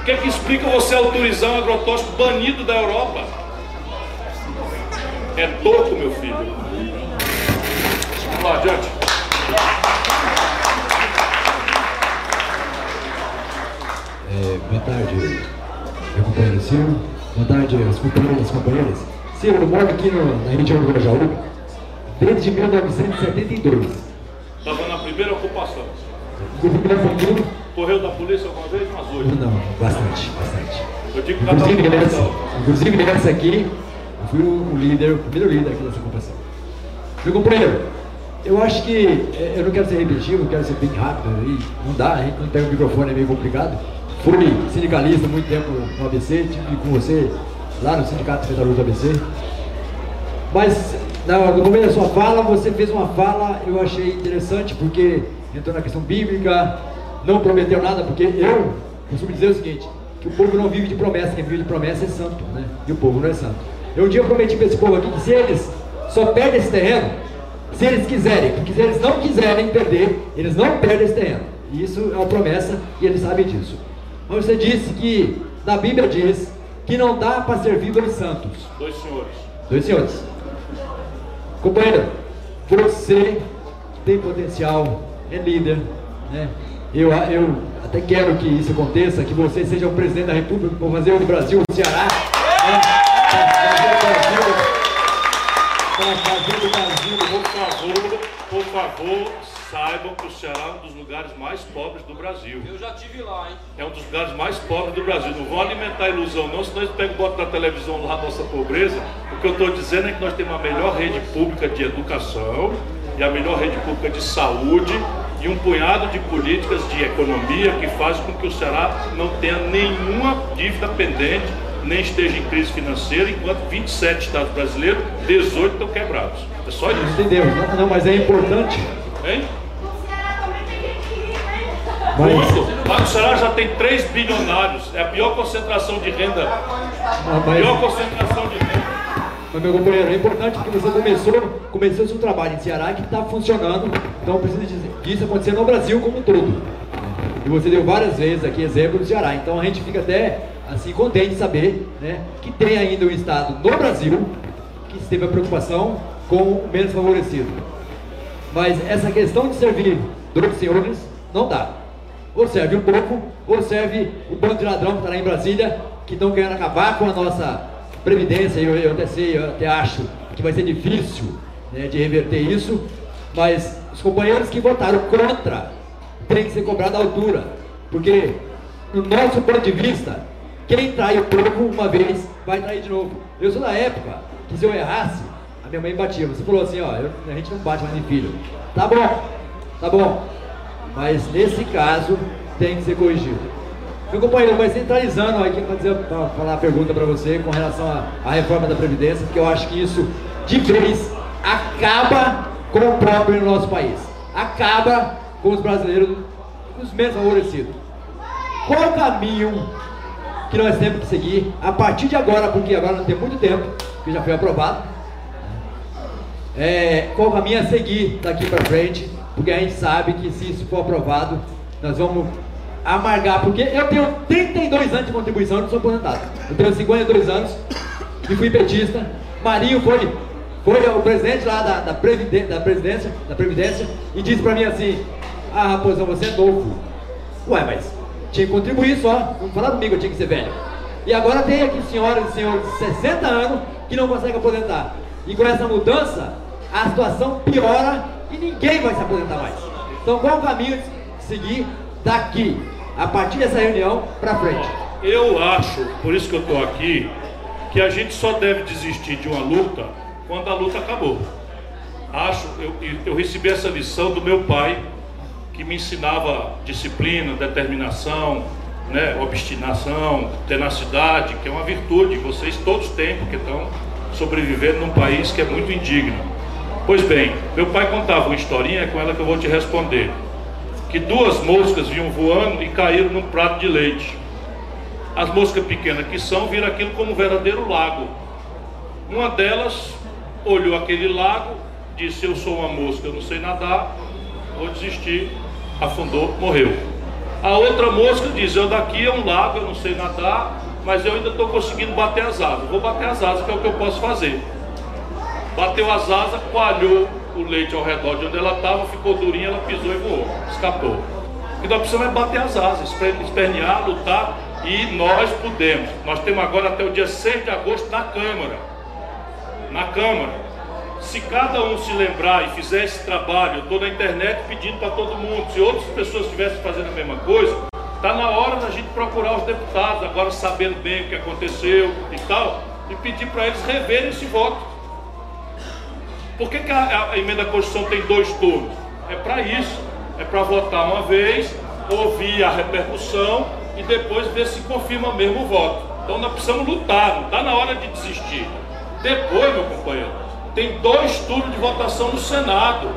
O que é que explica você autorizar um agrotóxico banido da Europa? É toco, meu filho. Vamos lá, adiante. É, boa tarde, meu companheiro Ciro. Boa tarde, as companheiras e companheiras. Ciro, eu moro aqui no, na região do Grajaú desde 1972. Estava na primeira ocupação. Governador Correu da polícia alguma vez? Umas oito. Não, bastante, bastante. Eu digo cada Inclusive, um nessa, inclusive nessa aqui, eu fui o líder, o primeiro líder aqui dessa ocupação. Meu companheiro, eu acho que, eh, eu não quero ser repetitivo, eu quero ser bem rápido, aí não dá, a gente não tem o microfone, é meio complicado. Fui sindicalista muito tempo no ABC, tive com você lá no Sindicato de Metalúrgicos do ABC. Mas no momento da sua fala, você fez uma fala, eu achei interessante, porque entrou na questão bíblica, não prometeu nada, porque eu costumo dizer o seguinte, que o povo não vive de promessa, quem vive de promessa é santo, né? E o povo não é santo. Eu um dia prometi para esse povo aqui que se eles só perdem esse terreno, se eles quiserem, porque se eles não quiserem perder, eles não perdem esse terreno. E isso é uma promessa e eles sabem disso. Mas você disse que, na Bíblia diz, que não dá para servir dois santos. Dois senhores. Dois senhores. Companheiro, você tem potencial, é líder, né? Eu, eu até quero que isso aconteça, que você seja o presidente da República, para fazer o Brasil, o Ceará, né? Para fazer o Brasil, por favor, por favor, saibam que o Ceará é um dos lugares mais pobres do Brasil. Eu já tive lá, hein? É um dos lugares mais pobres do Brasil. Não vão alimentar a ilusão, não, senão eles pegam e botam na televisão lá a nossa pobreza. O que eu estou dizendo é que nós temos a melhor rede pública de educação e a melhor rede pública de saúde e um punhado de políticas de economia que faz com que o Ceará não tenha nenhuma dívida pendente, nem esteja em crise financeira, enquanto 27 estados brasileiros, 18 estão quebrados. É só isso. Entendeu? Não, não mas é importante. Hein? Mas- Muito. O Ceará já tem 3 bilionários. É a pior concentração de renda. Ah, mas- Pior concentração de renda. Mas, meu companheiro, é importante porque você começou, começou seu trabalho em Ceará que está funcionando, então precisa dizer- disso acontecer no Brasil como um todo. E você deu várias vezes aqui exemplo do Ceará, então a gente fica até assim contente saber né, que tem ainda um estado no Brasil que teve a preocupação com o menos favorecido. Mas essa questão de servir dois senhores não dá. Ou serve o povo, ou serve o bando de ladrão que está lá em Brasília, que estão querendo acabar com a nossa previdência. Eu, eu até sei, eu até acho que vai ser difícil né, de reverter isso, mas os companheiros que votaram contra têm que ser cobrados à altura. Porque, no nosso ponto de vista, quem trai o povo uma vez, vai trair de novo. Eu sou da época que se eu errasse, a minha mãe batia. Você falou assim, ó, eu- a gente não bate mais em filho. Tá bom, tá bom. Mas nesse caso tem que ser corrigido. Meu companheiro, mas centralizando aqui para falar a pergunta para você com relação à reforma da Previdência, porque eu acho que isso de vez acaba com o próprio no nosso país. Acaba com os brasileiros, os menos favorecidos. Qual o caminho que nós temos que seguir a partir de agora, porque agora não tem muito tempo, que já foi aprovado. É, qual caminho a seguir daqui para frente, porque a gente sabe que se isso for aprovado, nós vamos amargar, porque eu tenho 32 anos de contribuição, eu não sou aposentado. Eu tenho 52 anos e fui petista. Marinho foi foi o presidente lá da, da, da, presidência, da Previdência e disse pra mim assim, ah Raposão, você é novo. Ué, mas tinha que contribuir só, não falar comigo, eu tinha que ser velho. E agora tem aqui senhoras e senhores de 60 anos que não conseguem aposentar. E com essa mudança, a situação piora e ninguém vai se aposentar mais. Então qual o caminho de seguir daqui, a partir dessa reunião, para frente? Eu acho, por isso que eu estou aqui, que a gente só deve desistir de uma luta quando a luta acabou. Acho, eu, eu recebi essa lição do meu pai, que me ensinava disciplina, determinação, né, obstinação, tenacidade, que é uma virtude vocês todos têm, porque estão sobrevivendo num país que é muito indigno. Pois bem, meu pai contava uma historinha, com ela que eu vou te responder. Que duas moscas vinham voando e caíram num prato de leite. As moscas pequenas que são viram aquilo como um verdadeiro lago. Uma delas olhou aquele lago, disse: Eu sou uma mosca, eu não sei nadar, vou desistir. Afundou, morreu. A outra mosca diz: Eu daqui é um lago, eu não sei nadar, mas eu ainda estou conseguindo bater as asas. Vou bater as asas, que é o que eu posso fazer. Bateu as asas, coalhou o leite ao redor de onde ela estava, ficou durinha, ela pisou e voou, escapou. O que nós precisamos é bater as asas, espernear, lutar, e nós podemos. Nós temos agora até o dia 6 de agosto na Câmara. Na Câmara. Se cada um se lembrar e fizer esse trabalho, eu estou na internet pedindo para todo mundo, se outras pessoas estivessem fazendo a mesma coisa, está na hora da gente procurar os deputados, agora sabendo bem o que aconteceu e tal, e pedir para eles reverem esse voto. Por que, que a, a emenda da Constituição tem dois turnos? É para isso. É para votar uma vez, ouvir a repercussão e depois ver se confirma mesmo o voto. Então nós precisamos lutar, não está na hora de desistir. Depois, meu companheiro, tem dois turnos de votação no Senado.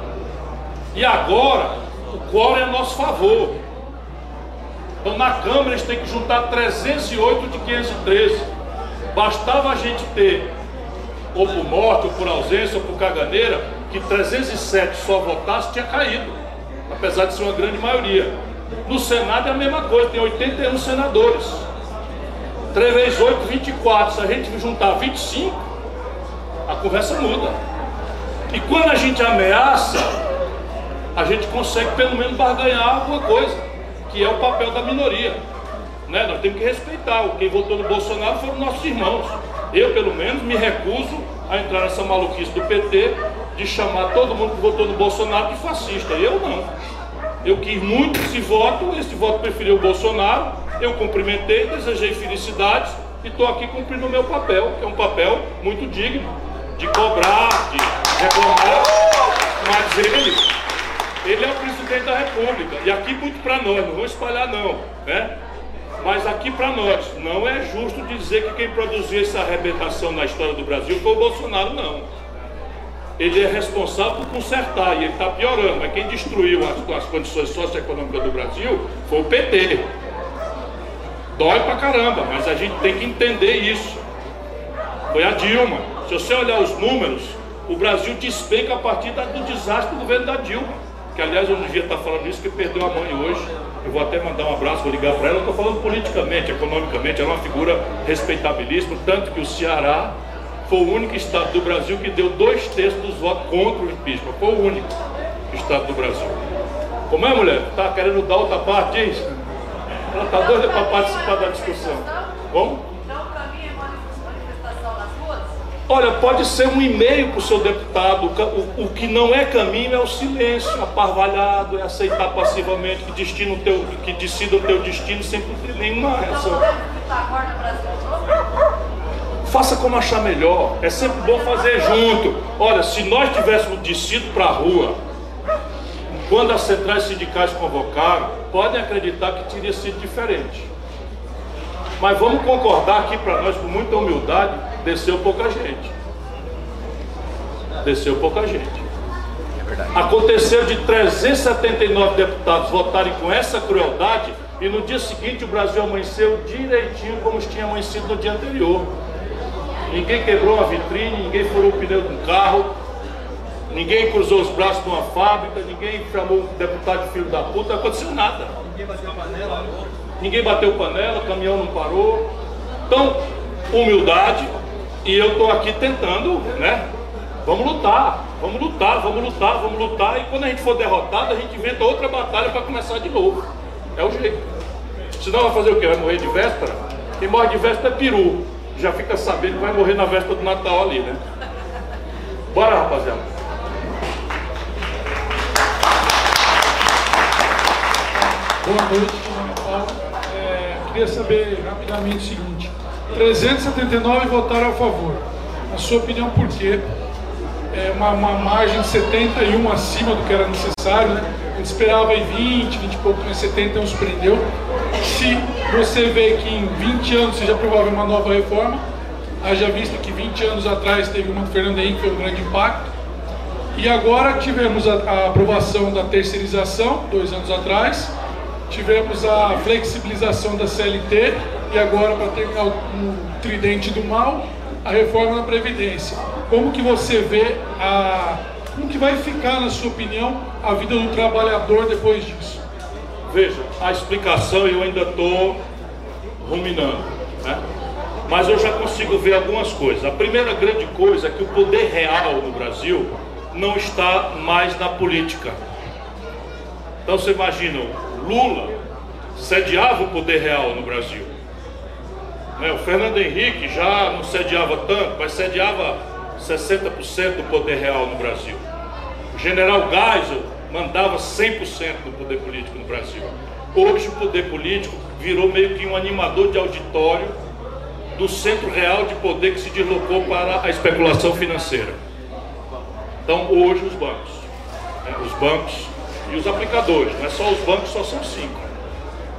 E agora, o quórum é a nosso favor. Então na Câmara eles têm que juntar 308 de 513. Bastava a gente ter, ou por morte, ou por ausência, ou por caganeira, que 307 só votasse, tinha caído. Apesar de ser uma grande maioria. No Senado é a mesma coisa, tem 81 senadores. 3 vezes 8, 24. Se a gente juntar 25, a conversa muda. E quando a gente ameaça, a gente consegue pelo menos barganhar alguma coisa, que é o papel da minoria. Né? Nós temos que respeitar. Quem votou no Bolsonaro foram nossos irmãos. Eu, pelo menos, me recuso a entrar nessa maluquice do PT de chamar todo mundo que votou no Bolsonaro de fascista. Eu não. Eu quis muito esse voto, esse voto preferiu o Bolsonaro, eu cumprimentei, desejei felicidades e estou aqui cumprindo o meu papel, que é um papel muito digno, de cobrar, de reclamar, mas ele, ele é o presidente da República, e aqui muito para nós, não vou espalhar não, né? Mas aqui para nós, não é justo dizer que quem produziu essa arrebentação na história do Brasil foi o Bolsonaro, não ele é responsável por consertar e ele está piorando. Mas quem destruiu as, as, condições socioeconômicas do Brasil foi o PT. Dói pra caramba, mas a gente tem que entender isso. Foi a Dilma. Se você olhar os números, o Brasil despenca a partir do desastre do governo da Dilma. Que aliás eu não devia estar falando isso, que perdeu a mãe hoje. Eu vou até mandar um abraço, vou ligar para ela. Estou falando politicamente, economicamente, ela é uma figura respeitabilíssima, tanto que o Ceará foi o único estado do Brasil que deu dois terços dos votos contra o impeachment. Foi o único estado do Brasil. Como é, mulher? Está querendo dar outra parte disso? Ela está doida para participar da discussão. Como? Olha, pode ser um e-mail para o seu deputado. O, o, que não é caminho é o silêncio, aparvalhado, é aceitar passivamente que, destino teu, que decida o teu destino sem nenhuma reação. Faça como achar melhor. É sempre bom fazer junto. Olha, se nós tivéssemos descido para a rua, quando as centrais sindicais convocaram, podem acreditar que teria sido diferente. Mas vamos concordar aqui para nós, com muita humildade, desceu pouca gente. Desceu pouca gente. É. Aconteceu de 379 deputados votarem com essa crueldade e no dia seguinte o Brasil amanheceu direitinho como tinha amanhecido no dia anterior. Ninguém quebrou uma vitrine, ninguém furou o pneu de um carro, ninguém cruzou os braços numa fábrica, ninguém chamou o deputado de filho da puta, não aconteceu nada. Ninguém bateu panela. Ninguém bateu panela, caminhão não parou. Então, humildade, e eu estou aqui tentando, né? Vamos lutar, vamos lutar, vamos lutar, vamos lutar. E quando a gente for derrotado, a gente inventa outra batalha para começar de novo. É o jeito. Senão vai fazer o quê? Vai morrer de véspera? Quem morre de véspera é peru. Já fica sabendo que vai morrer na véspera do Natal ali, né? Bora, rapaziada. Boa noite, queria saber rapidamente o seguinte: 379 votaram a favor. Na sua opinião, por quê? É uma, uma margem de 71 acima do que era necessário, né? A gente esperava aí 20, 20 e pouco, mas 70 não surpreendeu. Se você vê que em 20 anos seja provável uma nova reforma, haja visto que 20 anos atrás teve uma do Fernando Henrique, foi um grande impacto. E agora tivemos a, a aprovação da terceirização, dois anos atrás, tivemos a flexibilização da CLT e agora, para terminar o tridente do mal, a reforma da Previdência. Como que você vê a... Como que vai ficar, na sua opinião, a vida do trabalhador depois disso? Veja, a explicação eu ainda estou ruminando, né? mas eu já consigo ver algumas coisas. A primeira grande coisa é que o poder real no Brasil não está mais na política. Então você imagina, Lula sediava o poder real no Brasil. Né? O Fernando Henrique já não sediava tanto, mas sediava 60% do poder real no Brasil. O general Geisel mandava 100% do poder político no Brasil. Hoje o poder político virou meio que um animador de auditório do centro real de poder que se deslocou para a especulação financeira. Então hoje os bancos, né? os bancos e os aplicadores, não é só os bancos, só são cinco.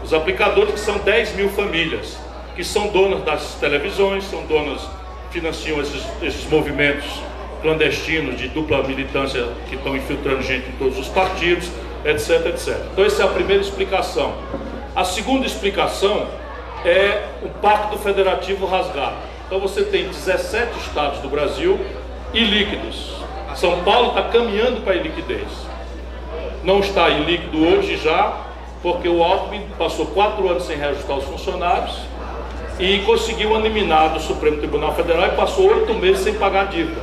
Os aplicadores que são 10 mil famílias, que são donas das televisões, são donas, financiam esses, esses movimentos clandestinos de dupla militância que estão infiltrando gente em todos os partidos, etc, etc. Então essa é a primeira explicação. A segunda explicação é o Pacto Federativo rasgado. Então você tem 17 estados do Brasil ilíquidos. São Paulo está caminhando para a iliquidez. Não está ilíquido hoje já, porque o Alckmin passou quatro anos sem reajustar os funcionários e conseguiu uma liminar do Supremo Tribunal Federal e passou oito meses sem pagar a dívida.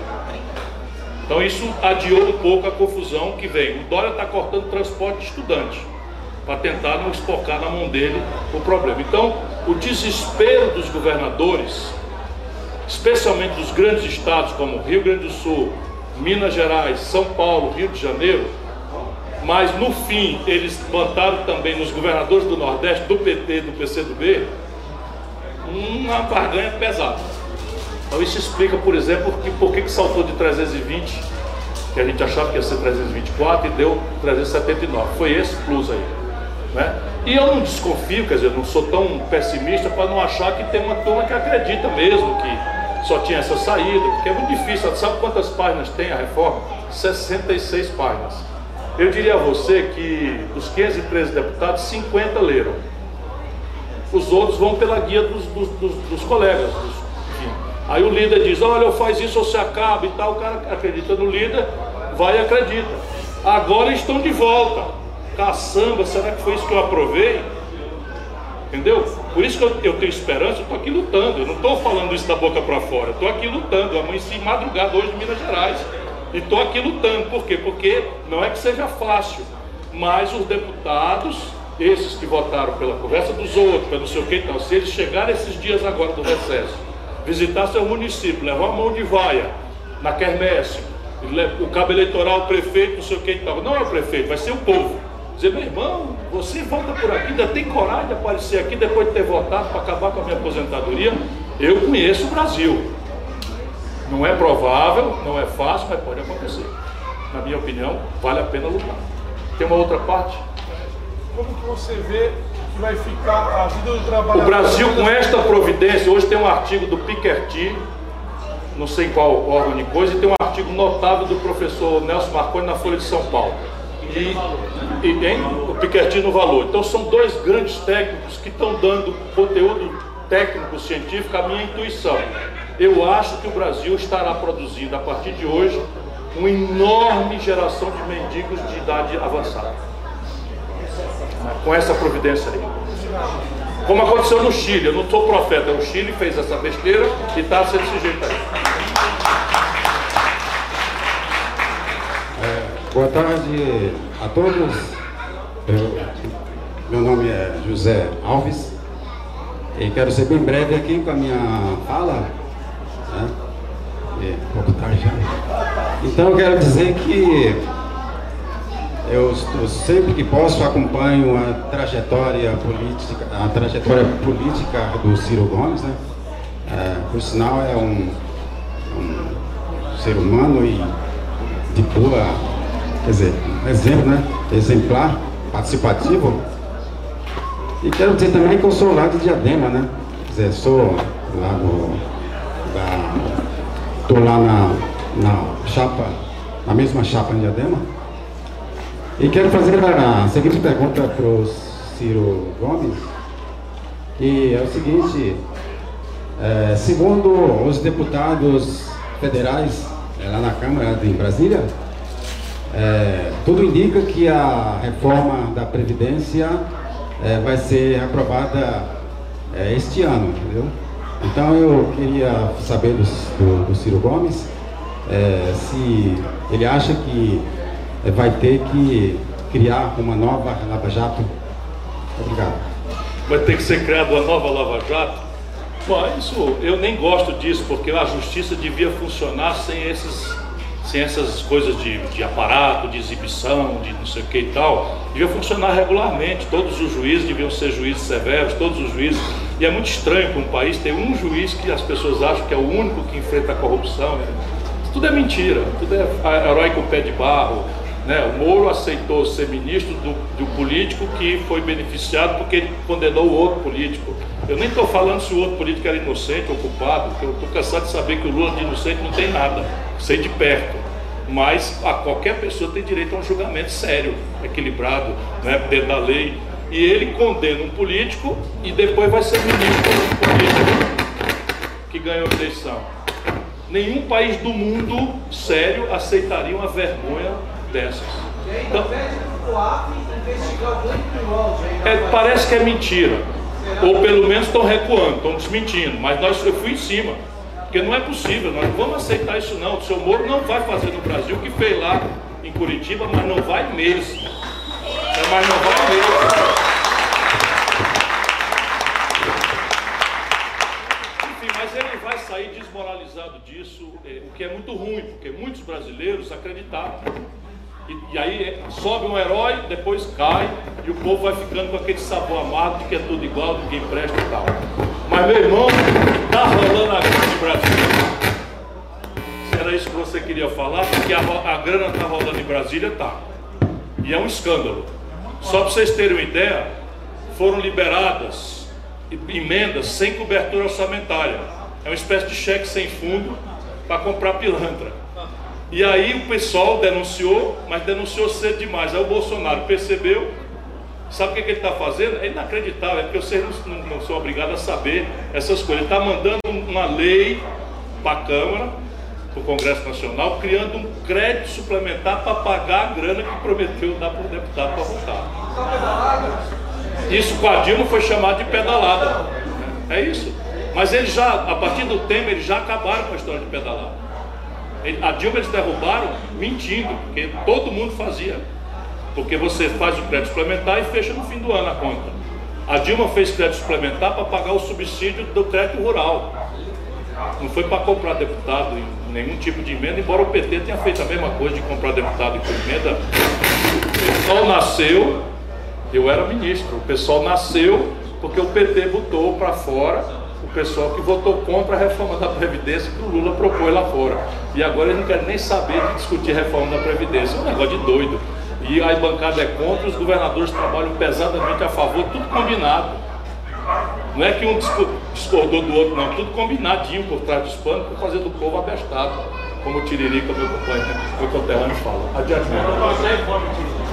Então isso adiou um pouco a confusão que vem. O Dória está cortando transporte de estudante para tentar não espocar na mão dele o problema. Então, o desespero dos governadores, especialmente dos grandes estados como Rio Grande do Sul, Minas Gerais, São Paulo, Rio de Janeiro, mas no fim eles botaram também nos governadores do Nordeste, do PT do PCdoB, uma barganha pesada. Então isso explica, por exemplo, que, por que, que saltou de 320, que a gente achava que ia ser 324 e deu 379. Foi esse plus aí. Né? E eu não desconfio, quer dizer, não sou tão pessimista para não achar que tem uma turma que acredita mesmo que só tinha essa saída, porque é muito difícil. Sabe quantas páginas tem a reforma? 66 páginas. Eu diria a você que dos 513 deputados, 50 leram. Os outros vão pela guia dos, dos, dos, dos colegas. Aí o líder diz, olha, eu faz isso, você acaba e tal. O cara acredita no líder, vai e acredita. Agora estão de volta. Caçamba, será que foi isso que eu aprovei? Entendeu? Por isso que eu, eu tenho esperança, eu estou aqui lutando. Eu não estou falando isso da boca para fora. Estou aqui lutando. Eu amanheci madrugada hoje em Minas Gerais. Estou aqui lutando. Por quê? Porque não é que seja fácil. Mas os deputados, esses que votaram pela conversa dos outros, pelo seu que então, se eles chegarem esses dias agora do recesso, visitar seu município, levar uma mão de vaia na quermesse, o cabo eleitoral, o prefeito, não sei o que tal. Não é o prefeito, vai ser o povo. Dizer, meu irmão, você volta por aqui, ainda tem coragem de aparecer aqui depois de ter votado para acabar com a minha aposentadoria? Eu conheço o Brasil. Não é provável, não é fácil, mas pode acontecer. Na minha opinião, vale a pena lutar. Tem uma outra parte? Como que você vê que vai ficar a vida do trabalhador? O Brasil, com esta providência, hoje tem um artigo do Piketty, não sei qual órgão de coisa, e tem um artigo notável do professor Nelson Marconi na Folha de São Paulo. E, e hein? o Piketty no valor. Então são dois grandes técnicos que estão dando conteúdo técnico, científico, à minha intuição. Eu acho que o Brasil estará produzindo, a partir de hoje, uma enorme geração de mendigos de idade avançada. Com essa providência aí. Como aconteceu no Chile, eu não sou profeta, o Chile fez essa besteira e está sendo desse jeito aí. Boa tarde a todos. Eu, meu nome é José Alves e quero ser bem breve aqui com a minha fala. Né? E. Então eu quero dizer que eu, eu, sempre que posso acompanho a trajetória política, a trajetória política do Ciro Gomes, né? É, por sinal é um, um ser humano e de boa, quer dizer, um exemplo, né? Exemplar, participativo. E quero dizer também que eu sou lá de Diadema, né? Quer dizer, sou lá no. Estou lá na, na chapa, na mesma chapa em Diadema. E quero fazer a seguinte pergunta para o Ciro Gomes, que é o seguinte, é, segundo os deputados federais é, lá na Câmara em Brasília, é, tudo indica que a reforma da Previdência vai ser aprovada este ano, entendeu? Então eu queria saber do, do, do Ciro Gomes é, se ele acha que vai ter que criar uma nova Lava Jato. Obrigado. Vai ter que ser criada uma nova Lava Jato? Bom, isso eu nem gosto disso, porque a justiça devia funcionar sem esses sem essas coisas de, de aparato, de exibição, de não sei o que e tal, devia funcionar regularmente. Todos os juízes deviam ser juízes severos, todos os juízes. E é muito estranho para um país ter um juiz que as pessoas acham que é o único que enfrenta a corrupção. Tudo é mentira, tudo é herói com pé de barro. Né? O Moro aceitou ser ministro do, do político que foi beneficiado porque ele condenou o outro político. Eu nem estou falando se o outro político era inocente ou culpado, porque eu estou cansado de saber que o Lula de inocente não tem nada, sei de perto. Mas a qualquer pessoa tem direito a um julgamento sério, equilibrado, né, dentro da lei. E ele condena um político e depois vai ser ministro do político que ganhou a eleição. Nenhum país do mundo sério aceitaria uma vergonha dessas. Então, é, parece que é mentira. Ou pelo menos estão recuando, estão desmentindo. Mas nós, eu fui em cima. Porque não é possível, nós não vamos aceitar isso não. O seu Moro não vai fazer no Brasil o que fez lá em Curitiba, mas não vai mesmo. Mas não vai. Enfim, mas ele vai sair desmoralizado disso, é, o que é muito ruim, porque muitos brasileiros acreditaram. E, e, aí é, sobe um herói, depois cai, e o povo vai ficando com aquele sabor amargo de que é tudo igual, ninguém presta e tal. Mas meu irmão, está rolando a grana no Brasil. Se era isso que você queria falar, porque a, a grana está rolando em Brasília, tá. E é um escândalo. Só para vocês terem uma ideia, foram liberadas emendas sem cobertura orçamentária. É uma espécie de cheque sem fundo para comprar pilantra. E aí o pessoal denunciou, mas denunciou cedo demais. Aí o Bolsonaro percebeu, sabe o que, que ele está fazendo? É inacreditável, é porque vocês não, não, não são obrigados a saber essas coisas. Ele está mandando uma lei para a Câmara, para o Congresso Nacional, criando um crédito suplementar para pagar a grana que prometeu dar para o deputado para votar. Isso com a Dilma foi chamado de pedalada. É isso. Mas eles já, a partir do tema, eles já acabaram com a história de pedalada. A Dilma eles derrubaram mentindo, porque todo mundo fazia. Porque você faz o crédito suplementar e fecha no fim do ano a conta. A Dilma fez crédito suplementar para pagar o subsídio do crédito rural. Não foi para comprar deputado em nenhum tipo de emenda, embora o PT tenha feito a mesma coisa de comprar deputado com emenda. O pessoal nasceu, eu era ministro, o pessoal nasceu porque o PT botou para fora pessoal que votou contra a reforma da Previdência que o Lula propôs lá fora. E agora eles não querem nem saber de discutir a reforma da Previdência. É um negócio de doido. E a bancada é contra, os governadores trabalham pesadamente a favor, tudo combinado. Não é que um discordou do outro, não, tudo combinadinho por trás dos panos para fazer do povo abestado, como o Tiririca, meu companheiro, meu conterrâneo fala. Adiante,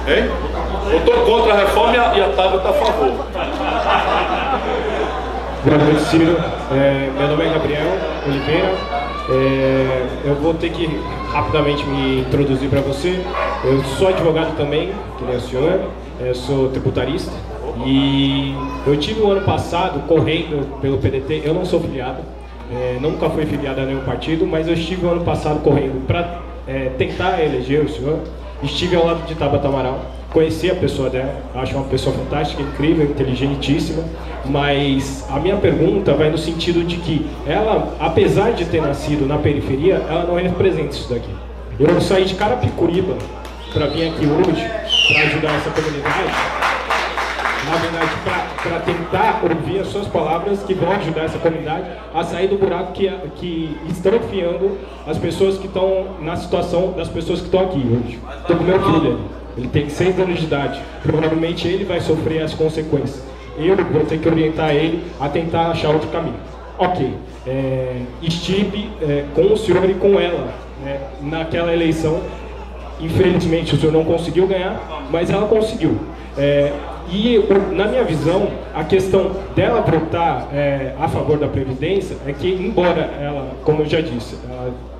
Hein? Eu estou contra a reforma e a, a Tábua está a favor. Boa noite, Ciro. É, meu nome é Gabriel Oliveira. É, eu vou ter que rapidamente me introduzir para você. Eu sou advogado também, que nem o senhor. Eu sou tributarista. E eu tive o ano passado correndo pelo PDT. Eu não sou filiado, é, nunca fui filiado a nenhum partido, mas eu estive o ano passado correndo para é, tentar eleger o senhor Estive ao lado de Tabata Amaral, conheci a pessoa dela, acho uma pessoa fantástica, incrível, inteligentíssima, mas a minha pergunta vai no sentido de que ela, apesar de ter nascido na periferia, ela não representa isso daqui. Eu saí de Carapicuíba para vir aqui hoje para ajudar essa comunidade, na verdade, para tentar ouvir as suas palavras que vão ajudar essa comunidade a sair do buraco que, que estão enfiando as pessoas que estão na situação das pessoas que estão aqui hoje. Estou com meu filho ali. Ele tem 6 anos de idade. Provavelmente ele vai sofrer as consequências. Eu vou ter que orientar ele a tentar achar outro caminho. Ok. É, estive é, com o senhor e com ela né, naquela eleição. Infelizmente o senhor não conseguiu ganhar, mas ela conseguiu. É, e na minha visão, a questão dela votar é, a favor da Previdência é que, embora ela, como eu já disse,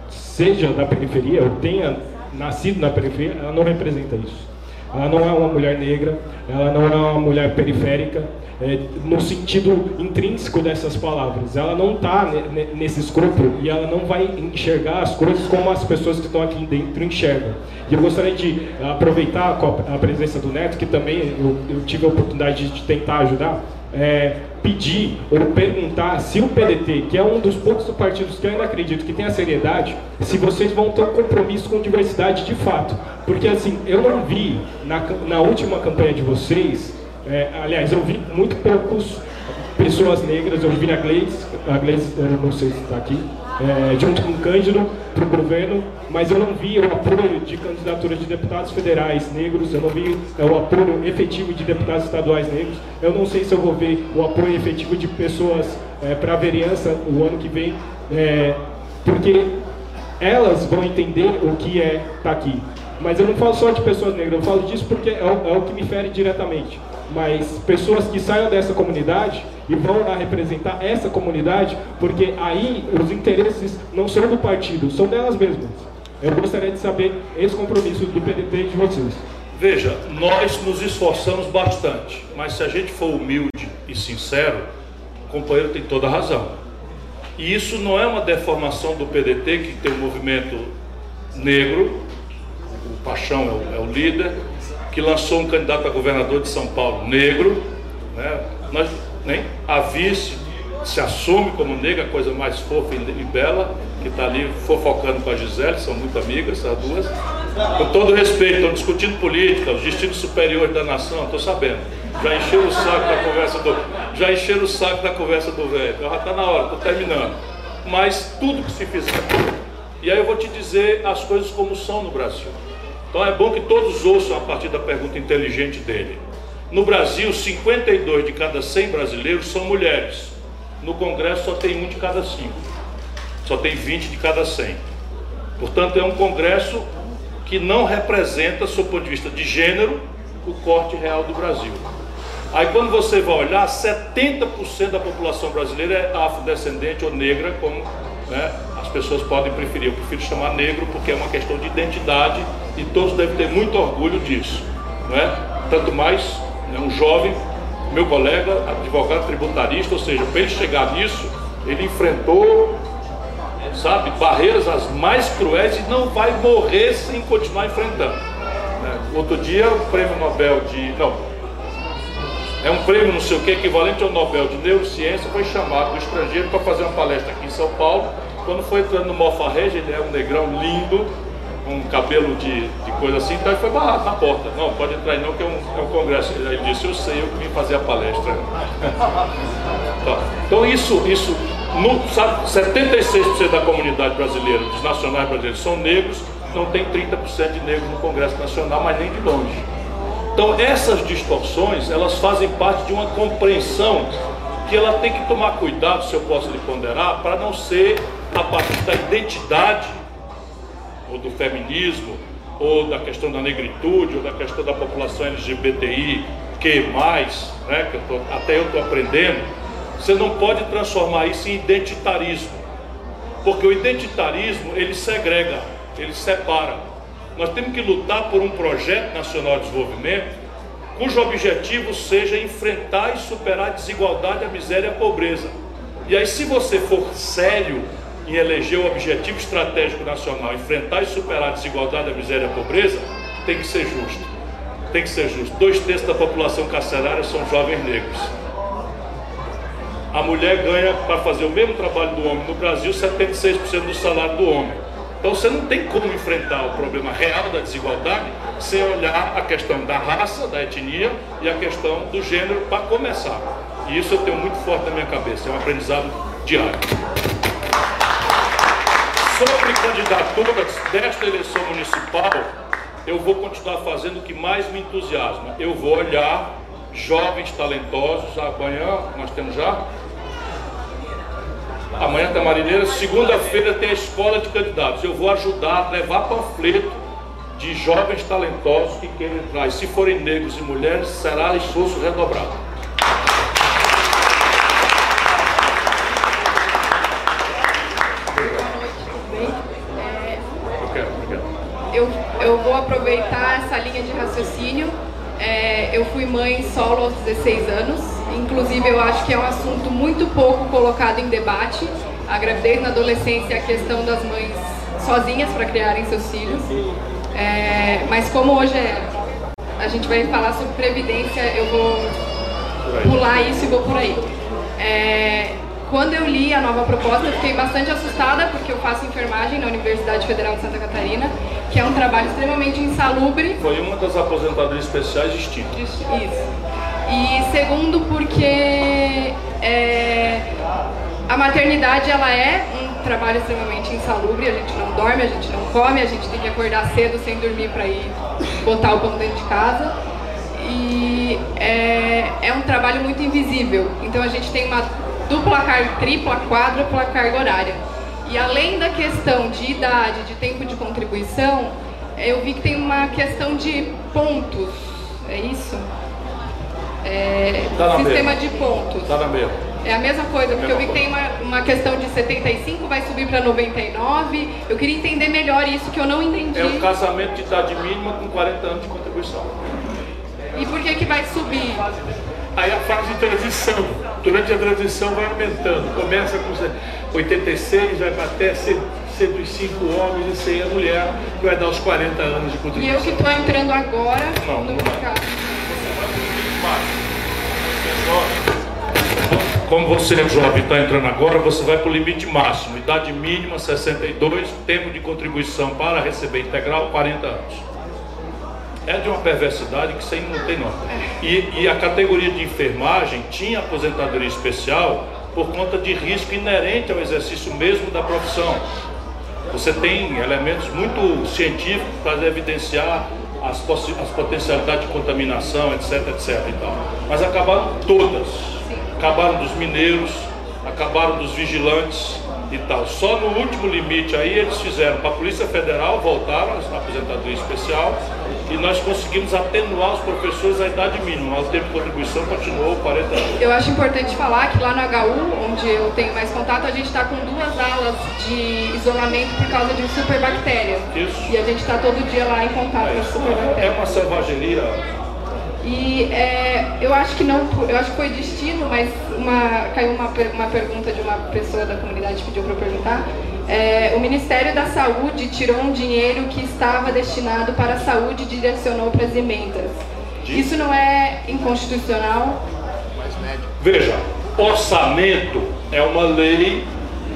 seja da periferia, ou tenha nascido na periferia, ela não representa isso. Ela não é uma mulher negra, ela não é uma mulher periférica, é, no sentido intrínseco dessas palavras. Ela não está nesse escrúpulo e ela não vai enxergar as coisas como as pessoas que estão aqui dentro enxergam. E eu gostaria de aproveitar a presença do Neto, que também eu, eu tive a oportunidade de tentar ajudar, é, pedir ou perguntar se o PDT, que é um dos poucos partidos que eu ainda acredito que tem a seriedade, se vocês vão ter um compromisso com diversidade de fato. Porque assim, eu não vi na, na última campanha de vocês, é, aliás, eu vi muito poucos pessoas negras, eu vi a Gleice, a Gleice, eu não sei se está aqui, é, junto com Cândido para o governo, mas eu não vi o apoio de candidatura de deputados federais negros, eu não vi é, o apoio efetivo de deputados estaduais negros, eu não sei se eu vou ver o apoio efetivo de pessoas é, para a vereança o ano que vem, porque elas vão entender o que é estar tá aqui. Mas eu não falo só de pessoas negras, eu falo disso porque é o, é o que me fere diretamente mas pessoas que saiam dessa comunidade e vão lá representar essa comunidade, porque aí os interesses não são do partido, são delas mesmas. Eu gostaria de saber esse compromisso do PDT e de vocês. Veja, nós nos esforçamos bastante, mas se a gente for humilde e sincero, o companheiro tem toda a razão. E isso não é uma deformação do PDT, que tem um movimento negro, o Paixão é o, é o líder, que lançou um candidato a governador de São Paulo negro, né? Nós, nem a vice se assume como negra, coisa mais fofa e bela, que está ali fofocando com a Gisele, são muito amigas as duas. Com todo respeito, estão discutindo política, os destinos superiores da nação, estou sabendo. Já encheram o saco da conversa do. Já encheram o saco da conversa do velho. Já está na hora, estou terminando. Mas tudo que se fizer. E aí eu vou te dizer as coisas como são no Brasil. Então é bom que todos ouçam a partir da pergunta inteligente dele. No Brasil, 52 de cada 100 brasileiros são mulheres. No Congresso só tem um de cada cinco. Só tem 20 de cada 100. Portanto, é um Congresso que não representa, do ponto de vista de gênero, o corte real do Brasil. Aí quando você vai olhar, 70% da população brasileira é afrodescendente ou negra, como né, as pessoas podem preferir. Eu prefiro chamar negro porque é uma questão de identidade e todos devem ter muito orgulho disso. Não é? Tanto mais né, um jovem, meu colega, advogado tributarista, ou seja, para ele chegar nisso, ele enfrentou, sabe, barreiras as mais cruéis e não vai morrer sem continuar enfrentando. Né? Outro dia, o prêmio Nobel de. Não, é um prêmio não sei o que, equivalente ao Nobel de Neurociência, foi chamado do estrangeiro para fazer uma palestra aqui em São Paulo. Quando foi entrando no Mofarrege, ele é um negrão lindo, com cabelo de, de coisa assim, então ele foi barrado na porta. Não, pode entrar aí não, que é um, é um congresso. Ele disse, eu sei, eu vim fazer a palestra. tá. Então isso, isso no, sabe, 76% da comunidade brasileira, dos nacionais brasileiros, são negros, não tem 30% de negros no Congresso Nacional, mas nem de longe. Então essas distorções, elas fazem parte de uma compreensão que ela tem que tomar cuidado, se eu posso lhe ponderar, para não ser a partir da identidade ou do feminismo, ou da questão da negritude, ou da questão da população LGBTI, que mais, né, que eu tô, até eu estou aprendendo, você não pode transformar isso em identitarismo, porque o identitarismo ele segrega, ele separa. Nós temos que lutar por um projeto nacional de desenvolvimento cujo objetivo seja enfrentar e superar a desigualdade, a miséria e a pobreza. E aí, se você for sério em eleger o objetivo estratégico nacional, enfrentar e superar a desigualdade, a miséria e a pobreza, tem que ser justo. Tem que ser justo. Dois terços da população carcerária são jovens negros. A mulher ganha, para fazer o mesmo trabalho do homem no Brasil, 76% do salário do homem. Então você não tem como enfrentar o problema real da desigualdade sem olhar a questão da raça, da etnia e a questão do gênero para começar. E isso eu tenho muito forte na minha cabeça, é um aprendizado diário. Sobre candidaturas desta eleição municipal, eu vou continuar fazendo o que mais me entusiasma. Eu vou olhar jovens talentosos, amanhã nós temos já Amanhã tem Marineira, segunda-feira tem a escola de candidatos. Eu vou ajudar a levar panfleto de jovens talentosos que querem entrar. E se forem negros e mulheres, será esforço redobrado. Eu, vou aproveitar essa linha de raciocínio. É, eu fui mãe solo aos 16 anos Inclusive, eu acho que é um assunto muito pouco colocado em debate. A gravidez na adolescência e a questão das mães sozinhas para criarem seus filhos. É, mas como hoje é, a gente vai falar sobre previdência, eu vou pular isso e vou por aí. É, quando eu li a nova proposta, eu fiquei bastante assustada, porque eu faço enfermagem na Universidade Federal de Santa Catarina, que é um trabalho extremamente insalubre. Foi uma das aposentadorias especiais extintas. Isso. E segundo porque é, a maternidade ela é um trabalho extremamente insalubre, a gente não dorme, a gente não come, a gente tem que acordar cedo sem dormir para ir botar o pão dentro de casa. E é, é um trabalho muito invisível. Então a gente tem uma dupla carga, tripla, quádrupla carga horária. E além da questão de idade, de tempo de contribuição, eu vi que tem uma questão de pontos. É isso? é, tá sistema de pontos. Tá na mesma. É a mesma coisa, porque mesma eu vi que tem uma, uma questão de 75, vai subir para 99. Eu queria entender melhor isso que eu não entendi. É um casamento de idade mínima com 40 anos de contribuição. E por que que vai subir? Aí a fase de transição. Durante a transição vai aumentando. Começa com 86, vai até 105 homens e 100 a mulher, que vai dar os 40 anos de contribuição. E eu que estou entrando agora não, no mercado. Como você é jovem e está entrando agora, você vai para o limite máximo. Idade mínima 62, tempo de contribuição para receber integral 40 anos. É de uma perversidade que sem não tem nota. E, e a categoria de enfermagem tinha aposentadoria especial por conta de risco inerente ao exercício mesmo da profissão. Você tem elementos muito científicos para evidenciar as, as potencialidades de contaminação, etc, etc e tal. Mas acabaram todas. Acabaram dos mineiros, acabaram dos vigilantes e tal. Só no último limite aí eles fizeram para a Polícia Federal, voltaram a aposentadoria especial e nós conseguimos atenuar os professores à idade mínima, mas o tempo de contribuição continuou 40 anos. Eu acho importante falar que lá no HU, onde eu tenho mais contato, a gente está com duas alas de isolamento por causa de superbactéria. Isso. E a gente está todo dia lá em contato é, com a superbactéria. É uma selvageria e é, eu acho que não, eu acho que foi destino, mas uma, caiu uma, uma pergunta de uma pessoa da comunidade que pediu para eu perguntar. É, o Ministério da Saúde tirou um dinheiro que estava destinado para a saúde e direcionou para as emendas. Isso não é inconstitucional? Veja, orçamento é uma lei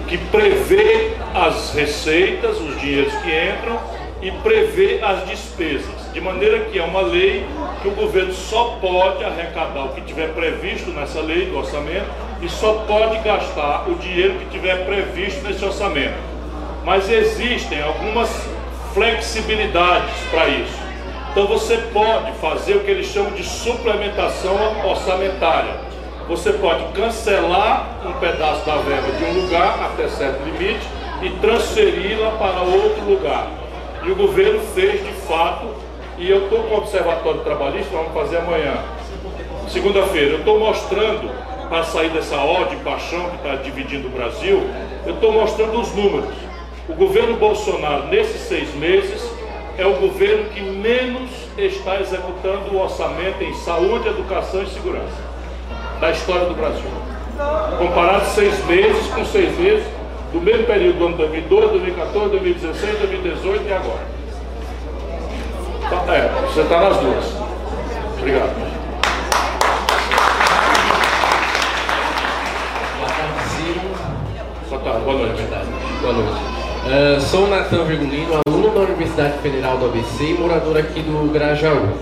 que prevê as receitas, os dinheiros que entram e prevê as despesas. De maneira que é uma lei que o governo só pode arrecadar o que tiver previsto nessa lei do orçamento e só pode gastar o dinheiro que tiver previsto nesse orçamento. Mas existem algumas flexibilidades para isso. Então você pode fazer o que eles chamam de suplementação orçamentária. Você pode cancelar um pedaço da verba de um lugar até certo limite e transferi-la para outro lugar. E o governo fez de fato e eu estou com o Observatório Trabalhista, vamos fazer amanhã, segunda-feira. Eu estou mostrando, para sair dessa ódio e paixão que está dividindo o Brasil, eu estou mostrando os números. O governo Bolsonaro, nesses seis meses, é o governo que menos está executando o orçamento em saúde, educação e segurança da história do Brasil. Comparado seis meses com seis meses do mesmo período do ano 2012, 2014, 2016, 2018 e agora. Tá, é, você está nas duas. Obrigado. Boa tarde, boa noite. Boa noite. Uh, sou Natan Virgulino, aluno da Universidade Federal do ABC e morador aqui do Grajaú.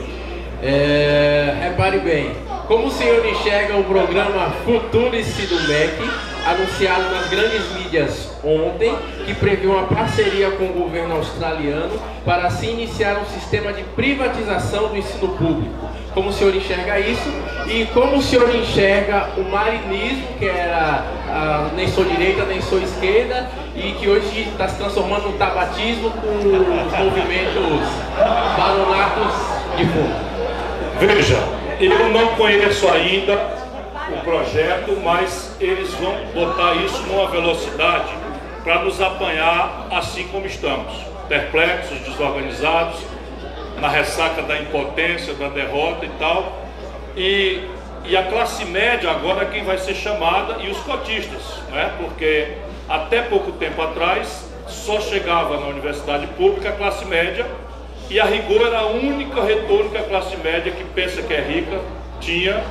É, repare bem, como o senhor enxerga o programa Futurice do MEC, anunciado nas grandes mídias ontem, que prevê uma parceria com o governo australiano para se iniciar um sistema de privatização do ensino público? Como o senhor enxerga isso? E como o senhor enxerga o marinismo, que era ah, nem sou direita, nem sou esquerda, e que hoje está se transformando no tabatismo com os movimentos baronatos de fundo? Veja, eu não conheço ainda o projeto, mas eles vão botar isso numa velocidade para nos apanhar assim como estamos, perplexos, desorganizados, na ressaca da impotência, da derrota e tal. E, e a classe média agora é quem vai ser chamada e os cotistas, né? porque até pouco tempo atrás só chegava na universidade pública a classe média e a rigor era a única retorno que a classe média que pensa que é rica tinha,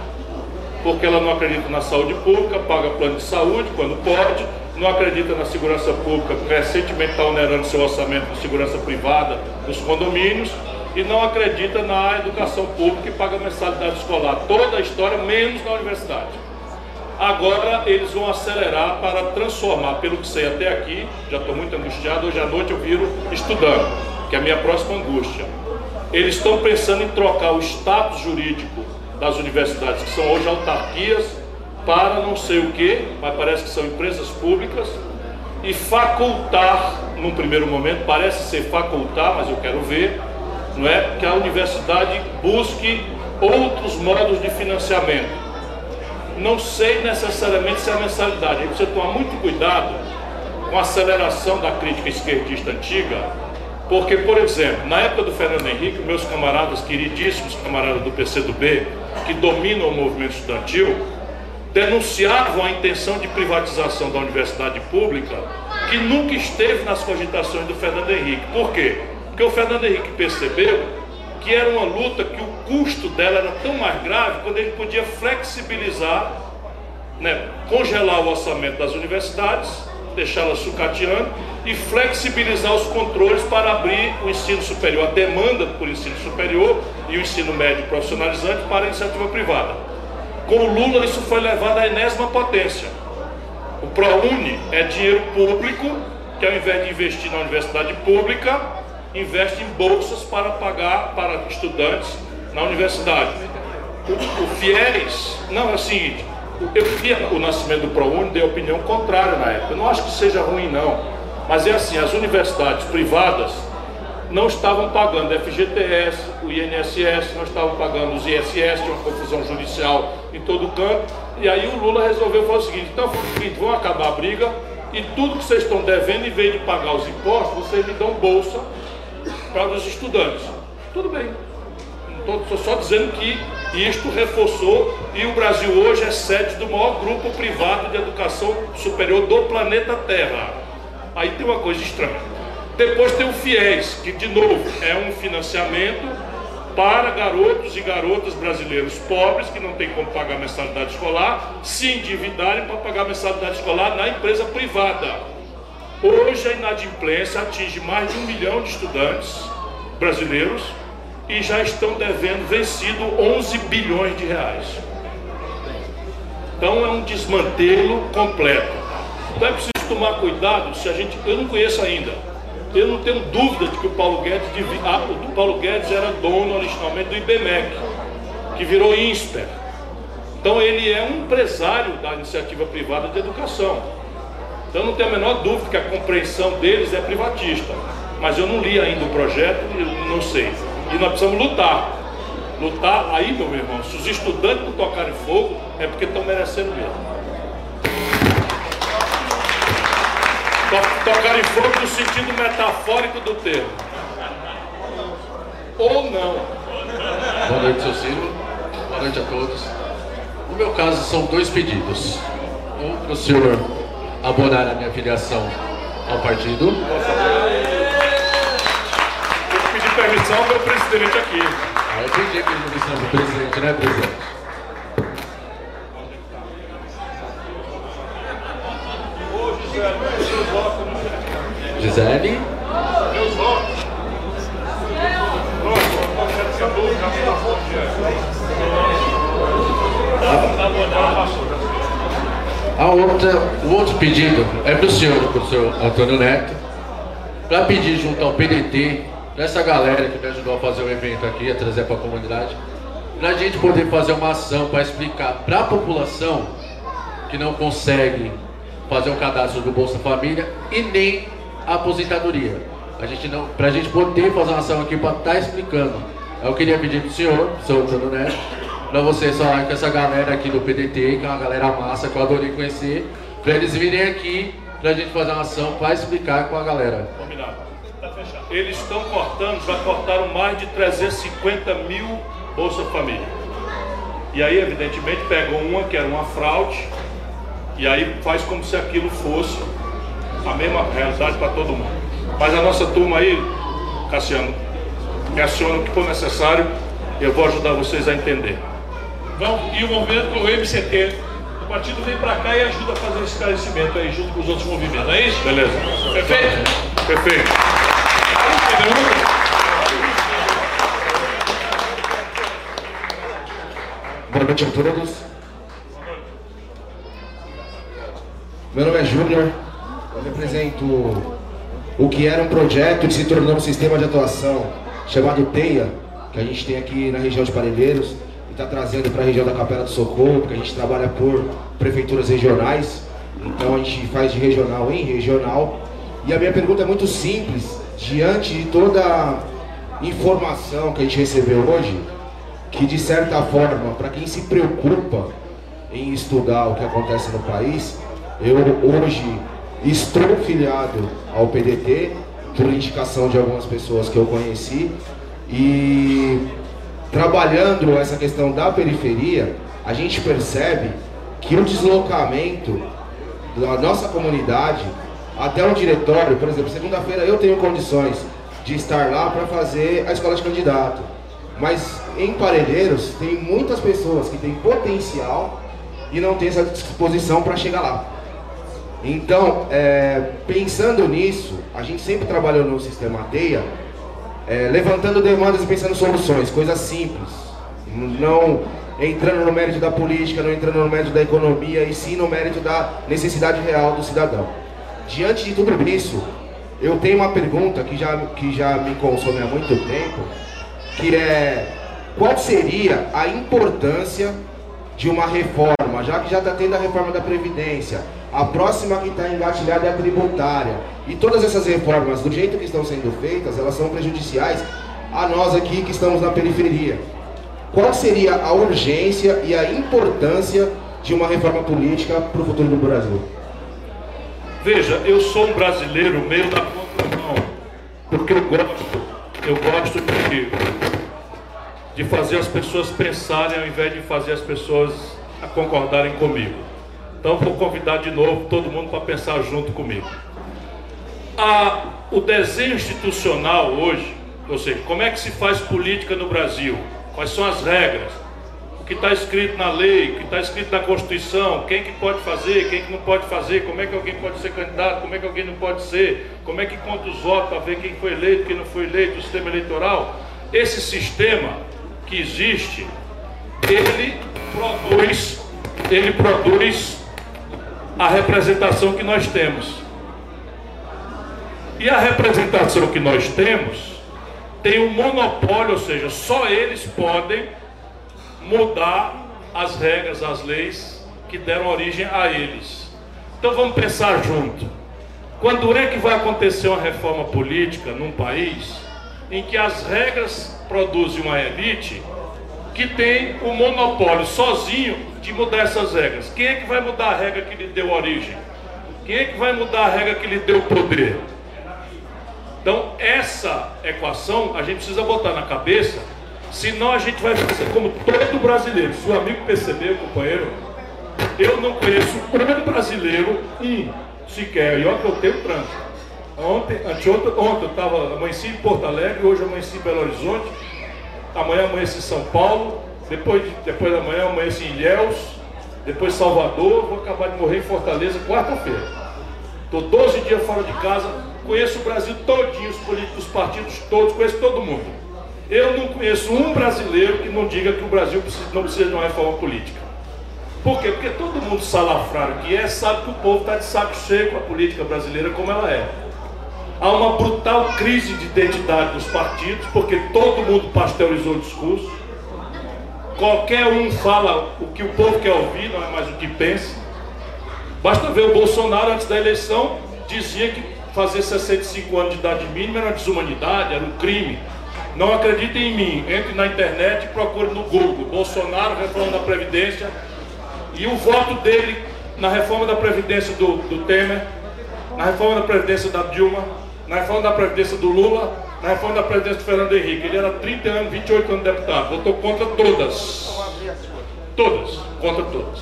porque ela não acredita na saúde pública, paga plano de saúde quando pode, não acredita na segurança pública, recentemente está onerando seu orçamento de segurança privada dos condomínios, e não acredita na educação pública e paga mensalidade escolar. Toda a história, menos na universidade. Agora eles vão acelerar para transformar, pelo que sei até aqui, já estou muito angustiado, hoje à noite eu viro estudando que é a minha próxima angústia. Eles estão pensando em trocar o status jurídico das universidades, que são hoje autarquias, para não sei o que, mas parece que são empresas públicas, e facultar, num primeiro momento, parece ser facultar, mas eu quero ver, não é? Que a universidade busque outros modos de financiamento. Não sei necessariamente se é a mensalidade. Aí você tomar muito cuidado com a aceleração da crítica esquerdista antiga, porque, por exemplo, na época do Fernando Henrique, meus camaradas, queridíssimos camaradas do PCdoB, que dominam o movimento estudantil, denunciavam a intenção de privatização da universidade pública, que nunca esteve nas cogitações do Fernando Henrique. Por quê? Porque o Fernando Henrique percebeu que era uma luta que o custo dela era tão mais grave quando ele podia flexibilizar, né, congelar o orçamento das universidades deixá-la sucateando e flexibilizar os controles para abrir o ensino superior, a demanda por ensino superior e o ensino médio profissionalizante para a iniciativa privada. Com o Lula isso foi levado à enésima potência. O ProUni é dinheiro público que ao invés de investir na universidade pública, investe em bolsas para pagar para estudantes na universidade. O, o FIES, não, é o seguinte, eu vi o nascimento do ProUni, dei opinião contrária na época. Eu não acho que seja ruim, não. Mas é assim, as universidades privadas não estavam pagando FGTS, o INSS, não estavam pagando os ISS, tinha uma confusão judicial em todo canto. E aí o Lula resolveu fazer o seguinte, então seguinte, vão acabar a briga e tudo que vocês estão devendo, em vez de pagar os impostos, vocês me dão bolsa para os estudantes. Tudo bem. Estou só dizendo que isto reforçou e o Brasil hoje é sede do maior grupo privado de educação superior do planeta Terra. Aí tem uma coisa estranha. Depois tem o FIES, que de novo é um financiamento para garotos e garotas brasileiros pobres que não têm como pagar mensalidade escolar, se endividarem para pagar mensalidade escolar na empresa privada. Hoje a inadimplência atinge mais de um milhão de estudantes brasileiros e já estão devendo vencido 11 bilhões de reais. Então é um desmantelo completo. Então é preciso tomar cuidado se a gente. Eu não conheço ainda. Eu não tenho dúvida de que o Paulo Guedes, ah, o Paulo Guedes era dono originalmente do IBMEC, que virou INSPER. Então ele é um empresário da iniciativa privada de educação. Então não tenho a menor dúvida que a compreensão deles é privatista. Mas eu não li ainda o projeto, e não sei. E nós precisamos lutar. Lutar aí, meu irmão, se os estudantes não tocarem fogo, é porque estão merecendo mesmo. Tocarem fogo no sentido metafórico do termo. Ou não. Boa noite, seu Ciro. Boa noite a todos. No meu caso, são dois pedidos. Um para o senhor abonar a minha filiação ao partido permissão meu presidente aqui. Ah, eu pedi permissão pro presidente, né, presidente? Gisele? A outra, o outro pedido é para o senhor, para o senhor Antônio Neto, para pedir junto ao PDT, dessa galera que me ajudou a fazer o evento aqui, a trazer para a comunidade, para a gente poder fazer uma ação para explicar para a população que não consegue fazer o cadastro do Bolsa Família e nem a aposentadoria. A gente não, para a gente poder fazer uma ação aqui para estar tá explicando. Eu queria pedir para o senhor, senhor Antônio Neto, para vocês falarem com essa galera aqui do PDT, que é uma galera massa que eu adorei conhecer, para eles virem aqui para a gente fazer uma ação para explicar com a galera. Combinado. Eles estão cortando, já cortaram mais de 350 mil Bolsa Família. E aí, evidentemente, pegou uma que era uma fraude, e aí faz como se aquilo fosse a mesma realidade para todo mundo. Mas a nossa turma aí, Cassiano, me aciona o que for necessário, eu vou ajudar vocês a entender. Vamos, e o movimento o MCT, o partido vem para cá e ajuda a fazer esse esclarecimento aí junto com os outros movimentos, é isso? Beleza. Perfeito? Perfeito. Boa noite a todos. Meu nome é Júnior, eu represento o que era um projeto que se tornou um sistema de atuação chamado TEIA, que a gente tem aqui na região de Parelheiros e está trazendo para a região da Capela do Socorro, porque a gente trabalha por prefeituras regionais, então a gente faz de regional em regional. E a minha pergunta é muito simples, diante de toda a informação que a gente recebeu hoje, que de certa forma, para quem se preocupa em estudar o que acontece no país, eu hoje estou filiado ao PDT, por indicação de algumas pessoas que eu conheci, e trabalhando essa questão da periferia, a gente percebe que o deslocamento da nossa comunidade até o diretório, por exemplo, segunda-feira eu tenho condições de estar lá para fazer a escola de candidato. Mas em Parelheiros tem muitas pessoas que têm potencial e não têm essa disposição para chegar lá. Então, é, pensando nisso, a gente sempre trabalhou no sistema TEIA, é, levantando demandas e pensando soluções, coisas simples. Não entrando no mérito da política, não entrando no mérito da economia, e sim no mérito da necessidade real do cidadão. Diante de tudo isso, eu tenho uma pergunta que já, que já me consome há muito tempo, que é qual seria a importância de uma reforma, já que já está tendo a reforma da Previdência, a próxima que está engatilhada é a tributária. E todas essas reformas, do jeito que estão sendo feitas, elas são prejudiciais a nós aqui que estamos na periferia. Qual seria a urgência e a importância de uma reforma política para o futuro do Brasil? Veja, eu sou um brasileiro meio da contramão, porque eu gosto, eu gosto de, de fazer as pessoas pensarem ao invés de fazer as pessoas concordarem comigo. Então vou convidar de novo todo mundo para pensar junto comigo. A, o desenho institucional hoje, ou seja, como é que se faz política no Brasil? Quais são as regras? Que está escrito na lei, que está escrito na Constituição, quem que pode fazer, quem que não pode fazer, como é que alguém pode ser candidato, como é que alguém não pode ser, como é que conta os votos para ver quem foi eleito, quem não foi eleito, o sistema eleitoral. Esse sistema que existe, ele produz, ele produz a representação que nós temos. E a representação que nós temos tem um monopólio, ou seja, só eles podem mudar as regras, as leis que deram origem a eles. Então vamos pensar junto. Quando é que vai acontecer uma reforma política num país em que as regras produzem uma elite que tem o monopólio sozinho de mudar essas regras. Quem é que vai mudar a regra que lhe deu origem? Quem é que vai mudar a regra que lhe deu poder? Então, essa equação a gente precisa botar na cabeça, senão a gente vai fazer como todo brasileiro. Se o amigo perceber, companheiro, eu não conheço um brasileiro, um sequer, e olha que eu tenho trânsito, Ontem, anteontem, ontem eu estava, amanheci em Porto Alegre, hoje amanheci em Belo Horizonte, amanhã amanheci em São Paulo, depois, de, depois da manhã amanheci em Ilhéus, depois Salvador, vou acabar de morrer em Fortaleza quarta-feira. Estou 12 dias fora de casa, conheço o Brasil todinho, os políticos, os partidos todos, conheço todo mundo. Eu não conheço um brasileiro que não diga que o Brasil não precisa de uma reforma política. Por quê? Porque todo mundo salafrário que é sabe que o povo está de saco cheio com a política brasileira como ela é. Há uma brutal crise de identidade dos partidos, porque todo mundo pasteurizou o discurso. Qualquer um fala o que o povo quer ouvir, não é mais o que pensa. Basta ver o Bolsonaro antes da eleição, dizia que fazer 65 anos de idade mínima era uma desumanidade, era um crime. Não acreditem em mim, entre na internet e procure no Google Bolsonaro, reforma da Previdência, e o voto dele na reforma da Previdência do, do Temer, na reforma da Previdência da Dilma, na reforma da Previdência do Lula, na reforma da Previdência do Fernando Henrique. Ele era 30 anos, 28 anos de deputado. Votou contra todas. Todas. Contra todas.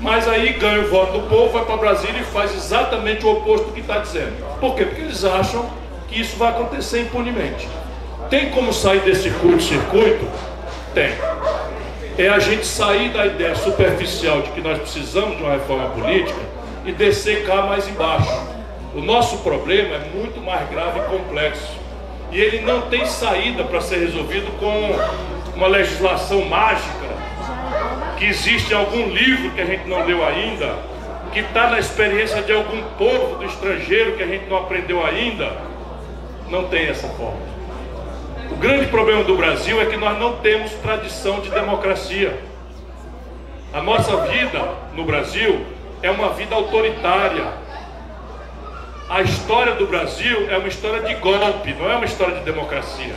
Mas aí ganha o voto do povo, vai para Brasília e faz exatamente o oposto do que está dizendo. Por quê? Porque eles acham que isso vai acontecer impunemente. Tem como sair desse curto-circuito? Tem. É a gente sair da ideia superficial de que nós precisamos de uma reforma política e descer cá mais embaixo. O nosso problema é muito mais grave e complexo. E ele não tem saída para ser resolvido com uma legislação mágica que existe algum livro que a gente não leu ainda, que está na experiência de algum povo do estrangeiro que a gente não aprendeu ainda. Não tem essa forma. O grande problema do Brasil é que nós não temos tradição de democracia. A nossa vida no Brasil é uma vida autoritária a história do Brasil é uma história de golpe, não é uma história de democracia.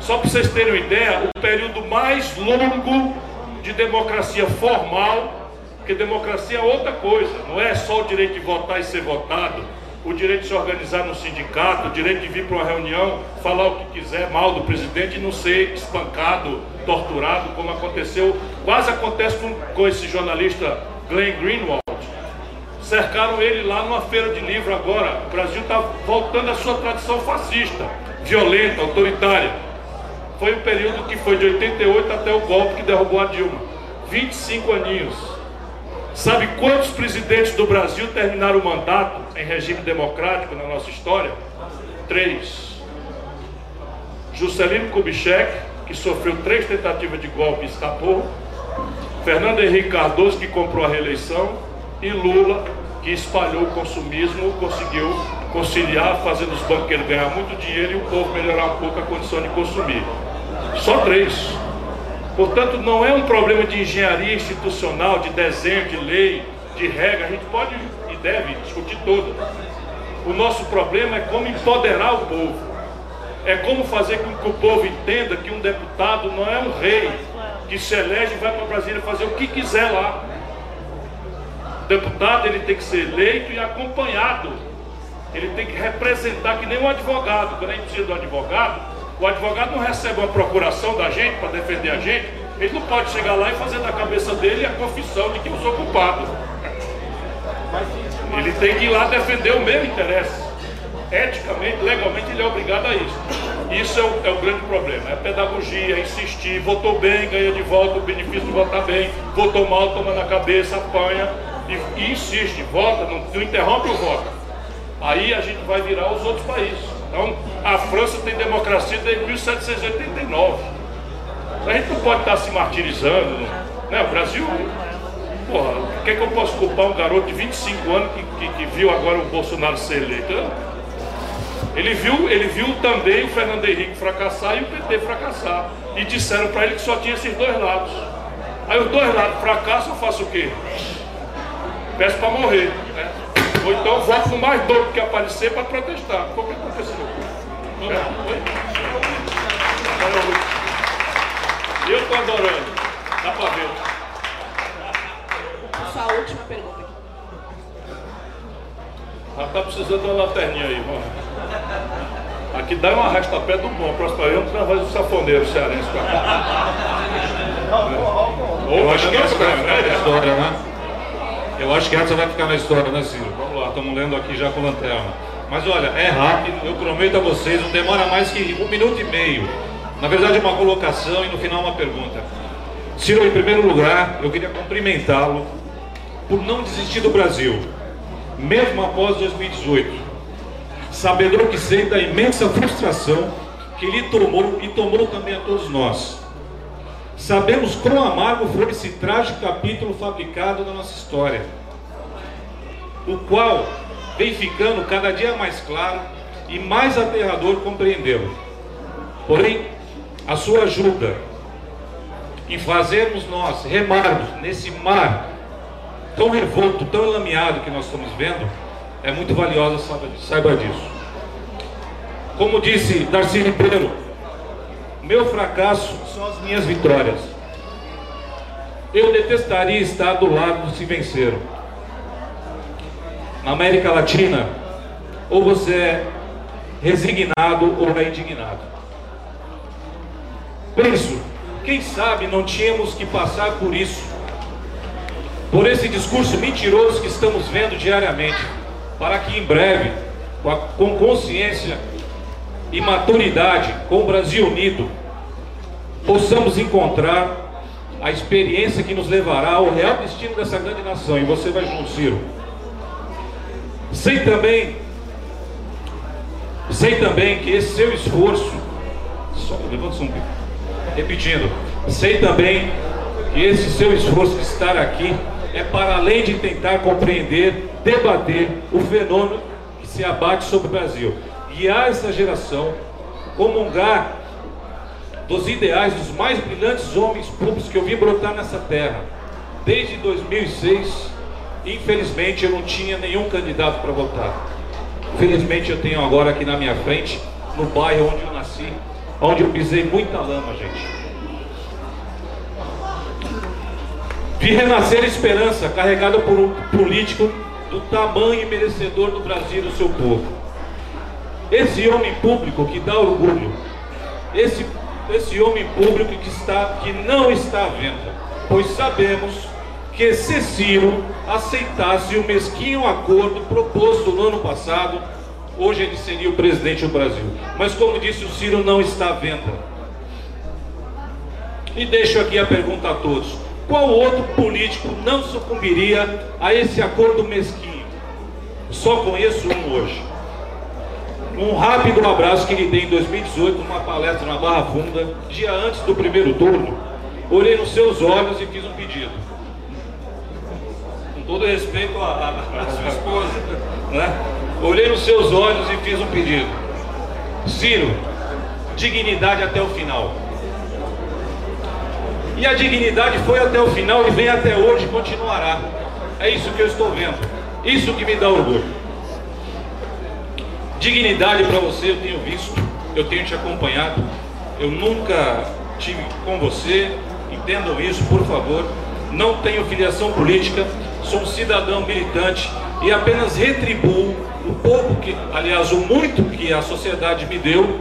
Só para vocês terem uma ideia, o período mais longo de democracia formal, porque democracia é outra coisa, não é só o direito de votar e ser votado, o direito de se organizar no sindicato, o direito de vir para uma reunião, falar o que quiser mal do presidente e não ser espancado, torturado, como aconteceu, quase acontece com, com esse jornalista Glenn Greenwald cercaram ele lá numa feira de livro agora. O Brasil está voltando à sua tradição fascista, violenta, autoritária. Foi o período que foi de 88 até o golpe que derrubou a Dilma. 25 aninhos. Sabe quantos presidentes do Brasil terminaram o mandato em regime democrático na nossa história? Três. Juscelino Kubitschek, que sofreu três tentativas de golpe e escapou. Fernando Henrique Cardoso, que comprou a reeleição. E Lula, que espalhou o consumismo, conseguiu conciliar, fazendo os banqueiros ganhar muito dinheiro e o povo melhorar um pouco a condição de consumir. Só três. Portanto, não é um problema de engenharia institucional, de desenho, de lei, de regra. A gente pode e deve discutir todo. O nosso problema é como empoderar o povo. É como fazer com que o povo entenda que um deputado não é um rei que se elege e vai para Brasília fazer o que quiser lá deputado ele tem que ser eleito e acompanhado. Ele tem que representar que nem um advogado. Quando a gente precisa do advogado, o advogado não recebe uma procuração da gente para defender a gente. Ele não pode chegar lá e fazer da cabeça dele a confissão de que eu sou culpado. Ele tem que ir lá defender o meu interesse. Eticamente, legalmente, ele é obrigado a isso. Isso é o, é o grande problema. É pedagogia, é insistir. Votou bem, ganha de volta o benefício de votar bem. Votou mal, toma na cabeça, apanha e, e insiste, vota, não, não interrompe o voto. Aí a gente vai virar os outros países. Então, a França tem democracia desde 1789. A gente não pode estar se martirizando. Né? O Brasil, porra, o que, é que eu posso culpar um garoto de 25 anos que, que, que viu agora o Bolsonaro ser eleito? Ele viu, ele viu também o Fernando Henrique fracassar e o PT fracassar. E disseram para ele que só tinha esses dois lados. Aí os dois lados fracassam, eu faço o quê? peço para morrer. Né? Ou então voto mais doido que aparecer para protestar. Que aconteceu. Eu estou adorando. Dá para ver. Sua última pergunta aqui. Já está precisando de uma lanterninha aí, vamos. Aqui dá uma arrasta-pé do bom. A próxima vez eu trago o safoneiro cearense para cá. Eu acho que essa é a história, né? Eu acho que essa vai ficar na história, né, Ciro? Vamos lá, estamos lendo aqui já com lanterna. Mas olha, é rápido, eu prometo a vocês, não demora mais que um minuto e meio. Na verdade, uma colocação e no final uma pergunta. Ciro, em primeiro lugar, eu queria cumprimentá-lo por não desistir do Brasil, mesmo após 2018. Sabedor que sei da imensa frustração que lhe tomou e tomou também a todos nós. Sabemos quão amargo foi esse trágico capítulo fabricado na nossa história, o qual vem ficando cada dia mais claro e mais aterrador compreendê-lo. Porém, a sua ajuda em fazermos nós remarmos nesse mar tão revolto, tão enlameado que nós estamos vendo, é muito valiosa, saiba disso. Como disse Darcy Ribeiro, meu fracasso são as minhas vitórias. Eu detestaria estar do lado dos que venceram. Na América Latina, ou você é resignado ou é indignado. Penso, quem sabe não tínhamos que passar por isso, por esse discurso mentiroso que estamos vendo diariamente, para que em breve, com consciência e maturidade, com o Brasil unido, possamos encontrar a experiência que nos levará ao real destino dessa grande nação. E você vai junto, Ciro. Sei também, sei também que esse seu esforço, só levanta um repetindo, sei também que esse seu esforço de estar aqui é para além de tentar compreender, debater o fenômeno que se abate sobre o Brasil. Guiar essa geração, comungar dos ideais dos mais brilhantes homens públicos que eu vi brotar nessa terra. Desde 2006, infelizmente, eu não tinha nenhum candidato para votar. Felizmente, eu tenho agora aqui na minha frente, no bairro onde eu nasci, onde eu pisei muita lama, gente. Vi renascer a esperança carregada por um político do tamanho e merecedor do Brasil e do seu povo. Esse homem público que dá orgulho, esse esse homem público que, está, que não está à venda, pois sabemos que se Ciro aceitasse o mesquinho acordo proposto no ano passado, hoje ele seria o presidente do Brasil. Mas como disse, o Ciro não está à venda. E deixo aqui a pergunta a todos: qual outro político não sucumbiria a esse acordo mesquinho? Só conheço um hoje. Um rápido abraço que lhe dei em 2018 numa palestra na Barra Funda, dia antes do primeiro turno. Olhei nos seus olhos e fiz um pedido. Todo respeito à, sua esposa, né? Olhei nos seus olhos e fiz um pedido. Ciro, dignidade até o final. E a dignidade foi até o final e vem até hoje e continuará. É isso que eu estou vendo. Isso que me dá orgulho. Dignidade para você eu tenho visto, eu tenho te acompanhado, eu nunca tive com você, entendam isso, por favor. Não tenho filiação política, sou um cidadão militante e apenas retribuo o pouco que, aliás, o muito que a sociedade me deu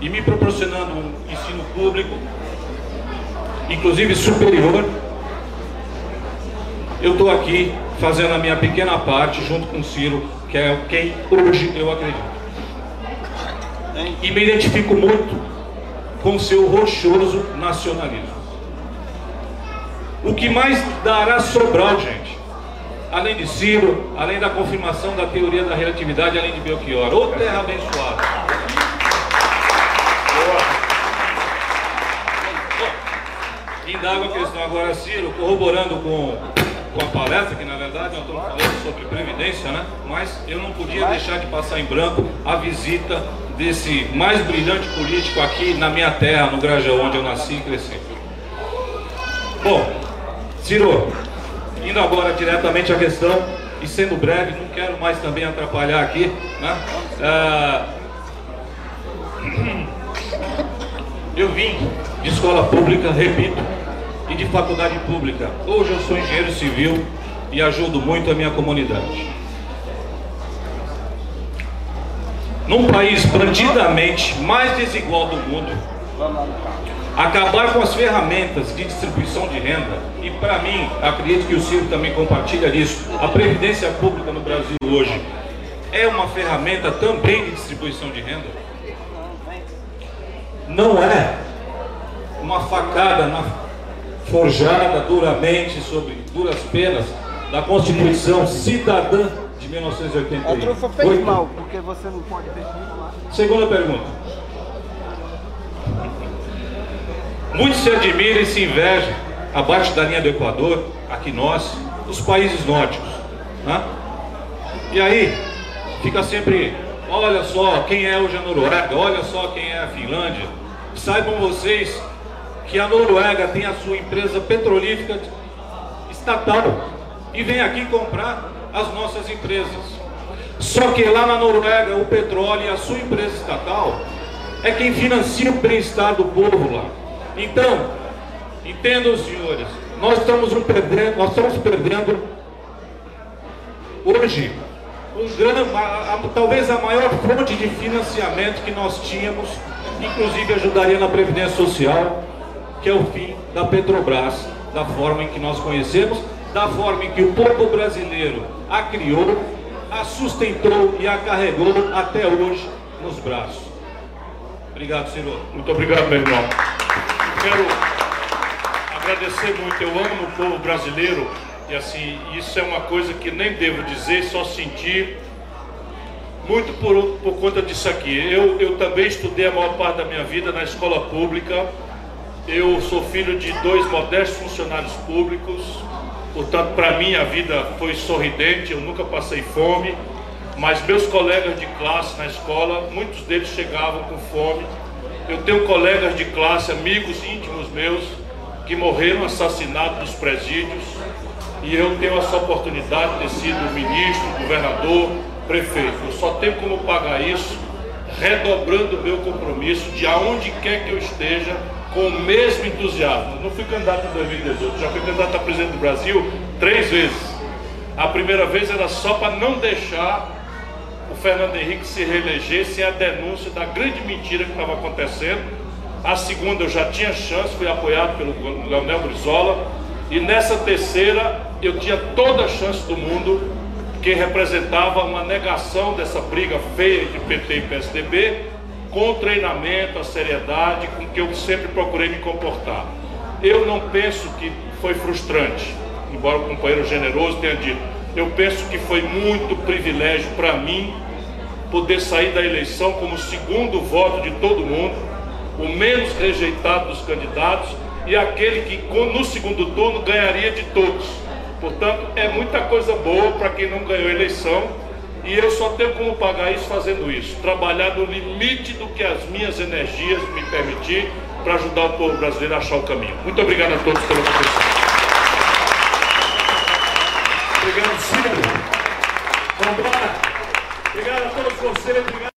e me proporcionando um ensino público, inclusive superior. Eu estou aqui fazendo a minha pequena parte junto com o Ciro que é quem hoje eu acredito. E me identifico muito com seu rochoso nacionalismo. O que mais dará Sobral, gente? Além de Ciro, além da confirmação da teoria da relatividade, além de Belchior. Ô terra abençoada. Indago a questão agora, Ciro, corroborando com com a palestra, que na verdade nós estamos falando sobre previdência, né? Mas eu não podia deixar de passar em branco a visita desse mais brilhante político aqui na minha terra, no Grajaú, onde eu nasci e cresci. Bom, Ciro, indo agora diretamente à questão, e sendo breve, não quero mais também atrapalhar aqui, né? Ah, eu vim de escola pública, repito, e de faculdade pública. Hoje eu sou engenheiro civil e ajudo muito a minha comunidade. Num país brandidamente mais desigual do mundo, acabar com as ferramentas de distribuição de renda, e para mim, acredito que o Ciro também compartilha isso, a previdência pública no Brasil hoje é uma ferramenta também de distribuição de renda? Não é uma facada na, forjada duramente sobre duras penas da Constituição Cidadã de 1988. A fez mal, porque você não pode ter Segunda pergunta. Muitos se admiram e se invejam, abaixo da linha do Equador, aqui nós, os países nórdicos. Né? E aí, fica sempre, olha só quem é hoje a Noruega, olha só quem é a Finlândia. Saibam vocês que a Noruega tem a sua empresa petrolífica estatal e vem aqui comprar as nossas empresas. Só que lá na Noruega o petróleo e a sua empresa estatal é quem financia o bem-estar do povo lá. Então, entendam senhores, nós estamos perdendo, nós estamos perdendo hoje um grande, talvez a maior fonte de financiamento que nós tínhamos, inclusive ajudaria na Previdência Social, que é o fim da Petrobras, da forma em que nós conhecemos, da forma em que o povo brasileiro a criou, a sustentou e a carregou até hoje nos braços. Obrigado, senhor. Muito obrigado, meu irmão. Quero agradecer muito. Eu amo o povo brasileiro e assim, isso é uma coisa que nem devo dizer, só sentir muito por, por conta disso aqui. Eu, eu também estudei a maior parte da minha vida na escola pública. Eu sou filho de dois modestos funcionários públicos, portanto, para mim a vida foi sorridente, eu nunca passei fome, mas meus colegas de classe na escola, muitos deles chegavam com fome. Eu tenho colegas de classe, amigos íntimos meus, que morreram assassinados nos presídios, e eu tenho essa oportunidade de ter sido ministro, governador, prefeito. Eu só tenho como pagar isso redobrando o meu compromisso de aonde quer que eu esteja com o mesmo entusiasmo. Não fui candidato em 2018, já fui candidato a presidente do Brasil três vezes. A primeira vez era só para não deixar Fernando Henrique se reeleger sem a denúncia da grande mentira que estava acontecendo. A segunda eu já tinha chance, fui apoiado pelo Leonel Brizola. E nessa terceira eu tinha toda a chance do mundo, que representava uma negação dessa briga feia de PT e PSDB, com o treinamento, a seriedade com que eu sempre procurei me comportar. Eu não penso que foi frustrante, embora o companheiro generoso tenha dito. Eu penso que foi muito privilégio para mim poder sair da eleição como segundo voto de todo mundo, o menos rejeitado dos candidatos e aquele que no segundo turno ganharia de todos. Portanto, é muita coisa boa para quem não ganhou a eleição e eu só tenho como pagar isso fazendo isso. Trabalhar no limite do que as minhas energias me permitir para ajudar o povo brasileiro a achar o caminho. Muito obrigado a todos pela atenção. Obrigado, Ciro. Vamos embora. Obrigado a todos vocês. Obrigado.